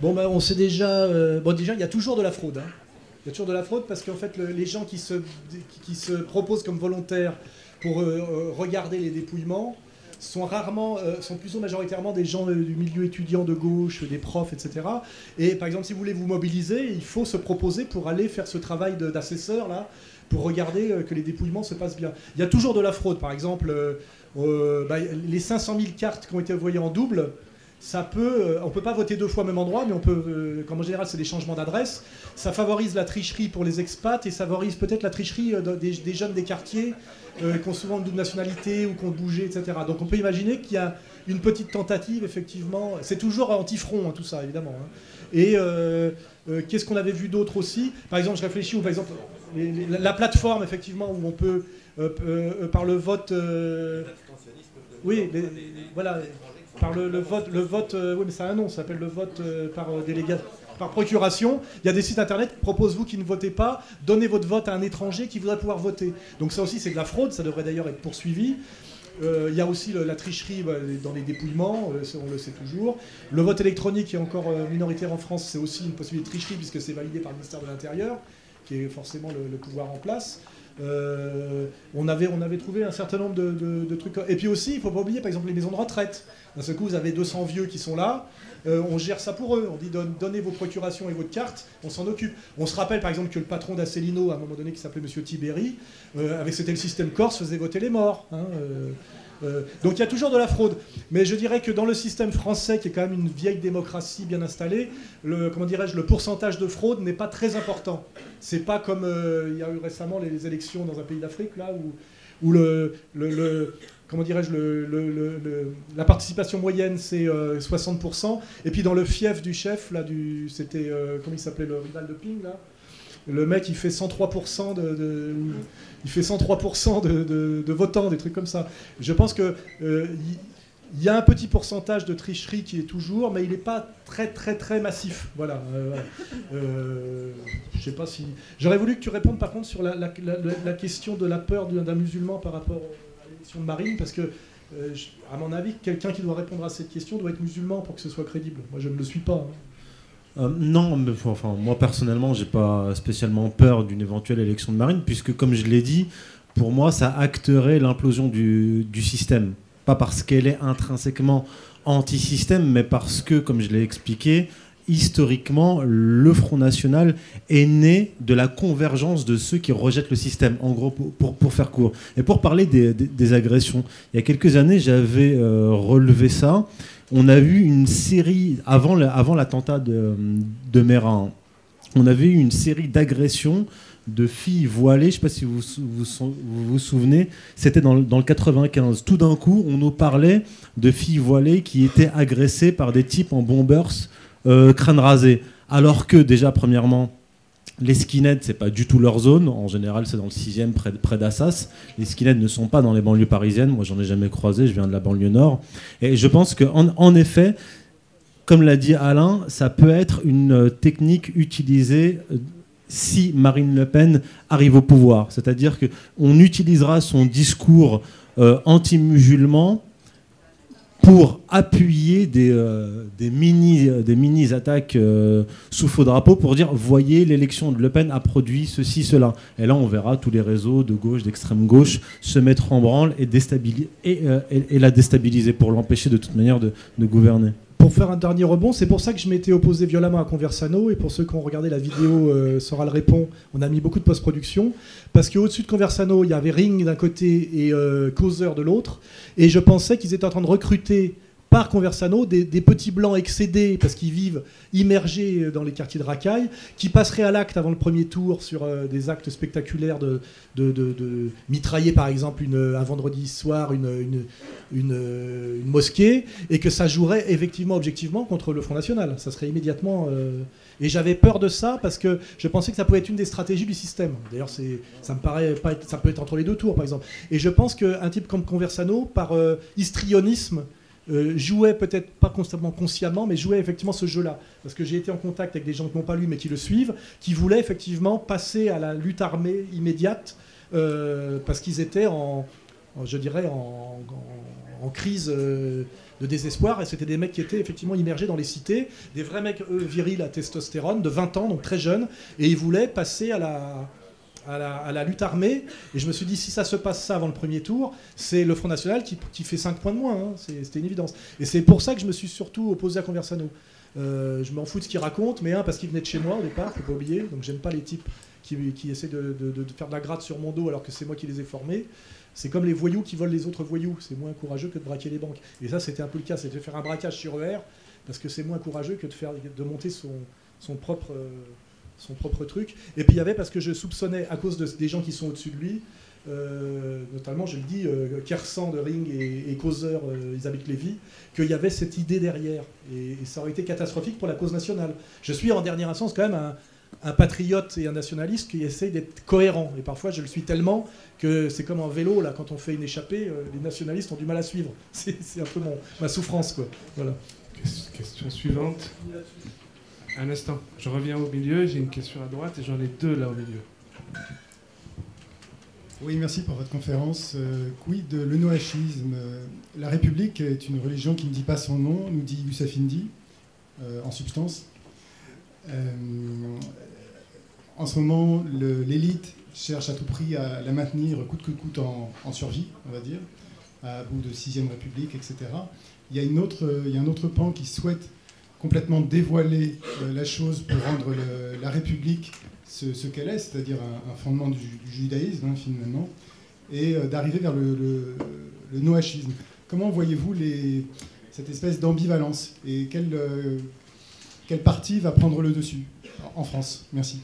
[SPEAKER 2] Bon, ben, on sait déjà. bon, déjà, il y a toujours de la fraude. Hein. Il y a toujours de la fraude parce qu'en fait, les gens qui se, qui se proposent comme volontaires pour euh, euh, regarder les dépouillements sont rarement, euh, sont plutôt majoritairement des gens du milieu étudiant de gauche, des profs, etc. Et par exemple, si vous voulez vous mobiliser, il faut se proposer pour aller faire ce travail d'assesseur là, pour regarder que les dépouillements se passent bien. Il y a toujours de la fraude, par exemple, bah, les 500 000 cartes qui ont été envoyées en double ça peut, euh, on peut pas voter deux fois au même endroit, mais on peut, euh, comme en général c'est des changements d'adresse, ça favorise la tricherie pour les expats et ça favorise peut-être la tricherie euh, des, jeunes des quartiers qui ont souvent une double nationalité ou qui ont bougé, etc. Donc on peut imaginer qu'il y a une petite tentative, effectivement. C'est toujours anti-front, hein, tout ça, évidemment. Hein. Et qu'est-ce qu'on avait vu d'autre aussi? Par exemple, je réfléchis, ou par exemple, la plateforme, effectivement, où on peut, par le vote... oui, voilà par le, vote, le vote euh, oui, mais ça a un nom, ça s'appelle le vote euh, par euh, délégation. par procuration. Il y a des sites internet qui proposent vous qui ne votez pas, donnez votre vote à un étranger qui voudrait pouvoir voter. Donc ça aussi c'est de la fraude, ça devrait d'ailleurs être poursuivi. Il y a aussi la tricherie bah, dans les dépouillements, on le sait toujours. Le vote électronique qui est encore minoritaire en France, c'est aussi une possibilité de tricherie puisque c'est validé par le ministère de l'Intérieur, qui est forcément le, pouvoir en place. on, avait, on avait trouvé un certain nombre de, trucs. Et puis aussi, il ne faut pas oublier par exemple les maisons de retraite. D'un seul coup, vous avez 200 vieux qui sont là. on gère ça pour eux. On dit donnez vos procurations et votre carte, on s'en occupe. On se rappelle par exemple que le patron d'Asselineau, à un moment donné, qui s'appelait M. Tiberi, avec c'était le système Corse, faisait voter les morts. Hein, euh, donc il y a toujours de la fraude. Mais je dirais que dans le système français, qui est quand même une vieille démocratie bien installée, le, comment dirais-je, le pourcentage de fraude n'est pas très important. C'est pas comme euh, il y a eu récemment les élections dans un pays d'Afrique, là, où, le, comment dirais-je, la participation moyenne c'est 60%, euh, et puis dans le fief du chef, là, du, c'était, comment il s'appelait le rival de Ping, là? Le mec, il fait 103% de, il fait 103% de, votants, des trucs comme ça. Je pense que euh, il y a un petit pourcentage de tricherie qui est toujours, mais il n'est pas très très très massif. Voilà. Euh, euh, je sais pas si. J'aurais voulu que tu répondes par contre sur la, question de la peur d'un musulman par rapport à de Marine, parce que à mon avis, quelqu'un qui doit répondre à cette question doit être musulman pour que ce soit crédible. Moi, je ne le suis pas. Hein.
[SPEAKER 3] Euh, non, mais, enfin, moi personnellement, j'ai pas spécialement peur d'une éventuelle élection de Marine, puisque comme je l'ai dit, pour moi, ça acterait l'implosion du, du, système. Pas parce qu'elle est intrinsèquement anti-système, mais parce que, comme je l'ai expliqué, historiquement, le Front National est né de la convergence de ceux qui rejettent le système, en gros, pour, pour, faire court. Et pour parler des, des, agressions, il y a quelques années, j'avais euh, relevé ça on a eu une série, avant, l'attentat de, de Mérin, on avait eu une série d'agressions de filles voilées. Je ne sais pas si vous vous, vous, souvenez, c'était dans, dans, le 95. Tout d'un coup, on nous parlait de filles voilées qui étaient agressées par des types en bombers euh, crâne rasé. Alors que, déjà, premièrement, les skinheads, c'est pas du tout leur zone. En général, c'est dans le 6 près, près d'Assas. Les skinheads ne sont pas dans les banlieues parisiennes. Moi, j'en ai jamais croisé. Je viens de la banlieue nord. Et je pense qu'en en, effet, comme l'a dit Alain, ça peut être une euh, technique utilisée euh, si Marine Le Pen arrive au pouvoir. C'est-à-dire qu'on utilisera son discours euh, anti-musulman pour appuyer des, euh, des, mini, des mini attaques euh, sous faux drapeau pour dire voyez l'élection de Le Pen a produit ceci cela. Et là on verra tous les réseaux de gauche d'extrême gauche se mettre en branle et, euh, la déstabiliser pour l'empêcher de toute manière de gouverner
[SPEAKER 2] pour faire un dernier rebond, c'est pour ça que je m'étais opposé violemment à Conversano. Et pour ceux qui ont regardé la vidéo euh, Soral répond, on a mis beaucoup de post-production. Parce qu'au-dessus de Conversano, il y avait Ring d'un côté et euh, Causeur de l'autre. Et je pensais qu'ils étaient en train de recruter par Conversano des, petits blancs excédés parce qu'ils vivent immergés dans les quartiers de racaille, qui passeraient à l'acte avant le premier tour sur euh, des actes spectaculaires de, mitrailler par exemple une, un vendredi soir une, mosquée, et que ça jouerait effectivement objectivement contre le Front National. Ça serait immédiatement... Euh, et j'avais peur de ça parce que je pensais que ça pouvait être une des stratégies du système. D'ailleurs, ça me paraît pas ça peut être entre les deux tours, par exemple. Et je pense qu'un type comme Conversano, par euh, histrionisme, euh, jouait peut-être pas constamment consciemment, mais jouait effectivement ce jeu-là. Parce que j'ai été en contact avec des gens qui n'ont pas lu mais qui le suivent, qui voulaient effectivement passer à la lutte armée immédiate euh, parce qu'ils étaient en, je dirais, en, crise euh, de désespoir. Et c'était des mecs qui étaient effectivement immergés dans les cités, des vrais mecs virils à testostérone, de 20 ans, donc très jeunes, et ils voulaient passer à la à la, lutte armée. Et je me suis dit, si ça se passe ça avant le premier tour, c'est le Front National qui, fait 5 points de moins. Hein. C'était une évidence. Et c'est pour ça que je me suis surtout opposé à Conversano. Euh, je m'en fous de ce qu'il raconte, mais un, parce qu'il venait de chez moi au départ, faut pas oublier. Donc j'aime pas les types qui, essaient de, faire de la gratte sur mon dos alors que c'est moi qui les ai formés. C'est comme les voyous qui volent les autres voyous. C'est moins courageux que de braquer les banques. Et ça, c'était un peu le cas. C'était de faire un braquage sur ER, parce que c'est moins courageux que de, faire, de monter son, son propre. Euh, son propre truc. Et puis il y avait, parce que je soupçonnais, à cause de, des gens qui sont au-dessus de lui, euh, notamment, je le dis, euh, Kersan de Ring et, Causeur euh, Lévy, qu'il y avait cette idée derrière. Et, ça aurait été catastrophique pour la cause nationale. Je suis en dernière instance quand même un, patriote et un nationaliste qui essaye d'être cohérent. Et parfois, je le suis tellement que c'est comme en vélo, là, quand on fait une échappée, euh, les nationalistes ont du mal à suivre. C'est un peu mon, ma souffrance, quoi. Voilà.
[SPEAKER 4] Question suivante. Un instant, je reviens au milieu, j'ai une question à droite et j'en ai deux là au milieu.
[SPEAKER 8] Oui, merci pour votre conférence. Euh, quid de l'eunoachisme La République est une religion qui ne dit pas son nom, nous dit Youssef Indy, euh, en substance. Euh, en ce moment, l'élite cherche à tout prix à la maintenir coûte que coûte en, survie, on va dire, à bout de sixième République, etc. Il y a un autre pan qui souhaite complètement dévoiler euh, la chose pour rendre la République ce, qu'elle est, c'est-à-dire un, fondement du, judaïsme, hein, finalement, et euh, d'arriver vers le, noachisme. Comment voyez-vous cette espèce d'ambivalence et quelle, euh, quelle partie va prendre le dessus en France? Merci.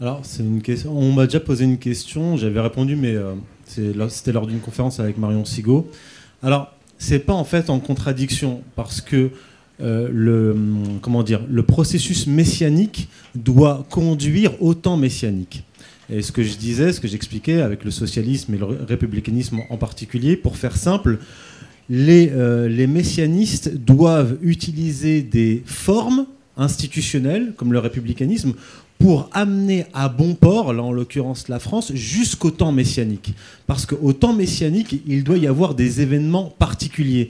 [SPEAKER 3] Alors, c'est une question. On m'a déjà posé une question, j'avais répondu, mais c'était lors d'une conférence avec Marion Sigaud. Alors, c'est pas en fait en contradiction, parce que euh, le, comment dire, le processus messianique doit conduire au temps messianique. Et ce que je disais, ce que j'expliquais avec le socialisme et le républicanisme en particulier, pour faire simple, les, euh, les messianistes doivent utiliser des formes institutionnelles, comme le républicanisme, pour amener à bon port, là en l'occurrence la France, jusqu'au temps messianique. Parce qu'au temps messianique, il doit y avoir des événements particuliers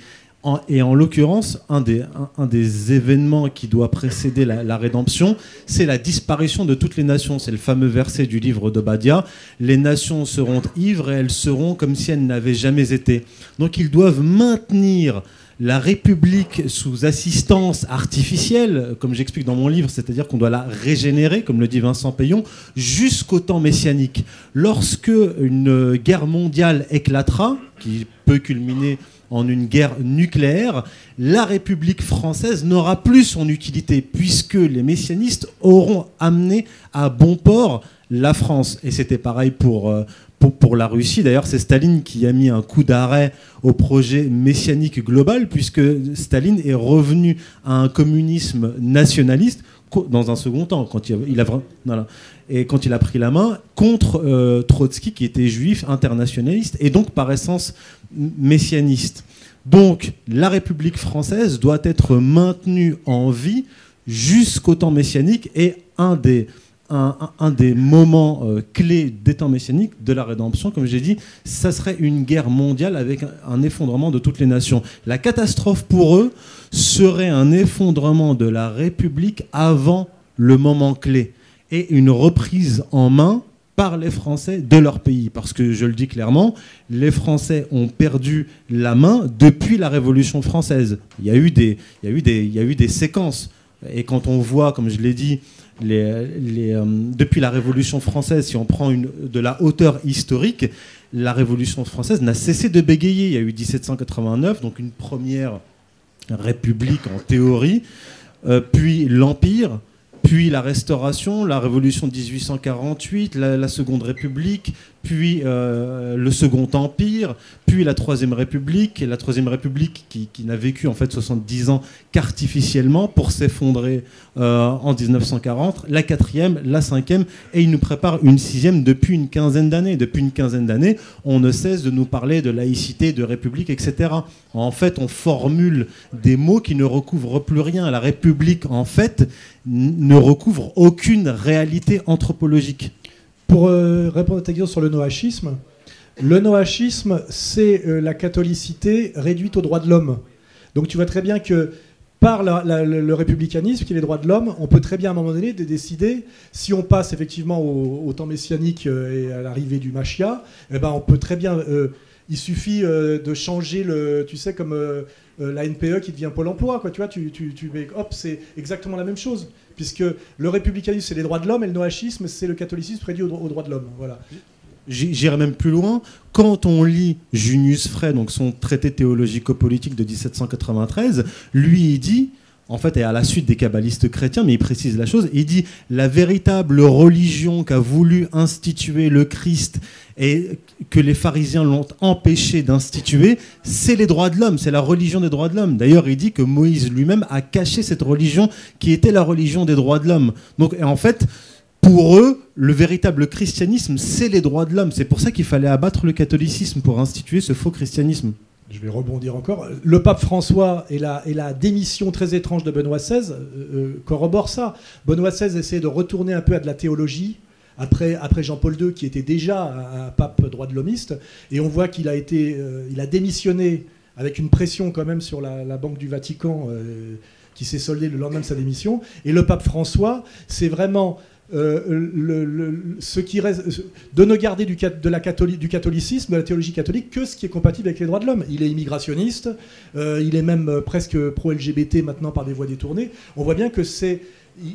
[SPEAKER 3] et en l'occurrence, un des, événements qui doit précéder la, rédemption, c'est la disparition de toutes les nations. C'est le fameux verset du livre d'Obadia. Les nations seront ivres et elles seront comme si elles n'avaient jamais été. Donc ils doivent maintenir la République sous assistance artificielle, comme j'explique dans mon livre, c'est-à-dire qu'on doit la régénérer, comme le dit Vincent Payon, jusqu'au temps messianique. Lorsque une guerre mondiale éclatera, qui peut culminer en une guerre nucléaire, la République française n'aura plus son utilité, puisque les messianistes auront amené à bon port la France. Et c'était pareil pour, euh, la Russie. D'ailleurs, c'est Staline qui a mis un coup d'arrêt au projet messianique global, puisque Staline est revenu à un communisme nationaliste dans un second temps, quand il a, et quand il a pris la main contre euh, Trotsky, qui était juif, internationaliste, et donc par essence messianiste. Donc la République française doit être maintenue en vie jusqu'au temps messianique, et un des, un, des moments euh, clés des temps messianiques, de la rédemption, comme j'ai dit, ça serait une guerre mondiale avec un effondrement de toutes les nations. La catastrophe pour eux serait un effondrement de la République avant le moment clé et une reprise en main par les Français de leur pays. Parce que je le dis clairement, les Français ont perdu la main depuis la Révolution française. Il y a eu des, il y a eu des, il y a eu des séquences. Et quand on voit, comme je l'ai dit, euh, depuis la Révolution française, si on prend une, de la hauteur historique, la Révolution française n'a cessé de bégayer. Il y a eu 1789, donc une première république en théorie, euh, puis l'Empire, puis la Restauration, la Révolution de 1848, la, Seconde République, puis euh, le Second Empire, puis la Troisième République, la Troisième République qui, n'a vécu en fait 70 ans qu'artificiellement pour s'effondrer euh, en 1940, la quatrième, la cinquième, et il nous prépare une sixième depuis une quinzaine d'années. Depuis une quinzaine d'années, on ne cesse de nous parler de laïcité, de république, etc. En fait, on formule des mots qui ne recouvrent plus rien. La République, en fait, ne recouvre aucune réalité anthropologique.
[SPEAKER 2] Pour euh, répondre à ta question sur le noachisme, le noachisme, c'est euh, la catholicité réduite aux droits de l'homme. Donc tu vois très bien que par le républicanisme, qui est les droits de l'homme, on peut très bien à un moment donné décider, si on passe effectivement au, temps messianique euh, et à l'arrivée du Machia, eh ben on peut très bien... il suffit de changer le... Tu sais, comme la NPE qui devient Pôle emploi, quoi, tu vois, tu, tu, hop, c'est exactement la même chose puisque le républicanisme, c'est les droits de l'homme, et le noachisme, c'est le catholicisme réduit aux, droits de l'homme. Voilà.
[SPEAKER 3] J'irai même plus loin. Quand on lit Junius Frey, donc son traité théologico-politique de 1793, lui, il dit en fait, et à la suite des kabbalistes chrétiens, mais il précise la chose, il dit la véritable religion qu'a voulu instituer le Christ et que les pharisiens l'ont empêché d'instituer, c'est les droits de l'homme, c'est la religion des droits de l'homme. D'ailleurs, il dit que Moïse lui-même a caché cette religion qui était la religion des droits de l'homme. Donc, en fait, pour eux, le véritable christianisme, c'est les droits de l'homme. C'est pour ça qu'il fallait abattre le catholicisme pour instituer ce faux christianisme.
[SPEAKER 2] Je vais rebondir encore. Le pape François et la, démission très étrange de Benoît XVI euh, euh, corroborent ça. Benoît XVI essaie de retourner un peu à de la théologie. Après, Jean-Paul II, qui était déjà un, pape droit de l'homiste, et on voit qu'il a été, euh, démissionné avec une pression quand même sur la, Banque du Vatican, qui s'est soldée le lendemain de sa démission. Et le pape François, c'est vraiment euh, ce qui reste, de ne garder du, catholicisme, de la théologie catholique, que ce qui est compatible avec les droits de l'homme. Il est immigrationniste, euh, il est même euh, presque pro-LGBT maintenant par des voies détournées. On voit bien que c'est,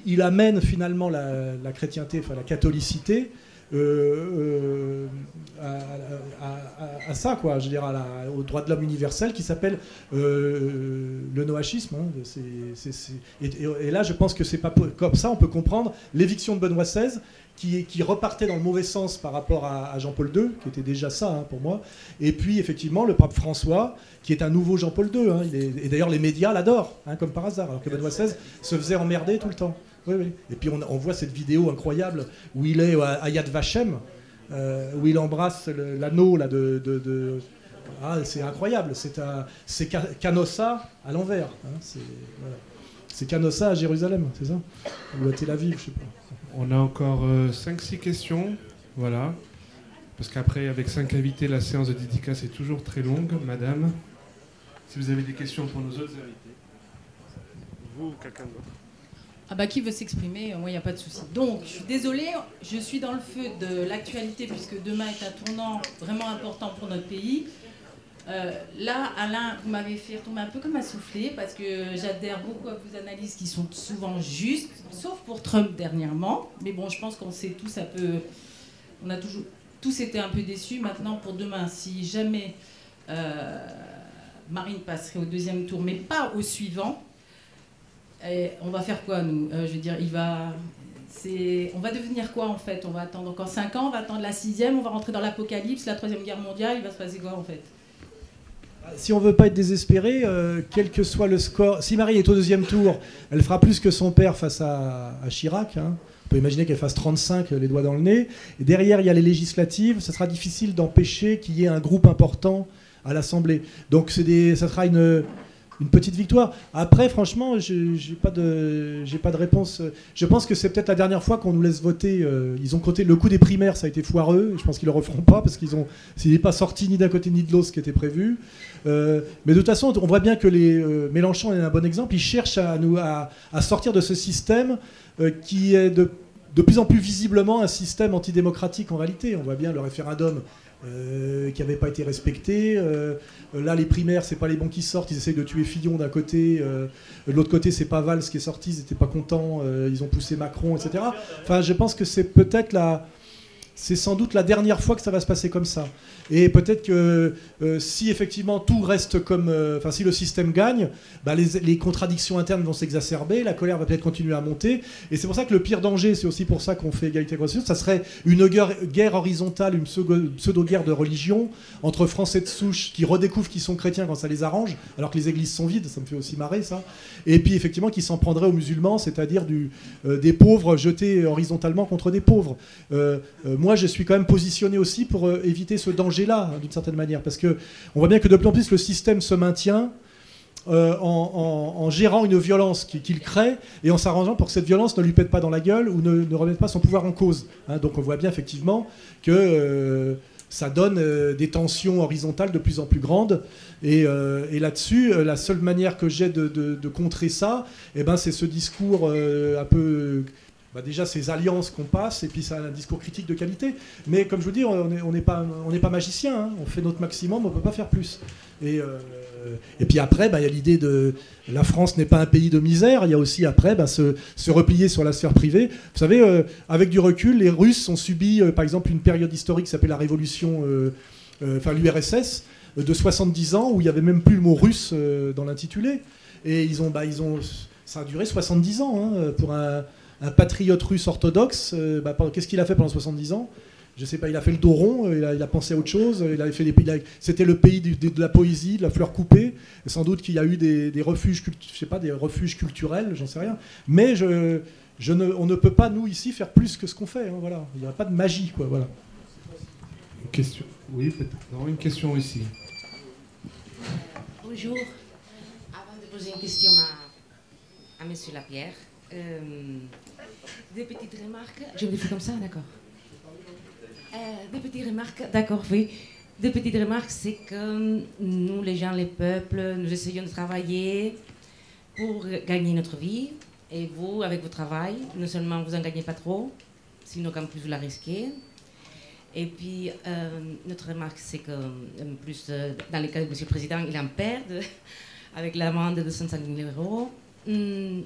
[SPEAKER 2] il, amène finalement la, la chrétienté, enfin la catholicité, euh, euh, à, ça, quoi, je veux dire, au droit de l'homme universel qui s'appelle euh, le noachisme. Hein, et, là, je pense que c'est pas comme ça, on peut comprendre l'éviction de Benoît XVI. Qui, qui, repartait dans le mauvais sens par rapport à, Jean-Paul II, qui était déjà ça hein, pour moi. Et puis effectivement le pape François, qui est un nouveau Jean-Paul II. Hein, et d'ailleurs les médias l'adorent, comme par hasard, alors que Benoît XVI se faisait emmerder tout le temps. Et puis on, voit cette vidéo incroyable où il est à Yad Vashem, euh, où il embrasse l'anneau là de, ah, c'est incroyable. C'est Canossa à l'envers. Hein, c'est Canossa à Jérusalem, c'est ça? Ou à Tel Aviv, je sais pas.
[SPEAKER 4] On a encore 5-6 euh, questions. Voilà. Parce qu'après, avec 5 invités, la séance de dédicace est toujours très longue, madame. Si vous avez des questions pour nos autres invités. Vous ou quelqu'un d'autre?
[SPEAKER 9] Ah bah qui veut s'exprimer Moi, il n'y a pas de souci. Donc, je suis désolée, je suis dans le feu de l'actualité puisque demain est un tournant vraiment important pour notre pays. Euh, là, Alain, vous m'avez fait tomber un peu comme un soufflé parce que j'adhère beaucoup à vos analyses qui sont souvent justes, sauf pour Trump dernièrement. Mais bon, je pense qu'on sait tous un peu. On a toujours tous été un peu déçus. Maintenant, pour demain, si jamais euh, Marine passerait au deuxième tour, mais pas au suivant, on va faire quoi, nous euh, Je veux dire, il va. On va devenir quoi en fait? On va attendre encore 5 ans, on va attendre la sixième, on va rentrer dans l'apocalypse, la troisième guerre mondiale, il va se passer quoi en fait?
[SPEAKER 2] Si on veut pas être désespéré, euh, quel que soit le score, si Marie est au deuxième tour, elle fera plus que son père face à, Chirac. Hein. On peut imaginer qu'elle fasse 35 les doigts dans le nez. Derrière, il y a les législatives. Ça sera difficile d'empêcher qu'il y ait un groupe important à l'Assemblée. Donc, des, ça sera une, une petite victoire. Après, franchement, je n'ai pas, de, réponse. Je pense que c'est peut-être la dernière fois qu'on nous laisse voter. Euh, ils ont compté le coup des primaires, ça a été foireux. Je pense qu'ils ne le referont pas parce qu'ils ont, n'est pas sorti ni d'un côté ni de l'autre ce qui était prévu. Euh, mais de toute façon, on voit bien que les euh, Mélenchon est un bon exemple. Ils cherchent à, nous, à, sortir de ce système qui est de plus en plus visiblement un système antidémocratique en réalité. On voit bien le référendum euh, qui n'avaient pas été respectés. Euh, là, les primaires, c'est pas les bons qui sortent. Ils essayent de tuer Fillon d'un côté. Euh, de l'autre côté, c'est pas Valls qui est sorti. Ils n'étaient pas contents. ils ont poussé Macron, etc. Enfin, je pense que c'est peut-être la c'est sans doute la dernière fois que ça va se passer comme ça. Et peut-être que euh, si effectivement tout reste comme. Euh, enfin, si le système gagne, bah, les, contradictions internes vont s'exacerber, la colère va peut-être continuer à monter. Et c'est pour ça que le pire danger, c'est aussi pour ça qu'on fait égalité progressive, ça serait une guerre, horizontale, une pseudo-guerre de religion entre Français de souche qui redécouvrent qu'ils sont chrétiens quand ça les arrange, alors que les églises sont vides, ça me fait aussi marrer ça. Et puis effectivement qui s'en prendraient aux musulmans, c'est-à-dire euh, des pauvres jetés horizontalement contre des pauvres. moi, je suis quand même positionné aussi pour éviter ce danger là hein, d'une certaine manière, parce que on voit bien que de plus en plus le système se maintient. Euh, en, gérant une violence qu'il crée et en s'arrangeant pour que cette violence ne lui pète pas dans la gueule ou ne, remette pas son pouvoir en cause. Hein. donc on voit bien effectivement que euh, ça donne euh, des tensions horizontales de plus en plus grandes. Et, là-dessus, la seule manière que j'ai de, contrer ça, eh ben, c'est ce discours un peu bah, déjà ces alliances qu'on passe, et puis ça a un discours critique de qualité. Mais comme je vous dis, on n'est pas, on pas magicien, hein. on fait notre maximum, on ne peut pas faire plus. Et, euh, et puis après, bah, il y a l'idée de la France n'est pas un pays de misère, il y a aussi après bah, se, se, replier sur la sphère privée. Vous savez, euh, avec du recul, les Russes ont subi euh, par exemple une période historique qui s'appelle la révolution, enfin l'URSS, de 70 ans, où il n'y avait même plus le mot russe dans l'intitulé. Et ils ont, bah, ils ont, ça a duré 70 ans hein, pour un un patriote russe orthodoxe, euh, bah, qu'est-ce qu'il a fait pendant 70 ans? Je sais pas, il a fait le dos rond, euh, il a, pensé à autre chose, il avait fait c'était le pays de, la poésie, de la fleur coupée. sans doute qu'il y a eu des, refuges, je sais pas, des refuges culturels, j'en sais rien. Mais je, je ne, on ne peut pas nous ici faire plus que ce qu'on fait. Hein, voilà, il n'y a pas de magie, quoi. Voilà.
[SPEAKER 4] Une question. Oui, peut-être. Non, une question ici.
[SPEAKER 10] Bonjour. Avant de poser une question à, à M. Lapierre, euh, des petites remarques. Je le faire comme ça, d'accord. Euh, petites remarques, d'accord, oui. Petites remarques, c'est que nous, les gens, les peuples, nous essayons de travailler pour gagner notre vie. Et vous, avec votre travail, non seulement vous n'en gagnez pas trop, sinon qu'en plus vous la risquez. Et puis, euh, notre remarque, c'est que, plus, euh, dans le cas de M. le Président, il en perd avec l'amende de 250 000 euros. Hum,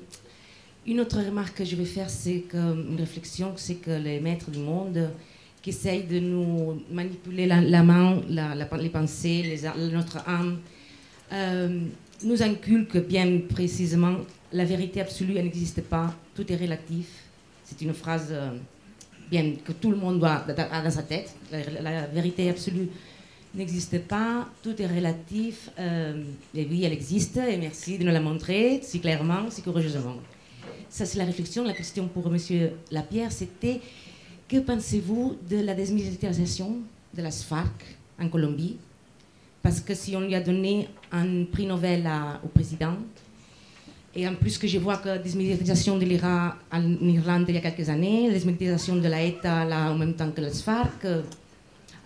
[SPEAKER 10] une autre remarque que je vais faire, c'est une réflexion, c'est que les maîtres du monde qui essayent de nous manipuler la, main, les pensées, notre âme, euh, nous inculquent bien précisément la vérité absolue, n'existe pas, tout est relatif. C'est une phrase bien que tout le monde doit avoir dans sa tête. La, vérité absolue n'existe pas, tout est relatif. et oui, elle existe, et merci de nous la montrer si clairement, si courageusement. Ça, c'est la réflexion. La question pour M. Lapierre, c'était que pensez-vous de la démilitarisation de la FARC en Colombie? Parce que si on lui a donné un prix Nobel au président, et en plus que je vois que la démilitarisation de l'IRA en Irlande il y a quelques années, la démilitarisation de la ETA là, en même temps que la FARC, euh,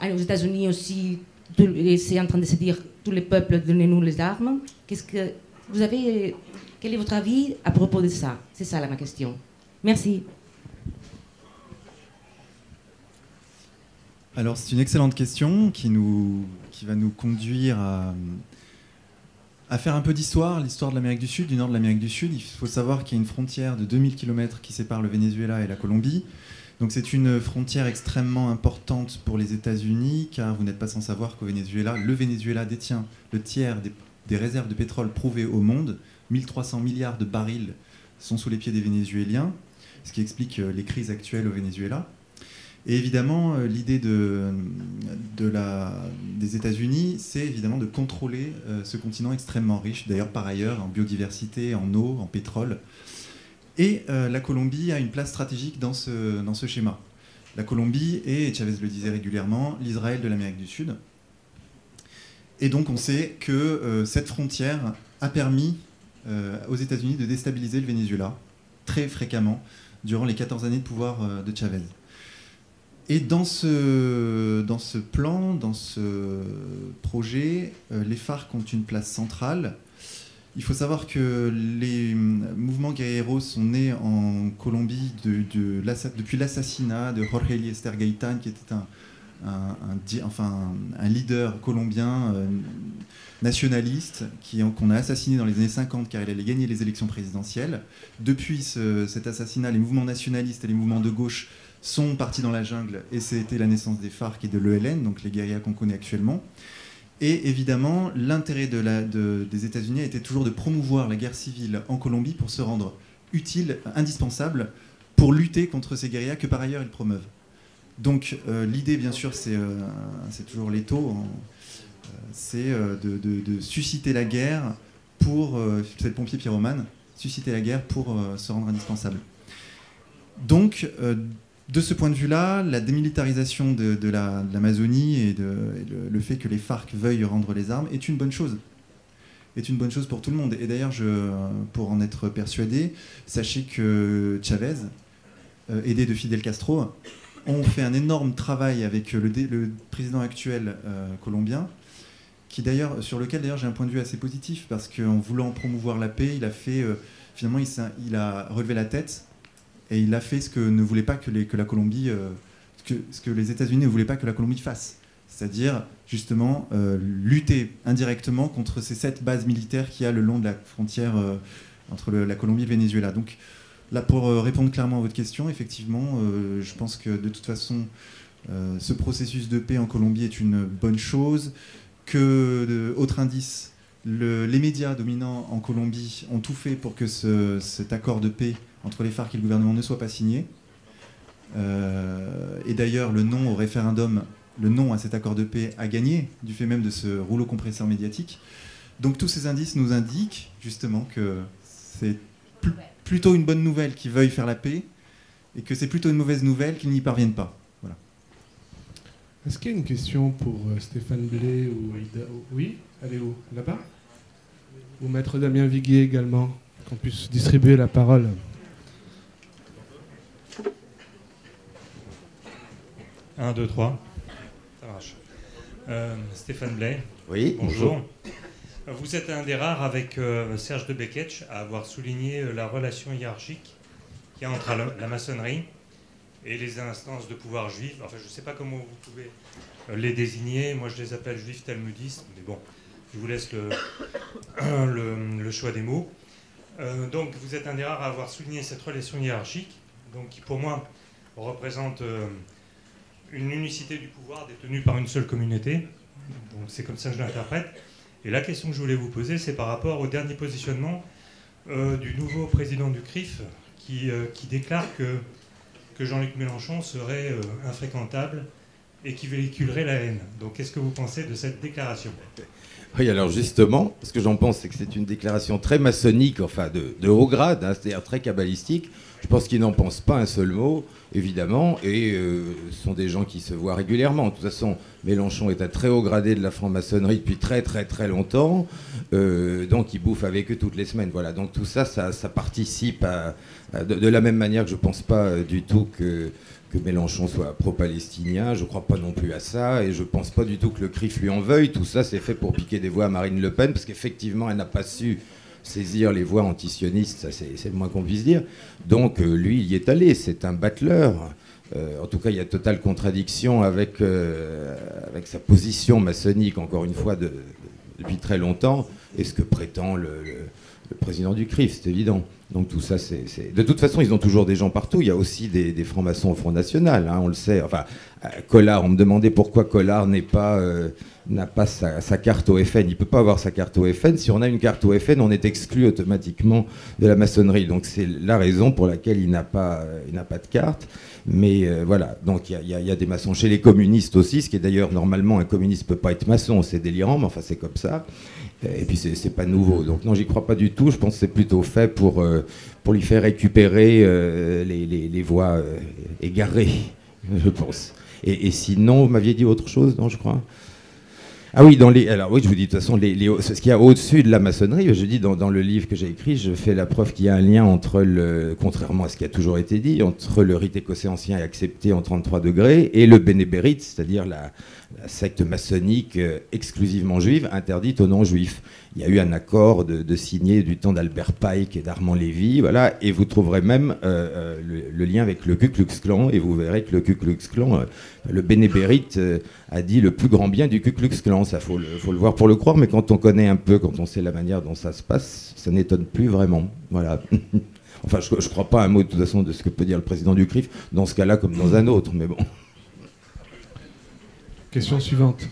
[SPEAKER 10] aux États-Unis aussi, c'est en train de se dire tous les peuples, donnez-nous les armes. Qu'est-ce que vous avez Quel est votre avis à propos de ça? C'est ça là, ma question. Merci.
[SPEAKER 11] Alors c'est une excellente question qui, nous, qui va nous conduire à, à faire un peu d'histoire, l'histoire de l'Amérique du Sud, du nord de l'Amérique du Sud. Il faut savoir qu'il y a une frontière de 2000 km qui sépare le Venezuela et la Colombie. Donc c'est une frontière extrêmement importante pour les États-Unis, car vous n'êtes pas sans savoir qu'au Venezuela, le Venezuela détient le tiers des, des réserves de pétrole prouvées au monde. 1300 milliards de barils sont sous les pieds des Vénézuéliens, ce qui explique euh, les crises actuelles au Venezuela. Et évidemment, euh, l'idée des États-Unis, c'est évidemment de contrôler euh, ce continent extrêmement riche, d'ailleurs par ailleurs en biodiversité, en eau, en pétrole. Et la Colombie a une place stratégique dans ce, dans ce schéma. La Colombie est, et Chavez le disait régulièrement, l'Israël de l'Amérique du Sud. Et donc on sait que euh, cette frontière a permis euh, aux États-Unis de déstabiliser le Venezuela très fréquemment durant les 14 années de pouvoir euh, de Chavez. Et dans ce, dans ce plan, dans ce projet, les FARC ont une place centrale. Il faut savoir que les mouvements guerrilleros sont nés en Colombie depuis l'assassinat de Jorge Eliezer Gaitan, qui était un, un, leader colombien euh, nationaliste qu'on a assassiné dans les années 50 car il allait gagner les élections présidentielles. Depuis ce- cet assassinat, les mouvements nationalistes et les mouvements de gauche sont partis dans la jungle et c'était la naissance des FARC et de l'ELN, donc les guérillas qu'on connaît actuellement. Et évidemment, l'intérêt des États-Unis était toujours de promouvoir la guerre civile en Colombie pour se rendre utile, indispensable, pour lutter contre ces guérillas que par ailleurs ils promeuvent. Donc euh, l'idée, bien sûr, c'est euh, toujours l'étau, hein. Euh, c'est de, susciter la guerre pour, le pompier pyromane, susciter la guerre pour se rendre indispensable. Donc, de ce point de vue-là, la démilitarisation de, de la- de l'Amazonie et, le, le fait que les FARC veuillent rendre les armes est une bonne chose. Est une bonne chose pour tout le monde. Et d'ailleurs, pour en être persuadé, sachez que Chavez, aidé de Fidel Castro, ont fait un énorme travail avec le, dé- le président actuel euh, colombien, qui d'ailleurs, sur lequel d'ailleurs j'ai un point de vue assez positif, parce qu'en voulant promouvoir la paix, il a fait, euh, finalement, il, a relevé la tête et il a fait ce que ne voulait pas que, les- la Colombie, euh, que, ce que les États-Unis ne voulaient pas que la Colombie fasse, c'est-à-dire justement euh, lutter indirectement contre ces sept bases militaires qu'il y a le long de la frontière euh, entre la Colombie et le Venezuela. Donc là, pour euh, répondre clairement à votre question, effectivement, euh, je pense que de toute façon, euh, ce processus de paix en Colombie est une bonne chose. Que, autre indice, le- les médias dominants en Colombie ont tout fait pour que ce- cet accord de paix entre les FARC et le gouvernement ne soit pas signé. Et d'ailleurs, le non au référendum, le non à cet accord de paix a gagné, du fait même de ce rouleau compresseur médiatique. Donc tous ces indices nous indiquent justement que c'est pl- plutôt une bonne nouvelle qu'ils veuillent faire la paix et que c'est plutôt une mauvaise nouvelle qu'ils n'y parviennent pas. Voilà.
[SPEAKER 4] Est-ce qu'il y a une question pour euh, Stéphane Blé ou Ida Oui Elle est où? Là-bas? Ou Maître Damien Viguier également, qu'on puisse distribuer la parole.
[SPEAKER 12] Un, deux, trois. Ça marche. Euh, Stéphane Blais.
[SPEAKER 13] Oui,
[SPEAKER 12] bonjour. Vous êtes un des rares avec euh, Serge de Beketch à avoir souligné euh, la relation hiérarchique qu'il y a entre la, maçonnerie et les instances de pouvoir juifs. Enfin, je ne sais pas comment vous pouvez euh, les désigner. Moi, je les appelle juifs talmudistes, mais bon, je vous laisse le, choix des mots. Donc, vous êtes un des rares à avoir souligné cette relation hiérarchique, donc qui pour moi représente une unicité du pouvoir détenue par une seule communauté. C'est comme ça que je l'interprète. Et la question que je voulais vous poser, c'est par rapport au dernier positionnement euh, du nouveau président du CRIF qui, euh, déclare que, Jean-Luc Mélenchon serait euh, infréquentable et qui véhiculerait la haine. Donc qu'est-ce que vous pensez de cette déclaration?
[SPEAKER 13] Oui, alors justement, ce que j'en pense, c'est que c'est une déclaration très maçonnique, enfin de, haut grade, hein, c'est-à-dire très kabbalistique. Je pense qu'ils n'en pensent pas un seul mot, évidemment, et euh, ce sont des gens qui se voient régulièrement. De toute façon, Mélenchon est un très haut gradé de la franc-maçonnerie depuis très très très longtemps, euh, donc il bouffe avec eux toutes les semaines. Voilà, donc tout ça, ça, participe de la même manière que je ne pense pas euh, du tout que, que Mélenchon soit pro-palestinien, je ne crois pas non plus à ça, et je ne pense pas du tout que le CRIF lui en veuille. Tout ça, c'est fait pour piquer des voix à Marine Le Pen, parce qu'effectivement, elle n'a pas su saisir les voix antisionistes, c'est le moins qu'on puisse dire. Donc euh, lui, il est allé, c'est un battleur. Euh, en tout cas, il y a totale contradiction avec, euh, avec sa position maçonnique, encore une fois, de- depuis très longtemps, et ce que prétend le- le président du CRIF, c'est évident. Donc tout ça, c'est... De toute façon, ils ont toujours des gens partout. Il y a aussi des, francs-maçons au Front National, hein, on le sait. Enfin, euh, Collard, on me demandait pourquoi Collard euh, n'a pas sa, carte au FN. Il ne peut pas avoir sa carte au FN. Si on a une carte au FN, on est exclu automatiquement de la maçonnerie. Donc c'est la raison pour laquelle il n'a pas, euh, pas de carte. Mais voilà, donc il y a des maçons chez les communistes aussi, ce qui est d'ailleurs normalement un communiste ne peut pas être maçon, c'est délirant, mais enfin c'est comme ça. Et puis c'est pas nouveau. Donc non, j'y crois pas du tout. Je pense que c'est plutôt fait pour, euh, lui faire récupérer euh, les, les- les voix euh, égarées, je pense. Et, et sinon, vous m'aviez dit autre chose, non, je crois? Ah oui, dans les, alors je vous dis de toute façon, ce qu'il y a au-dessus de la maçonnerie, je dis dans, le livre que j'ai écrit, je fais la preuve qu'il y a un lien entre le, contrairement à ce qui a toujours été dit, entre le rite écossais ancien accepté en 33 degrés et le bénébérite, c'est-à-dire la, la secte maçonnique euh, exclusivement juive, interdite aux non-juifs. Il y a eu un accord de, de signé du temps d'Albert Pike et d'Armand Lévy, voilà, et vous trouverez même euh, euh, le, lien avec le Ku Klux Klan, et vous verrez que le Ku Klux Klan, euh, le bénébérite, a dit le plus grand bien du Ku Klux Klan. Ça, faut le, faut le voir pour le croire, mais quand on connaît un peu, quand on sait la manière dont ça se passe, ça n'étonne plus vraiment. Voilà. enfin, je ne crois pas un mot de toute façon de ce que peut dire le président du CRIF, dans ce cas-là comme dans un autre, mais bon.
[SPEAKER 4] Question suivante.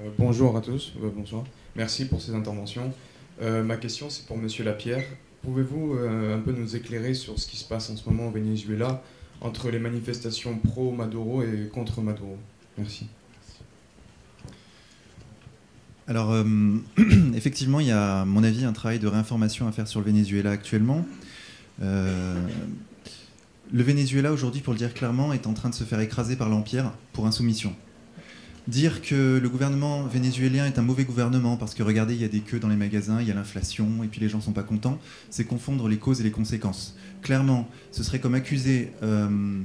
[SPEAKER 14] Euh, bonjour à tous, euh, bonsoir. Merci pour ces interventions. Euh, ma question, c'est pour Monsieur Lapierre. Pouvez-vous euh, un peu nous éclairer sur ce qui se passe en ce moment au Venezuela entre les manifestations pro-Maduro et contre Maduro? Merci.
[SPEAKER 11] Alors, effectivement, il y a, à mon avis, un travail de réinformation à faire sur le Venezuela actuellement. Le Venezuela, aujourd'hui, pour le dire clairement, est en train de se faire écraser par l'Empire pour insoumission. Dire que le gouvernement vénézuélien est un mauvais gouvernement parce que regardez, il y a des queues dans les magasins, il y a l'inflation et puis les gens sont pas contents, c'est confondre les causes et les conséquences. Clairement, ce serait comme accuser euh,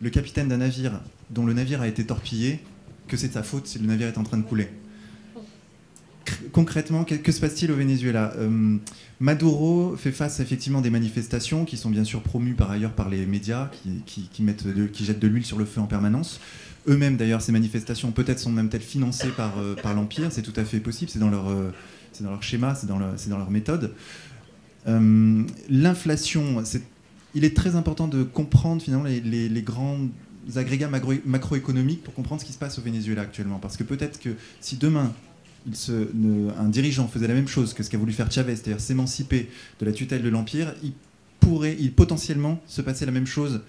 [SPEAKER 11] le capitaine d'un navire dont le navire a été torpillé que c'est de sa faute si le navire est en train de couler. Concrètement, que, se passe-t-il au Venezuela? Euh, Maduro fait face effectivement des manifestations qui sont bien sûr promues par ailleurs par les médias qui, mettent qui jettent de l'huile sur le feu en permanence. Eux-mêmes d'ailleurs, ces manifestations peut-être sont même financées par, euh, par l'Empire, c'est tout à fait possible, c'est dans leur, euh, dans leur schéma, c'est dans, leur- méthode. Euh, L'inflation, il est très important de comprendre finalement les, grands agrégats macroéconomiques pour comprendre ce qui se passe au Venezuela actuellement. Parce que peut-être que si demain un dirigeant faisait la même chose que ce qu'a voulu faire Chavez, c'est-à-dire s'émanciper de la tutelle de l'Empire, il pourrait, il potentiellement se passer la même chose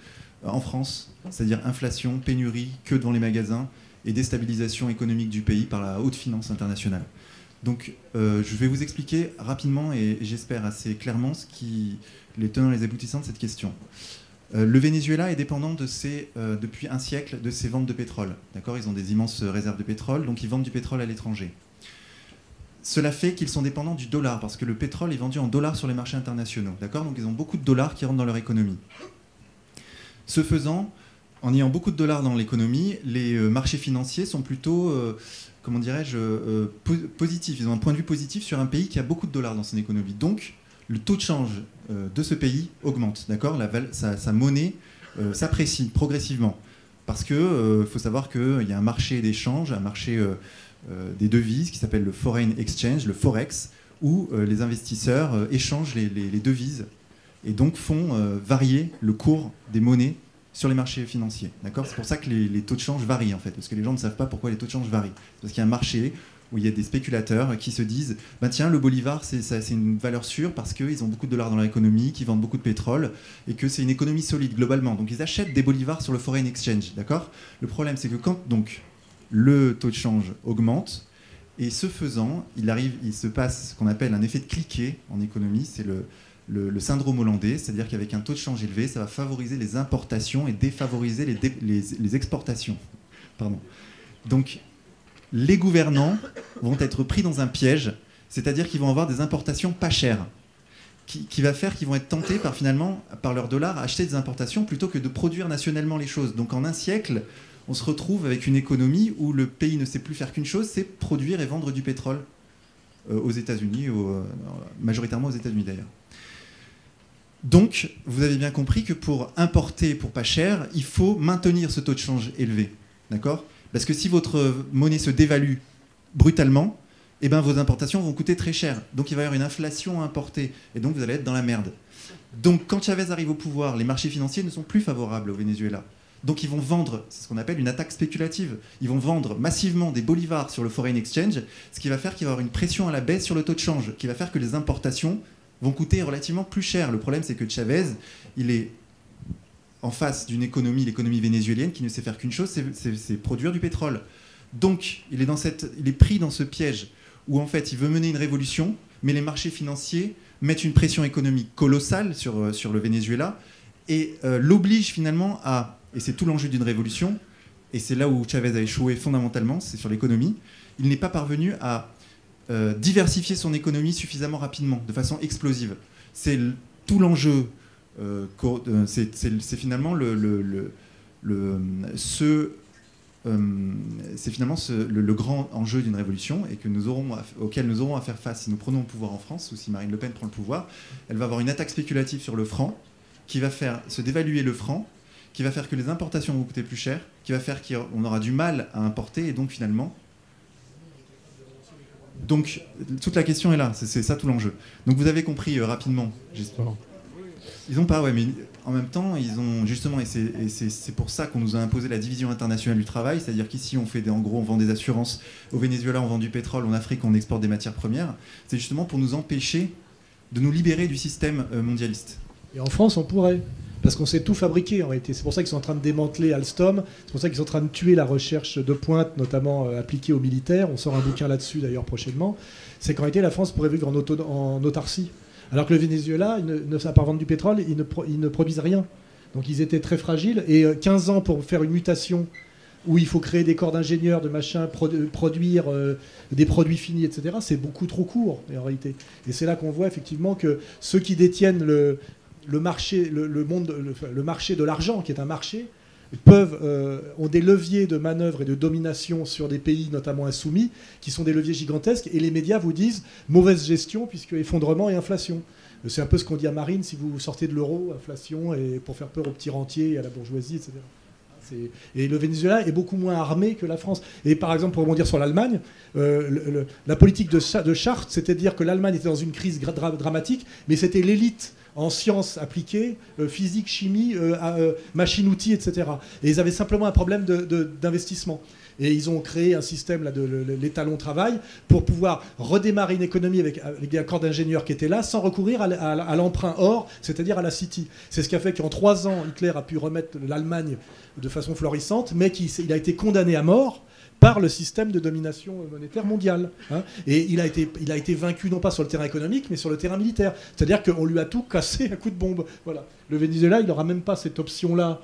[SPEAKER 11] en France, c'est-à-dire inflation, pénurie, queue devant les magasins et déstabilisation économique du pays par la haute finance internationale. Donc, euh, je vais vous expliquer rapidement et j'espère assez clairement ce qui, les tenants et les aboutissants de cette question. Euh, le Venezuela est dépendant de ses, euh, depuis un siècle de ses ventes de pétrole. D'accord? Ils ont des immenses réserves de pétrole, donc ils vendent du pétrole à l'étranger. cela fait qu'ils sont dépendants du dollar, parce que le pétrole est vendu en dollars sur les marchés internationaux. D'accord? Donc ils ont beaucoup de dollars qui rentrent dans leur économie. Ce faisant, en ayant beaucoup de dollars dans l'économie, les euh, marchés financiers sont plutôt, euh, comment dirais-je, euh, po- positifs. Ils ont un point de vue positif sur un pays qui a beaucoup de dollars dans son économie. Donc, le taux de change de ce pays augmente, d'accord? Sa, monnaie s'apprécie progressivement. Parce qu'il faut savoir qu'il y a un marché d'échange, un marché des devises qui s'appelle le Foreign Exchange, le Forex, où les investisseurs échangent les, devises et donc font varier le cours des monnaies sur les marchés financiers. D'accord? C'est pour ça que les, taux de change varient en fait, parce que les gens ne savent pas pourquoi les taux de change varient. Parce qu'il y a un marché où il y a des spéculateurs qui se disent bah tiens le bolivar c'est une valeur sûre parce qu'ils ont beaucoup de dollars dans leur économie, qu'ils vendent beaucoup de pétrole et que c'est une économie solide globalement. Donc ils achètent des bolivars sur le foreign exchange, d'accord? Le problème c'est que quand donc le taux de change augmente et ce faisant, il arrive, il se passe ce qu'on appelle un effet de cliquet en économie, c'est le, le, syndrome hollandais, c'est-à-dire qu'avec un taux de change élevé, ça va favoriser les importations et défavoriser les, exportations. Pardon. Donc, les gouvernants vont être pris dans un piège, c'est-à-dire qu'ils vont avoir des importations pas chères, qui, qui va faire qu'ils vont être tentés par finalement, par leur dollar, à acheter des importations plutôt que de produire nationalement les choses. Donc, en un siècle, on se retrouve avec une économie où le pays ne sait plus faire qu'une chose, c'est produire et vendre du pétrole euh, aux États-Unis, euh, majoritairement aux États-Unis d'ailleurs. Donc, vous avez bien compris que pour importer pour pas cher, il faut maintenir ce taux de change élevé. D'accord? Parce que si votre monnaie se dévalue brutalement, eh ben, vos importations vont coûter très cher. Donc, il va y avoir une inflation à importer. Et donc, vous allez être dans la merde. Donc, quand Chavez arrive au pouvoir, les marchés financiers ne sont plus favorables au Venezuela. Donc, ils vont vendre, c'est ce qu'on appelle une attaque spéculative. Ils vont vendre massivement des bolivars sur le foreign exchange, ce qui va faire qu'il va y avoir une pression à la baisse sur le taux de change, qui va faire que les importations vont coûter relativement plus cher. Le problème, c'est que Chavez, il est en face d'une économie, l'économie vénézuélienne, qui ne sait faire qu'une chose, c'est- produire du pétrole. Donc, il est, dans cette, il est pris dans ce piège où, en fait, il veut mener une révolution, mais les marchés financiers mettent une pression économique colossale sur, euh, sur le Venezuela et euh, l'oblige finalement à, et c'est tout l'enjeu d'une révolution, et c'est là où Chavez a échoué fondamentalement, c'est sur l'économie, il n'est pas parvenu à euh, diversifier son économie suffisamment rapidement, de façon explosive. C'est tout l'enjeu, euh, euh, c'est finalement le, grand enjeu d'une révolution et auquel nous aurons à faire face si nous prenons le pouvoir en France ou si Marine Le Pen prend le pouvoir. Elle va avoir une attaque spéculative sur le franc qui va faire se dévaluer le franc, qui va faire que les importations vont coûter plus cher, qui va faire qu'on aura du mal à importer et donc finalement donc, toute la question est là, c'est ça tout l'enjeu. Donc, vous avez compris euh, rapidement, j'espère. Ils n'ont pas, ouais, mais en même temps, ils ont justement, et c'est- pour ça qu'on nous a imposé la division internationale du travail, c'est-à-dire qu'ici, on fait des, en gros, on vend des assurances, au Venezuela, on vend du pétrole, en Afrique, on exporte des matières premières. C'est justement pour nous empêcher de nous libérer du système euh, mondialiste.
[SPEAKER 2] Et en France, on pourrait. Parce qu'on sait tout fabriquer en réalité. C'est pour ça qu'ils sont en train de démanteler Alstom. C'est pour ça qu'ils sont en train de tuer la recherche de pointe, notamment euh, appliquée aux militaires. On sort un bouquin là-dessus d'ailleurs prochainement. C'est qu'en réalité, la France pourrait vivre en, autarcie. Alors que le Venezuela, ne, sait pas vendre du pétrole, ils ne, produisent rien. Donc ils étaient très fragiles. Et euh, 15 ans pour faire une mutation où il faut créer des corps d'ingénieurs, de machin, produ- produire euh, des produits finis, etc., c'est beaucoup trop court en réalité. Et c'est là qu'on voit effectivement que ceux qui détiennent le, le marché, le, monde, le, marché de l'argent, qui est un marché, peuvent, euh, ont des leviers de manœuvre et de domination sur des pays notamment insoumis, qui sont des leviers gigantesques, et les médias vous disent mauvaise gestion, puisque effondrement et inflation. C'est un peu ce qu'on dit à Marine si vous sortez de l'euro, inflation, et pour faire peur aux petits rentiers et à la bourgeoisie, etc. Et le Venezuela est beaucoup moins armé que la France. Et par exemple, pour rebondir sur l'Allemagne, euh, la politique de, Cha- de Chartres, c'était de dire que l'Allemagne était dans une crise dramatique, mais c'était l'élite en sciences appliquées, euh, physique, chimie, euh, euh, machine-outils, etc. Et ils avaient simplement un problème d'investissement. Et ils ont créé un système, là, de l'étalon travail, pour pouvoir redémarrer une économie avec, avec un corps d'ingénieurs qui était là, sans recourir à, l'emprunt or, c'est-à-dire à la City. C'est ce qui a fait qu'en trois ans, Hitler a pu remettre l'Allemagne de façon florissante, mais qu'il a été condamné à mort par le système de domination monétaire mondiale. hein. Et il a, été, il a été vaincu non pas sur le terrain économique, mais sur le terrain militaire. C'est-à-dire qu'on lui a tout cassé à coup de bombe. Voilà. Le Venezuela, il n'aura même pas cette option-là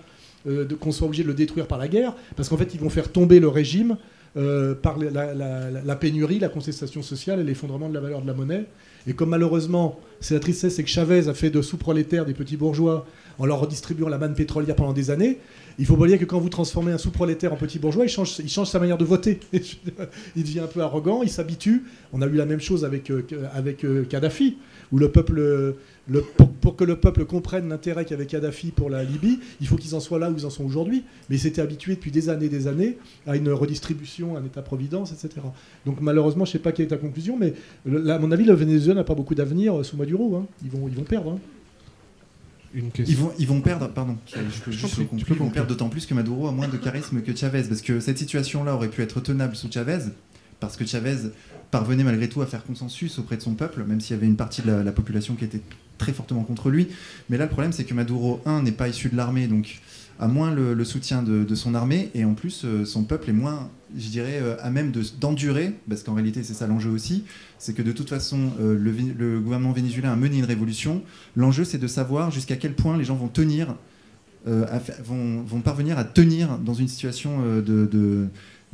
[SPEAKER 2] euh, qu'on soit obligé de le détruire par la guerre, parce qu'en fait, ils vont faire tomber le régime euh, par la, pénurie, la contestation sociale et l'effondrement de la valeur de la monnaie. Et comme malheureusement, c'est la tristesse, c'est que Chavez a fait de sous-prolétaires des petits bourgeois en leur redistribuant la manne pétrolière pendant des années. Il faut pas oublier que quand vous transformez un sous-prolétaire en petit bourgeois, il change, il change sa manière de voter. il devient un peu arrogant, il s'habitue. On a eu la même chose avec, euh, avec Kadhafi, où le peuple, le- pour, pour que le peuple comprenne l'intérêt qu'avait Kadhafi pour la Libye, il faut qu'ils en soient là où ils en sont aujourd'hui. Mais ils s'étaient habitués depuis des années et des années à une redistribution, à un État-providence, etc. Donc malheureusement, je ne sais pas quelle est ta conclusion, mais le- là, à mon avis, le Venezuela n'a pas beaucoup d'avenir euh, sous Maduro. hein. Ils, vont, ils vont perdre. hein.
[SPEAKER 4] Une
[SPEAKER 11] Ils vont, ils vont perdre, pardon, je peux juste
[SPEAKER 4] prie,
[SPEAKER 11] conclure, ils vont perdre d'autant plus que Maduro a moins de charisme que Chavez, parce que cette situation-là aurait pu être tenable sous Chavez, parce que Chavez parvenait malgré tout à faire consensus auprès de son peuple, même s'il y avait une partie de la, la population qui était très fortement contre lui. Mais là, le problème, c'est que Maduro, un, n'est pas issu de l'armée, donc a moins le, soutien de, son armée, et en plus, euh, son peuple est moins, je dirais, euh, à même de- d'endurer, parce qu'en réalité, c'est ça l'enjeu aussi, c'est que de toute façon, euh, le, gouvernement vénézuélien a mené une révolution. L'enjeu, c'est de savoir jusqu'à quel point les gens vont tenir, vont, parvenir à tenir dans une situation de,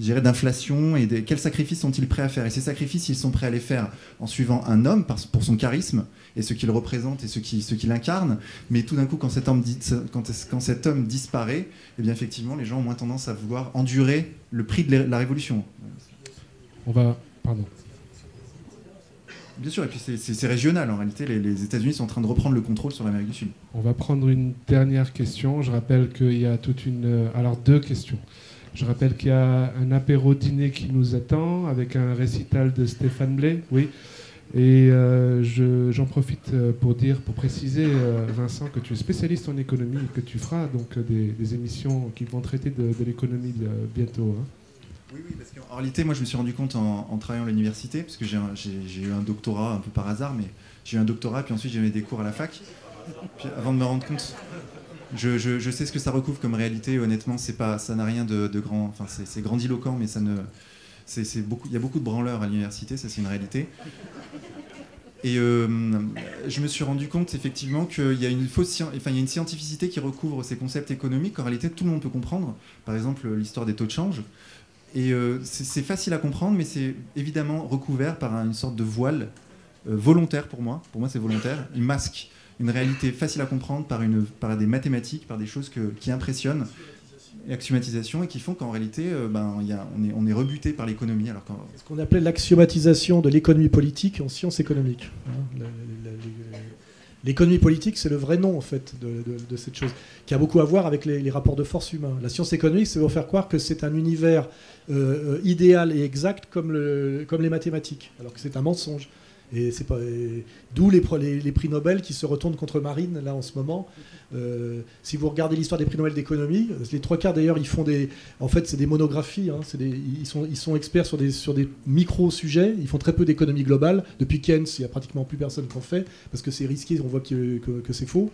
[SPEAKER 11] dirais, d'inflation et des- quels sacrifices sont-ils prêts à faire? Et ces sacrifices, ils sont prêts à les faire en suivant un homme pour son charisme et ce qu'il représente et ce qu'il ce incarne. Mais tout d'un coup, quand cet, homme dit- quand, quand cet homme disparaît, eh bien effectivement, les gens ont moins tendance à vouloir endurer le prix de la- révolution.
[SPEAKER 4] On va. Pardon.
[SPEAKER 11] Bien sûr, et puis c'est régional en réalité. Les, les États-Unis sont en train de reprendre le contrôle sur l'Amérique du Sud.
[SPEAKER 4] On va prendre une dernière question. Je rappelle qu'il y a toute une. euh, Alors, deux questions. Je rappelle qu'il y a un apéro dîner qui nous attend avec un récital de Stéphane Blais. Oui. Et euh, je- j'en profite euh, pour dire, pour préciser, euh, Vincent, que tu es spécialiste en économie et que tu feras donc des, émissions qui vont traiter de, l'économie bientôt. hein.
[SPEAKER 11] Oui, oui, parce qu'en réalité, moi, je me suis rendu compte en, travaillant à l'université, parce que j'ai eu un doctorat un peu par hasard, mais j'ai eu un doctorat, puis ensuite j'ai des cours à la fac. Avant de me rendre compte, je, sais ce que ça recouvre comme réalité. Honnêtement, c'est ça n'a rien de, grand. Enfin, c'est grandiloquent, mais il y a beaucoup de branleurs à l'université, ça c'est une réalité. Et euh, je me suis rendu compte effectivement qu'il y a une fausse, enfin il y a une scientificité qui recouvre ces concepts économiques qu'en réalité tout le monde peut comprendre. Par exemple, l'histoire des taux de change. Et euh, c'est c'est facile à comprendre, mais c'est évidemment recouvert par une sorte de voile euh, volontaire pour moi. Pour moi, c'est volontaire. Il masque une réalité facile à comprendre par, des mathématiques, par des choses qui impressionnent, et axiomatisation, et qui font qu'en réalité, euh, ben, on, est, rebuté par l'économie. Alors
[SPEAKER 2] Ce qu'on appelait l'axiomatisation de l'économie politique en sciences économiques. hein. L'économie politique, c'est le vrai nom en fait de, cette chose, qui a beaucoup à voir avec les, rapports de force humains. La science économique, c'est vous faire croire que c'est un univers euh, euh, idéal et exact comme les mathématiques, alors que c'est un mensonge. Et pas d'où les, prix Nobel qui se retournent contre Marine là en ce moment. Euh, si vous regardez l'histoire des prix Nobel d'économie, les trois quarts d'ailleurs ils font des, en fait c'est des monographies. hein, ils sont experts sur des sur des micro sujets. Ils font très peu d'économie globale. Depuis Keynes, il y a pratiquement plus personne qui en fait parce que c'est risqué. On voit que, que- c'est faux.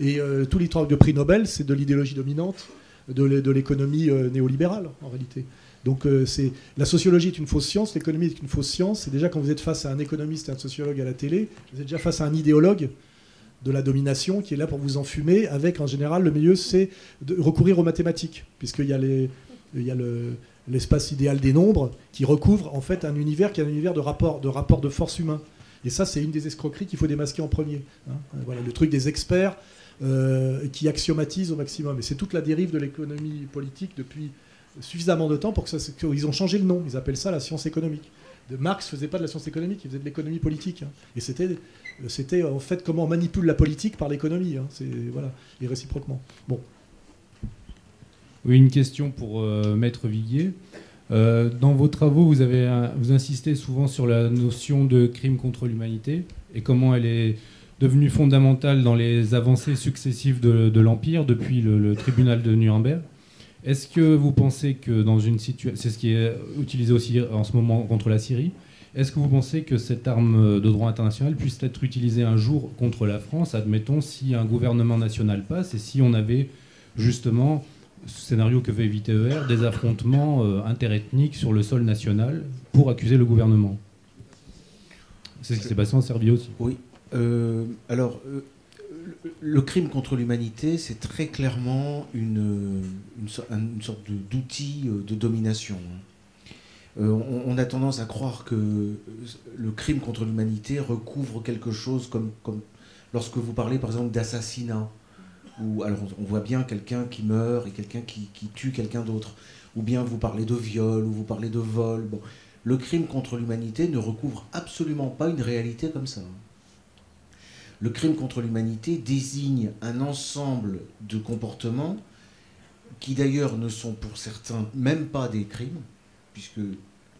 [SPEAKER 2] Et euh, tous les travaux de prix Nobel, c'est de l'idéologie dominante de l'économie euh, néolibérale en réalité. Donc euh, la sociologie est une fausse science, l'économie est une fausse science. Et déjà quand vous êtes face à un économiste et un sociologue à la télé, vous êtes déjà face à un idéologue de la domination qui est là pour vous enfumer. Avec en général le milieu, c'est de recourir aux mathématiques, puisqu'il y a l'espace idéal des nombres qui recouvre en fait un univers qui est un univers de rapport de rapport de force humain. Et ça, c'est une des escroqueries qu'il faut démasquer en premier. hein. Voilà, le truc des experts euh, qui axiomatisent au maximum. Et c'est toute la dérive de l'économie politique depuis suffisamment de temps pour que ça, qu'ils ont changé le nom. Ils appellent ça la science économique. De Marx faisait pas de la science économique, il faisait de l'économie politique. hein. Et c'était, c'était en fait comment on manipule la politique par l'économie. hein. C'est voilà, et réciproquement. Bon.
[SPEAKER 15] Oui, une question pour euh, Maître Viguier. Euh, dans vos travaux, vous, avez, vous insistez souvent sur la notion de crime contre l'humanité et comment elle est devenue fondamentale dans les avancées successives de, l'Empire depuis le tribunal de Nuremberg. Est-ce que vous pensez que dans une situation, c'est ce qui est utilisé aussi en ce moment contre la Syrie, est-ce que vous pensez que cette arme de droit international puisse être utilisée un jour contre la France, admettons, si un gouvernement national passe et si on avait justement ce scénario que veut éviter ER, des affrontements euh, interethniques sur le sol national pour accuser le gouvernement? C'est ce qui s'est passé en Serbie aussi.
[SPEAKER 16] Oui. Euh, alors, euh, le- crime contre l'humanité, c'est très clairement une, une, une sorte d'outil euh, de domination. euh, on, a tendance à croire que le crime contre l'humanité recouvre quelque chose comme, comme lorsque vous parlez par exemple d'assassinat, ou alors on voit bien quelqu'un qui meurt et quelqu'un qui, tue quelqu'un d'autre, ou bien vous parlez de viol, ou vous parlez de vol. Le crime contre l'humanité ne recouvre absolument pas une réalité comme ça. Le crime contre l'humanité désigne un ensemble de comportements qui d'ailleurs ne sont pour certains même pas des crimes, puisque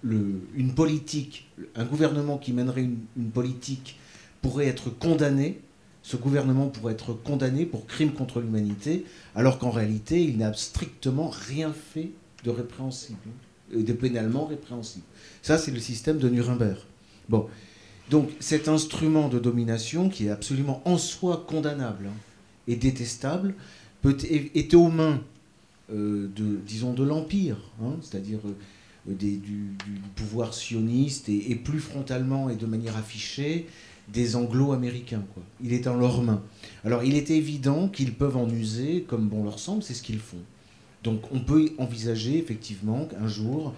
[SPEAKER 16] une politique, un gouvernement qui mènerait une, politique pourrait être condamné, ce gouvernement pourrait être condamné pour crime contre l'humanité, alors qu'en réalité, il n'a strictement rien fait de répréhensible, euh, de pénalement répréhensible. Ça, c'est le système de Nuremberg. Bon. Donc cet instrument de domination, qui est absolument en soi condamnable hein, et détestable, peut, était aux mains euh, de, disons, de l'Empire, hein, c'est-à-dire euh, du, pouvoir sioniste et, plus frontalement et de manière affichée des anglo-américains. Il est en leurs mains. Alors il est évident qu'ils peuvent en user comme bon leur semble, c'est ce qu'ils font. Donc on peut envisager effectivement qu'un jour,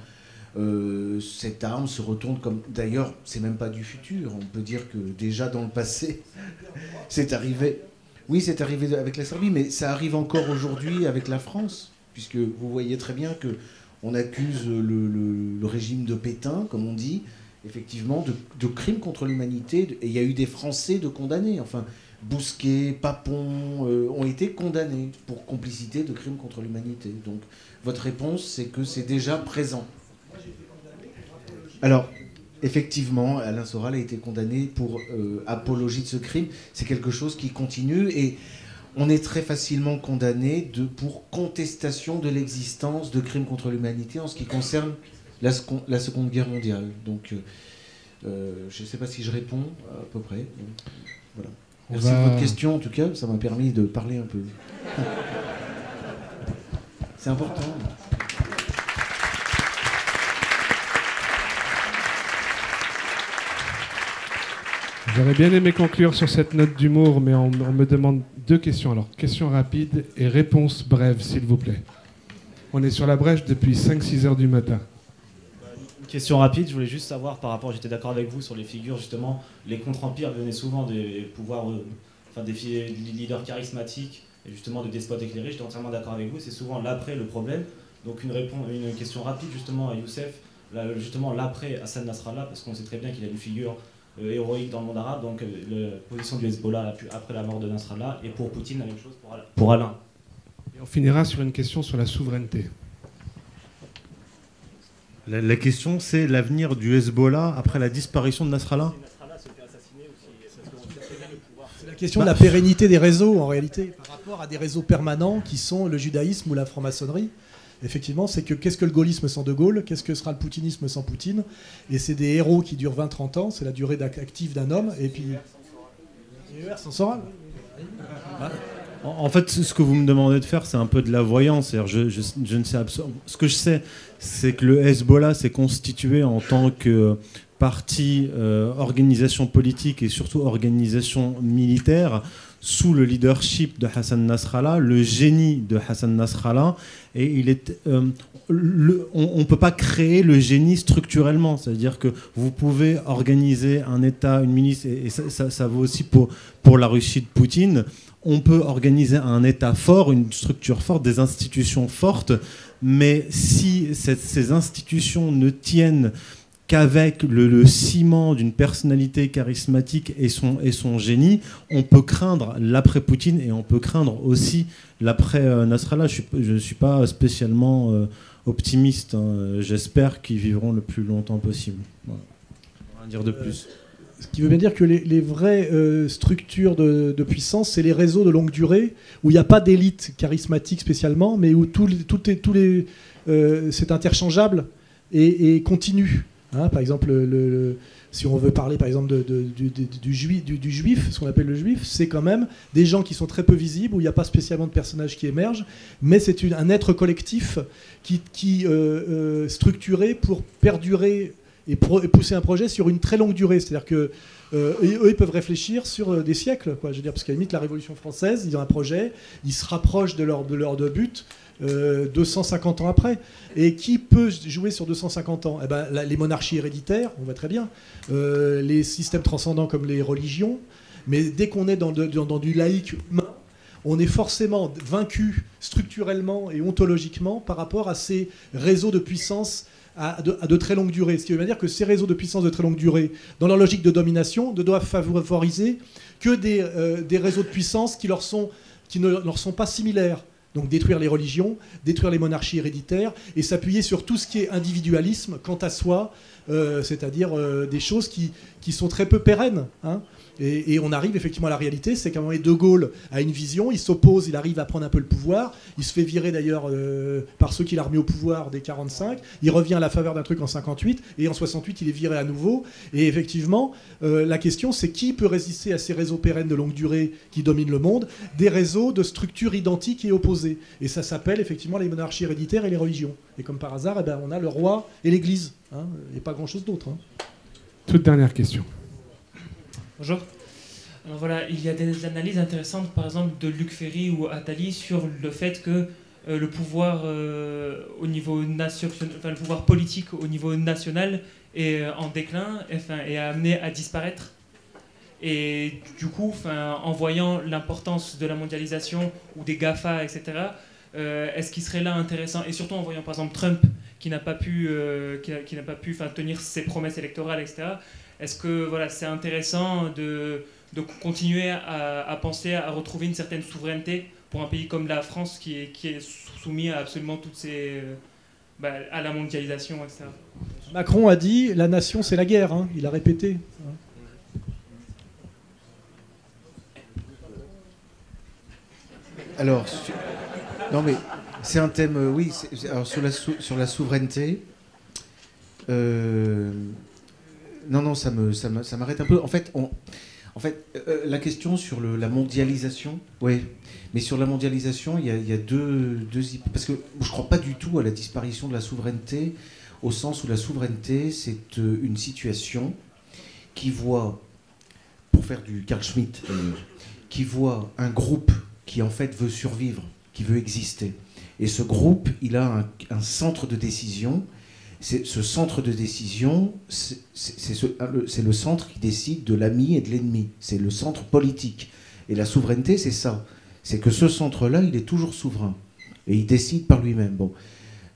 [SPEAKER 16] euh, cette arme se retourne comme... D'ailleurs, c'est même pas du futur. On peut dire que déjà dans le passé, c'est arrivé... Oui, c'est arrivé avec la Serbie, mais ça arrive encore aujourd'hui avec la France puisque vous voyez très bien que on accuse le, régime de Pétain, comme on dit, effectivement, de, crimes contre l'humanité. Et il y a eu des Français de condamnés. Enfin, Bousquet, Papon euh, ont été condamnés pour complicité de crimes contre l'humanité. Donc, votre réponse, c'est que c'est déjà présent. Alors, effectivement, Alain Soral a été condamné pour euh, apologie de ce crime. C'est quelque chose qui continue et on est très facilement condamné de, pour contestation de l'existence de crimes contre l'humanité en ce qui concerne la, Seconde Guerre mondiale. Donc, euh, euh, je ne sais pas si je réponds à peu près. Voilà. Merci de votre question, en tout cas, ça m'a permis de parler un peu. C'est important.
[SPEAKER 4] J'aurais bien aimé conclure sur cette note d'humour, mais on, me demande deux questions. Alors, question rapide et réponse brève, s'il vous plaît. On est sur la brèche depuis 5-6 heures du matin.
[SPEAKER 6] question rapide, je voulais juste savoir par rapport, j'étais d'accord avec vous sur les figures, justement, les contre-empires venaient souvent des pouvoirs, euh, enfin des leaders charismatiques et justement de despotes éclairés. J'étais entièrement d'accord avec vous, c'est souvent l'après le problème. Donc une, réponse, une question rapide justement à Youssef, justement l'après Hassan Nasrallah, parce qu'on sait très bien qu'il a une figure héroïque dans le monde arabe, donc euh, la position du Hezbollah après la mort de Nasrallah, et pour Poutine, la même chose pour Alain.
[SPEAKER 4] Et on finira sur une question sur la souveraineté.
[SPEAKER 3] La, question, c'est l'avenir du Hezbollah après la disparition de Nasrallah
[SPEAKER 2] C'est la question de la pérennité des réseaux, en réalité, par rapport à des réseaux permanents qui sont le judaïsme ou la franc-maçonnerie effectivement, c'est que qu'est-ce que le gaullisme sans De Gaulle Qu'est-ce que sera le poutinisme sans Poutine? Et c'est des héros qui durent 20-30 ans, c'est la durée active d'un homme, et puis. sans
[SPEAKER 3] En fait, ce que vous me demandez de faire, c'est un peu de la voyance. Je, je, ne sais Ce que je sais, c'est que le Hezbollah s'est constitué en tant que parti, euh, organisation politique et surtout organisation militaire sous le leadership de Hassan Nasrallah, le génie de Hassan Nasrallah, et euh, on ne peut pas créer le génie structurellement, c'est-à-dire que vous pouvez organiser un État, une milice, et, ça, ça, vaut aussi pour, pour la Russie de Poutine, on peut organiser un État fort, une structure forte, des institutions fortes, mais si ces institutions ne tiennent qu'avec le, ciment d'une personnalité charismatique et son, et son génie, on peut craindre l'après-Poutine et on peut craindre aussi l'après-Nasrallah. Je ne suis pas spécialement euh, optimiste. Hein. J'espère qu'ils vivront le plus longtemps possible. Voilà. Rien dire de plus.
[SPEAKER 2] ce qui veut bien dire que les, vraies euh, structures de, puissance, c'est les réseaux de longue durée, où il n'y a pas d'élite charismatique spécialement, mais où tout, tout, est, tous les, euh, c'est interchangeable et, et continu. Hein, par exemple, le, si on veut parler par exemple du, juif, du, juif, ce qu'on appelle le juif, c'est quand même des gens qui sont très peu visibles, où il n'y a pas spécialement de personnages qui émergent, mais c'est un être collectif qui, qui euh, euh, structuré pour perdurer et, pousser un projet sur une très longue durée. C'est-à-dire que euh, peuvent réfléchir sur des siècles. Je veux dire, parce qu'à la limite, la Révolution française, ils ont un projet, ils se rapprochent de leur, de leur but euh, 250 ans après. Et qui peut jouer sur 250 ans? Eh ben, Les monarchies héréditaires, on voit très bien. Euh, les systèmes transcendants comme les religions. Mais dès qu'on est dans, du laïque humain, on est forcément vaincu structurellement et ontologiquement par rapport à ces réseaux de puissance à de, à de très longue durée. Ce qui veut dire que ces réseaux de puissance de très longue durée, dans leur logique de domination, ne doivent favoriser que des, euh, des réseaux de puissance qui, leur sont, qui ne leur sont pas similaires. Donc détruire les religions, détruire les monarchies héréditaires et s'appuyer sur tout ce qui est individualisme quant à soi, euh, c'est-à-dire euh, des choses qui, sont très peu pérennes. hein. Et, on arrive effectivement à la réalité, c'est qu'à un moment De Gaulle a une vision, il s'oppose, il arrive à prendre un peu le pouvoir, il se fait virer d'ailleurs euh, par ceux qu'il a remis au pouvoir dès 45, il revient à la faveur d'un truc en 58, et en 68 il est viré à nouveau. Et effectivement, euh, la question c'est qui peut résister à ces réseaux pérennes de longue durée qui dominent le monde, des réseaux de structures identiques et opposées. Et ça s'appelle effectivement les monarchies héréditaires et les religions. Et comme par hasard, eh ben, on a le roi et l'église, hein, et pas grand-chose d'autre. hein.
[SPEAKER 4] Toute dernière question.
[SPEAKER 17] Bonjour. Alors voilà, il y a des analyses intéressantes, par exemple, de Luc Ferry ou Attali sur le fait que euh, le pouvoir euh, au niveau national, enfin le pouvoir politique au niveau national est euh, en déclin, enfin, est amené à disparaître. Et du coup, en voyant l'importance de la mondialisation ou des GAFA, etc., est-ce qu'il serait là intéressant, et surtout en voyant par exemple Trump qui n'a pas pu, qui pas pu tenir ses promesses électorales, etc., est-ce que voilà, c'est intéressant de, de continuer à, à penser à retrouver une certaine souveraineté pour un pays comme la France qui est, qui est soumis à absolument toutes ces. euh, bah, à la mondialisation, etc.
[SPEAKER 2] Macron a dit la nation c'est la guerre, hein. il a répété. hein.
[SPEAKER 16] Alors, non mais c'est un thème, euh, oui. Alors sur la, sou- sur la souveraineté, euh, non, non, ça me, ça me- ça m'arrête un peu. En fait, en fait, euh, la question sur la mondialisation, oui. Mais sur la mondialisation, il y a, deux, deux parce que je crois pas du tout à la disparition de la souveraineté, au sens où la souveraineté, c'est euh, une situation qui voit, pour faire du Carl Schmitt, euh, qui voit un groupe qui en fait veut survivre, qui veut exister. Et ce groupe, il a un centre de décision. Ce centre de décision, c'est c'est- c'est ce- le, centre qui décide de l'ami et de l'ennemi. C'est le centre politique. Et la souveraineté, c'est ça. C'est que ce centre-là, il est toujours souverain. Et il décide par lui-même. Bon.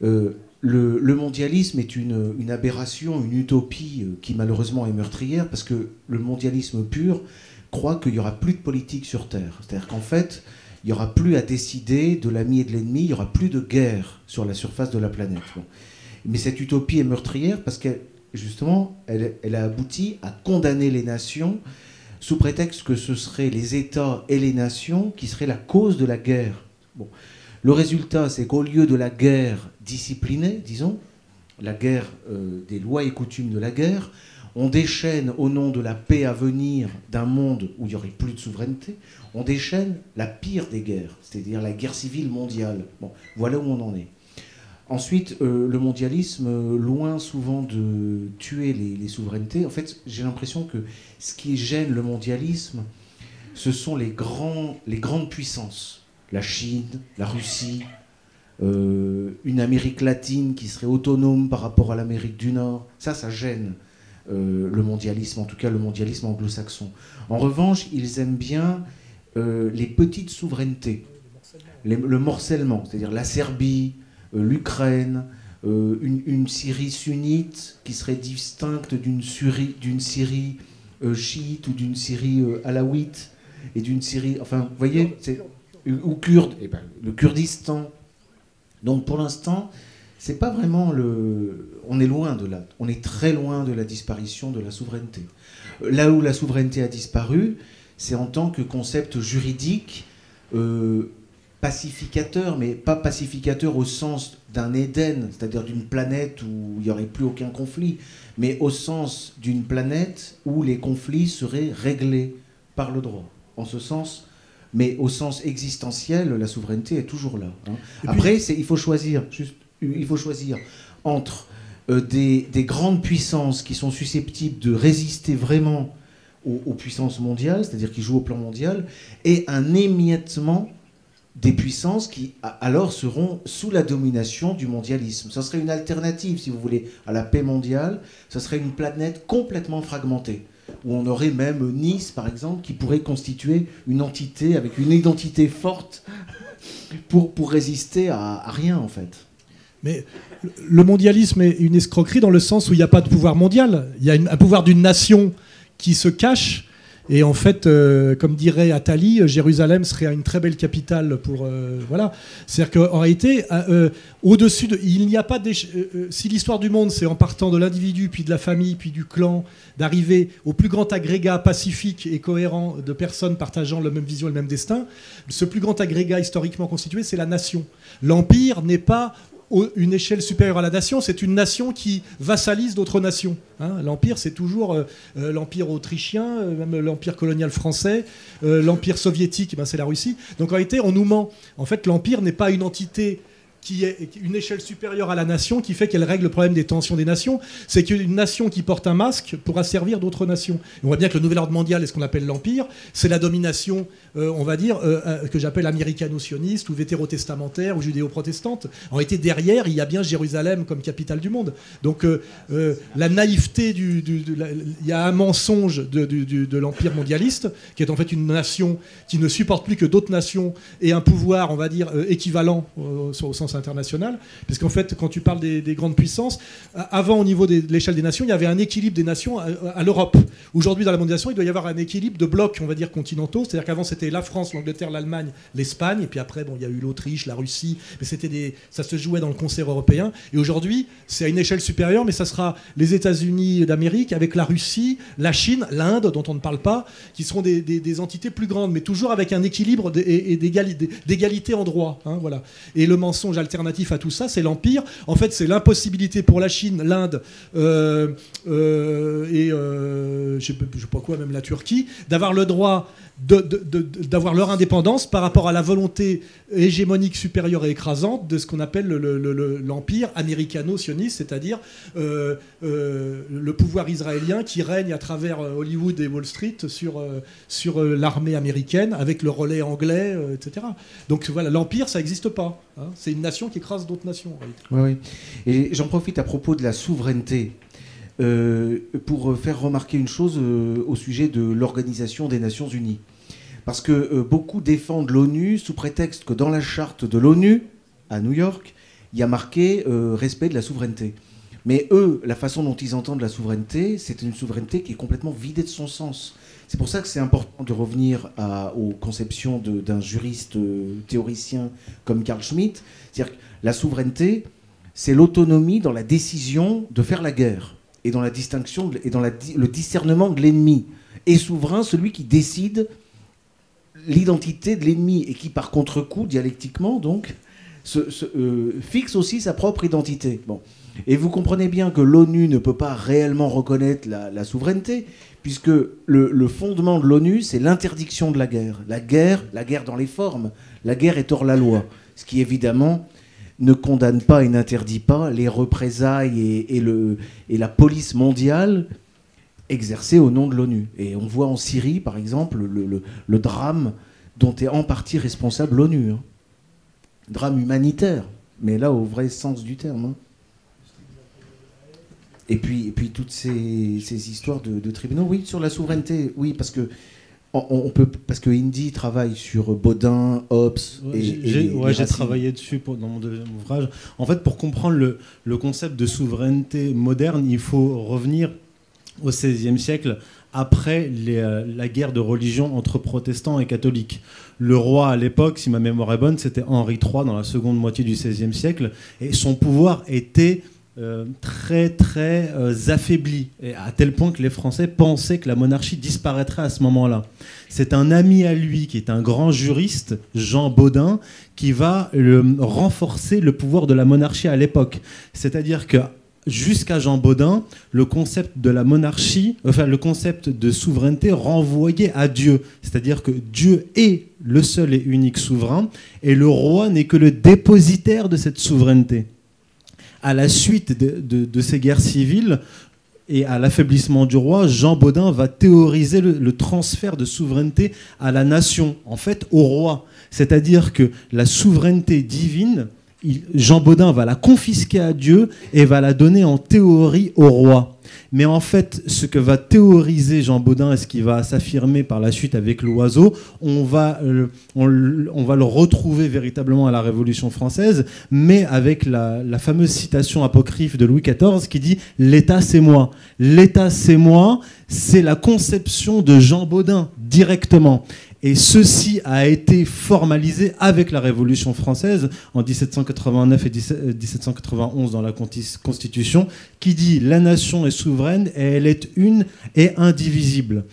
[SPEAKER 16] Euh, le, mondialisme est une, aberration, une utopie euh, qui malheureusement est meurtrière parce que le mondialisme pur croit qu'il n'y aura plus de politique sur Terre. C'est-à-dire qu'en fait, il n'y aura plus à décider de l'ami et de l'ennemi, il n'y aura plus de guerre sur la surface de la planète. Mais cette utopie est meurtrière parce qu'elle, justement, elle, a abouti à condamner les nations sous prétexte que ce seraient les États et les nations qui seraient la cause de la guerre. Bon. Le résultat, c'est qu'au lieu de la guerre disciplinée, disons, la guerre euh, des lois et coutumes de la guerre, on déchaîne au nom de la paix à venir d'un monde où il n'y aurait plus de souveraineté, on déchaîne la pire des guerres, c'est-à-dire la guerre civile mondiale. Bon, voilà où on en est. Ensuite, euh, le mondialisme, euh, loin souvent de tuer les, souverainetés, en fait, j'ai l'impression que ce qui gêne le mondialisme, ce sont les, grandes puissances. La Chine, la Russie, euh, une Amérique latine qui serait autonome par rapport à l'Amérique du Nord. Ça, ça gêne le mondialisme, en tout cas le mondialisme anglo-saxon. En revanche, ils aiment bien les petites souverainetés, le morcellement, c'est-à-dire la Serbie, l'Ukraine, euh, une, Syrie sunnite qui serait distincte d'une Syrie, euh, chiite ou d'une Syrie euh, alawite et d'une Syrie, enfin, vous voyez, ou kurde, eh ben, le Kurdistan. Donc pour l'instant, c'est pas vraiment le. On est loin de là. On est très loin de la disparition de la souveraineté. Là où la souveraineté a disparu, c'est en tant que concept juridique euh, pacificateur, mais pas pacificateur au sens d'un Éden, c'est-à-dire d'une planète où il n'y aurait plus aucun conflit, mais au sens d'une planète où les conflits seraient réglés par le droit. En ce sens, mais au sens existentiel, la souveraineté est toujours là. hein.
[SPEAKER 2] Puis-
[SPEAKER 16] Après, il faut choisir, juste, il faut choisir entre euh, des, des grandes puissances qui sont susceptibles de résister vraiment aux, aux puissances mondiales, c'est-à-dire qui jouent au plan mondial, et un émiettement des puissances qui alors seront sous la domination du mondialisme. Ce serait une alternative, si vous voulez, à la paix mondiale. Ce serait une planète complètement fragmentée, où on aurait même Nice, par exemple, qui pourrait constituer une entité avec une identité forte pour, pour résister à, rien, en fait.
[SPEAKER 2] Mais le mondialisme est une escroquerie dans le sens où il n'y a pas de pouvoir mondial. Il y a un pouvoir d'une nation qui se cache. Et en fait, euh, comme dirait Attali, euh, Jérusalem serait une très belle capitale pour. euh, voilà. C'est-à-dire qu'en réalité, au-dessus de. Il n'y a pas si l'histoire du monde, c'est en partant de l'individu, puis de la famille, puis du clan, d'arriver au plus grand agrégat pacifique et cohérent de personnes partageant la même vision et le même destin, ce plus grand agrégat historiquement constitué, c'est la nation. L'empire n'est pas une échelle supérieure à la nation, c'est une nation qui vassalise d'autres nations. hein. L'empire, c'est toujours euh, euh, l'empire autrichien, euh, même l'empire colonial français, l'empire soviétique, eh ben, c'est la Russie. Donc en réalité, on nous ment. En fait, l'empire n'est pas une entité qui est une échelle supérieure à la nation qui fait qu'elle règle le problème des tensions des nations. C'est qu'une nation qui porte un masque pourra servir d'autres nations. On voit bien que le nouvel ordre mondial est ce qu'on appelle l'empire. C'est la domination, euh, on va dire, euh, euh, que j'appelle américano-sioniste ou vétéro-testamentaire ou judéo-protestante. En réalité, derrière, il y a bien Jérusalem comme capitale du monde. Donc la naïveté du... il y a un mensonge de, l'empire mondialiste, qui est en fait une nation qui ne supporte plus que d'autres nations et un pouvoir, on va dire, équivalent au sens international. Parce qu'en fait, quand tu parles des, des grandes puissances, avant, au niveau de l'échelle des nations, il y avait un équilibre des nations à, l'Europe. Aujourd'hui, dans la mondialisation, il doit y avoir un équilibre de blocs, on va dire, continentaux. C'est-à-dire qu'avant, c'était la France, l'Angleterre, l'Allemagne, l'Espagne. Et puis après, bon, il y a eu l'Autriche, la Russie. Mais c'était des, ça se jouait dans le concert européen. Et aujourd'hui, c'est à une échelle supérieure, mais ça sera les États-Unis d'Amérique avec la Russie, la Chine, l'Inde, dont on ne parle pas, qui seront des, entités plus grandes, mais toujours avec un équilibre d'égalité en droit. hein, voilà. Et le mensonge alternatif à tout ça, c'est l'empire. En fait, c'est l'impossibilité pour la Chine, l'Inde euh, euh, et euh, je je sais pas quoi, même la Turquie, d'avoir le droit d'avoir leur indépendance par rapport à la volonté hégémonique supérieure et écrasante de ce qu'on appelle le- le- le- l'empire américano-sioniste, c'est-à-dire euh, euh, le pouvoir israélien qui règne à travers euh, Hollywood et Wall Street sur, sur l'armée américaine avec le relais anglais, etc. Donc voilà, l'empire, ça n'existe pas. hein. C'est une nation qui écrase d'autres nations.
[SPEAKER 16] Oui, oui. Et j'en profite à propos de la souveraineté euh, pour faire remarquer une chose euh, au sujet de l'Organisation des Nations Unies. Parce que euh, beaucoup défendent l'ONU sous prétexte que dans la charte de l'ONU, à New York, il y a marqué respect de la souveraineté. Mais eux, la façon dont ils entendent la souveraineté, c'est une souveraineté qui est complètement vidée de son sens. C'est pour ça que c'est important de revenir aux conceptions d'un juriste théoricien comme Carl Schmitt. C'est-à-dire que la souveraineté, c'est l'autonomie dans la décision de faire la guerre et dans la distinction et dans le discernement de l'ennemi. Et souverain, celui qui décide l'identité de l'ennemi et qui, par contre-coup, dialectiquement, donc, se- euh, fixe aussi sa propre identité. Bon. Et vous comprenez bien que l'ONU ne peut pas réellement reconnaître la, souveraineté, puisque le fondement de l'ONU, c'est l'interdiction de la guerre. La guerre, la guerre dans les formes, la guerre est hors la loi. Ce qui, évidemment, ne condamne pas et n'interdit pas les représailles et, le, et la police mondiale exercée au nom de l'ONU. Et on voit en Syrie, par exemple, le, le- drame dont est en partie responsable l'ONU. hein. Drame humanitaire, mais là au vrai sens du terme. hein. Et puis, et puis toutes ces, ces histoires de tribunaux, oui, sur la souveraineté, oui, parce que on, on peut, parce que Indy travaille sur Baudin, Hobbes
[SPEAKER 3] Ouais, j'ai- ouais, travaillé dessus pour- dans mon deuxième ouvrage. En fait, pour comprendre le, le concept de souveraineté moderne, il faut revenir au XVIe siècle, après les, euh, la guerre de religion entre protestants et catholiques. Le roi à l'époque, si ma mémoire est bonne, c'était Henri III dans la seconde moitié du XVIe siècle, et son pouvoir était euh, très très euh, affaibli, et à tel point que les Français pensaient que la monarchie disparaîtrait à ce moment-là. C'est un ami à lui qui est un grand juriste, Jean Baudin, qui va le- renforcer le pouvoir de la monarchie à l'époque. C'est-à-dire que jusqu'à Jean Baudin, le concept de la monarchie, enfin le concept de souveraineté renvoyait à Dieu. C'est-à-dire que Dieu est le seul et unique souverain, et le roi n'est que le dépositaire de cette souveraineté. À la suite de, ces guerres civiles, et à l'affaiblissement du roi, Jean Baudin va théoriser le, transfert de souveraineté à la nation, en fait au roi. C'est-à-dire que la souveraineté divine, Jean Baudin va la confisquer à Dieu et va la donner en théorie au roi. Mais en fait, ce que va théoriser Jean Baudin et ce qui va s'affirmer par la suite avec l'oiseau, on va, le- retrouver véritablement à la Révolution française, mais avec la fameuse citation apocryphe de Louis XIV qui dit L'État c'est moi. L'État c'est moi, c'est la conception de Jean Baudin directement. Et ceci a été formalisé avec la Révolution française en 1789 et 17- euh, 1791 dans la Constitution, qui dit la nation est souveraine et elle est une et indivisible.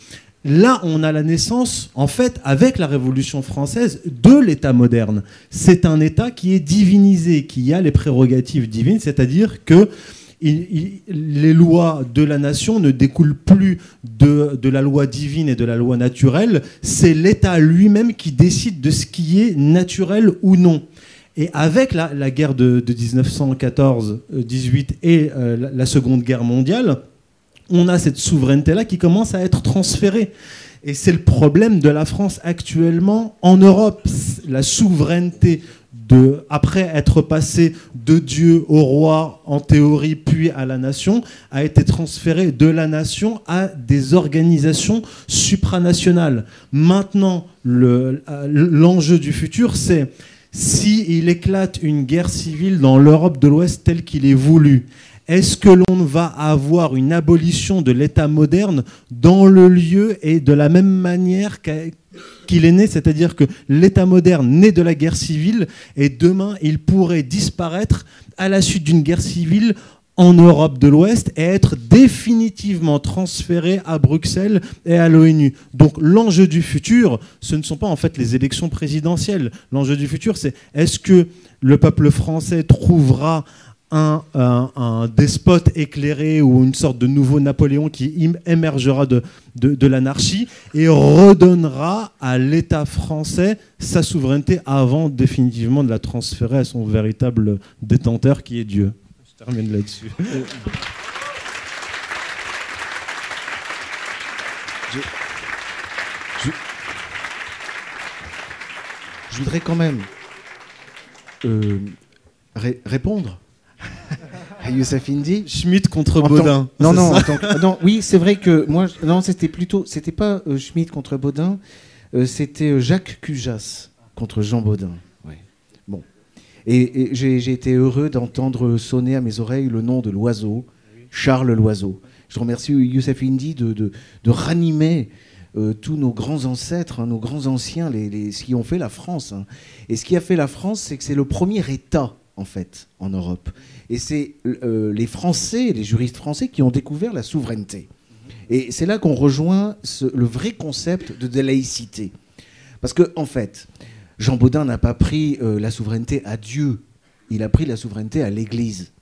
[SPEAKER 3] Là, on a la naissance, en fait, avec la Révolution française, de l'État moderne. C'est un État qui est divinisé, qui a les prérogatives divines, c'est-à-dire que les lois de la nation ne découlent plus de, la loi divine et de la loi naturelle, c'est l'État lui-même qui décide de ce qui est naturel ou non. Et avec la, guerre de, de 1914-18 et euh, la Seconde Guerre mondiale, on a cette souveraineté-là qui commence à être transférée. Et c'est le problème de la France actuellement en Europe. La souveraineté de, après être passé de Dieu au roi en théorie, puis à la nation, a été transférée de la nation à des organisations supranationales. Maintenant, le- l'enjeu du futur, c'est si il éclate une guerre civile dans l'Europe de l'Ouest telle qu'il est voulu, est-ce que l'on va avoir une abolition de l'État moderne dans le lieu et de la même manière qu'a- qu'il est né, c'est-à-dire que l'État moderne naît de la guerre civile et demain il pourrait disparaître à la suite d'une guerre civile en Europe de l'Ouest et être définitivement transféré à Bruxelles et à l'ONU. Donc l'enjeu du futur, ce ne sont pas en fait les élections présidentielles. L'enjeu du futur, c'est est-ce que le peuple français trouvera un, despote éclairé ou une sorte de nouveau Napoléon qui émergera de, de- l'anarchie et redonnera à l'État français sa souveraineté avant définitivement de la transférer à son véritable détenteur qui est Dieu. Je termine là-dessus.
[SPEAKER 16] Je, voudrais quand même euh, ré- répondre Youssef Indy.
[SPEAKER 3] Schmitt contre Baudin.
[SPEAKER 16] Non, non, que- oui, c'est vrai que moi, non, c'était plutôt, c'était pas euh, Schmitt contre Baudin, euh, c'était euh, Jacques Cujas contre Jean Baudin. Ouais. Bon. Et, et j'ai j'ai été heureux d'entendre sonner à mes oreilles le nom de l'oiseau, Charles l'oiseau. Je remercie Youssef Indy de, de, de ranimer euh, tous nos grands ancêtres, hein, nos grands anciens, les, les- ce qui ont fait la France. hein. Et ce qui a fait la France, c'est que c'est le premier État, en fait, en Europe. Et c'est euh, les Français, les juristes français, qui ont découvert la souveraineté. Et c'est là qu'on rejoint le vrai concept de, laïcité. Parce que, en fait, Jean Baudin n'a pas pris euh, la souveraineté à Dieu, il a pris la souveraineté à l'Église.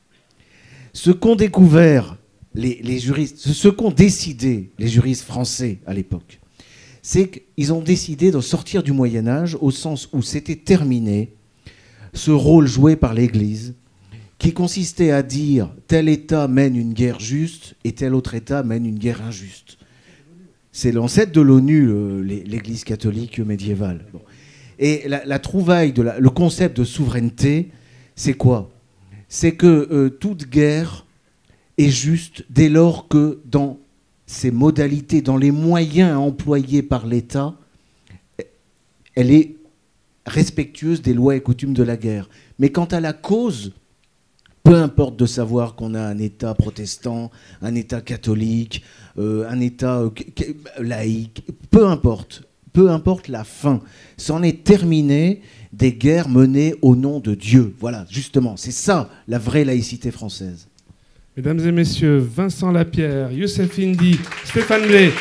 [SPEAKER 16] Ce qu'ont découvert les, les juristes, ce- ce qu'ont décidé les juristes français à l'époque, c'est qu'ils ont décidé de sortir du Moyen Âge au sens où c'était terminé ce rôle joué par l'Église, qui consistait à dire tel État mène une guerre juste et tel autre État mène une guerre injuste. C'est l'ancêtre de l'ONU, l'Église catholique médiévale. Et la, trouvaille, de le concept de souveraineté, c'est quoi? C'est que euh, toute guerre est juste dès lors que dans ses modalités, dans les moyens employés par l'État, elle est respectueuse des lois et coutumes de la guerre. Mais quant à la cause, peu importe de savoir qu'on a un État protestant, un État catholique, euh, un État euh, qu- qu- laïque, peu importe, peu importe la fin, c'en est terminé des guerres menées au nom de Dieu. Voilà, justement, c'est ça la vraie laïcité française.
[SPEAKER 4] Mesdames et messieurs, Vincent Lapierre, Youssef Indy, Stéphane Blé,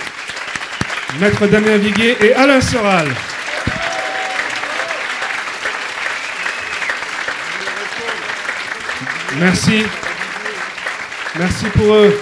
[SPEAKER 4] Maître Damien Viguier et Alain Soral. Merci. Merci pour eux.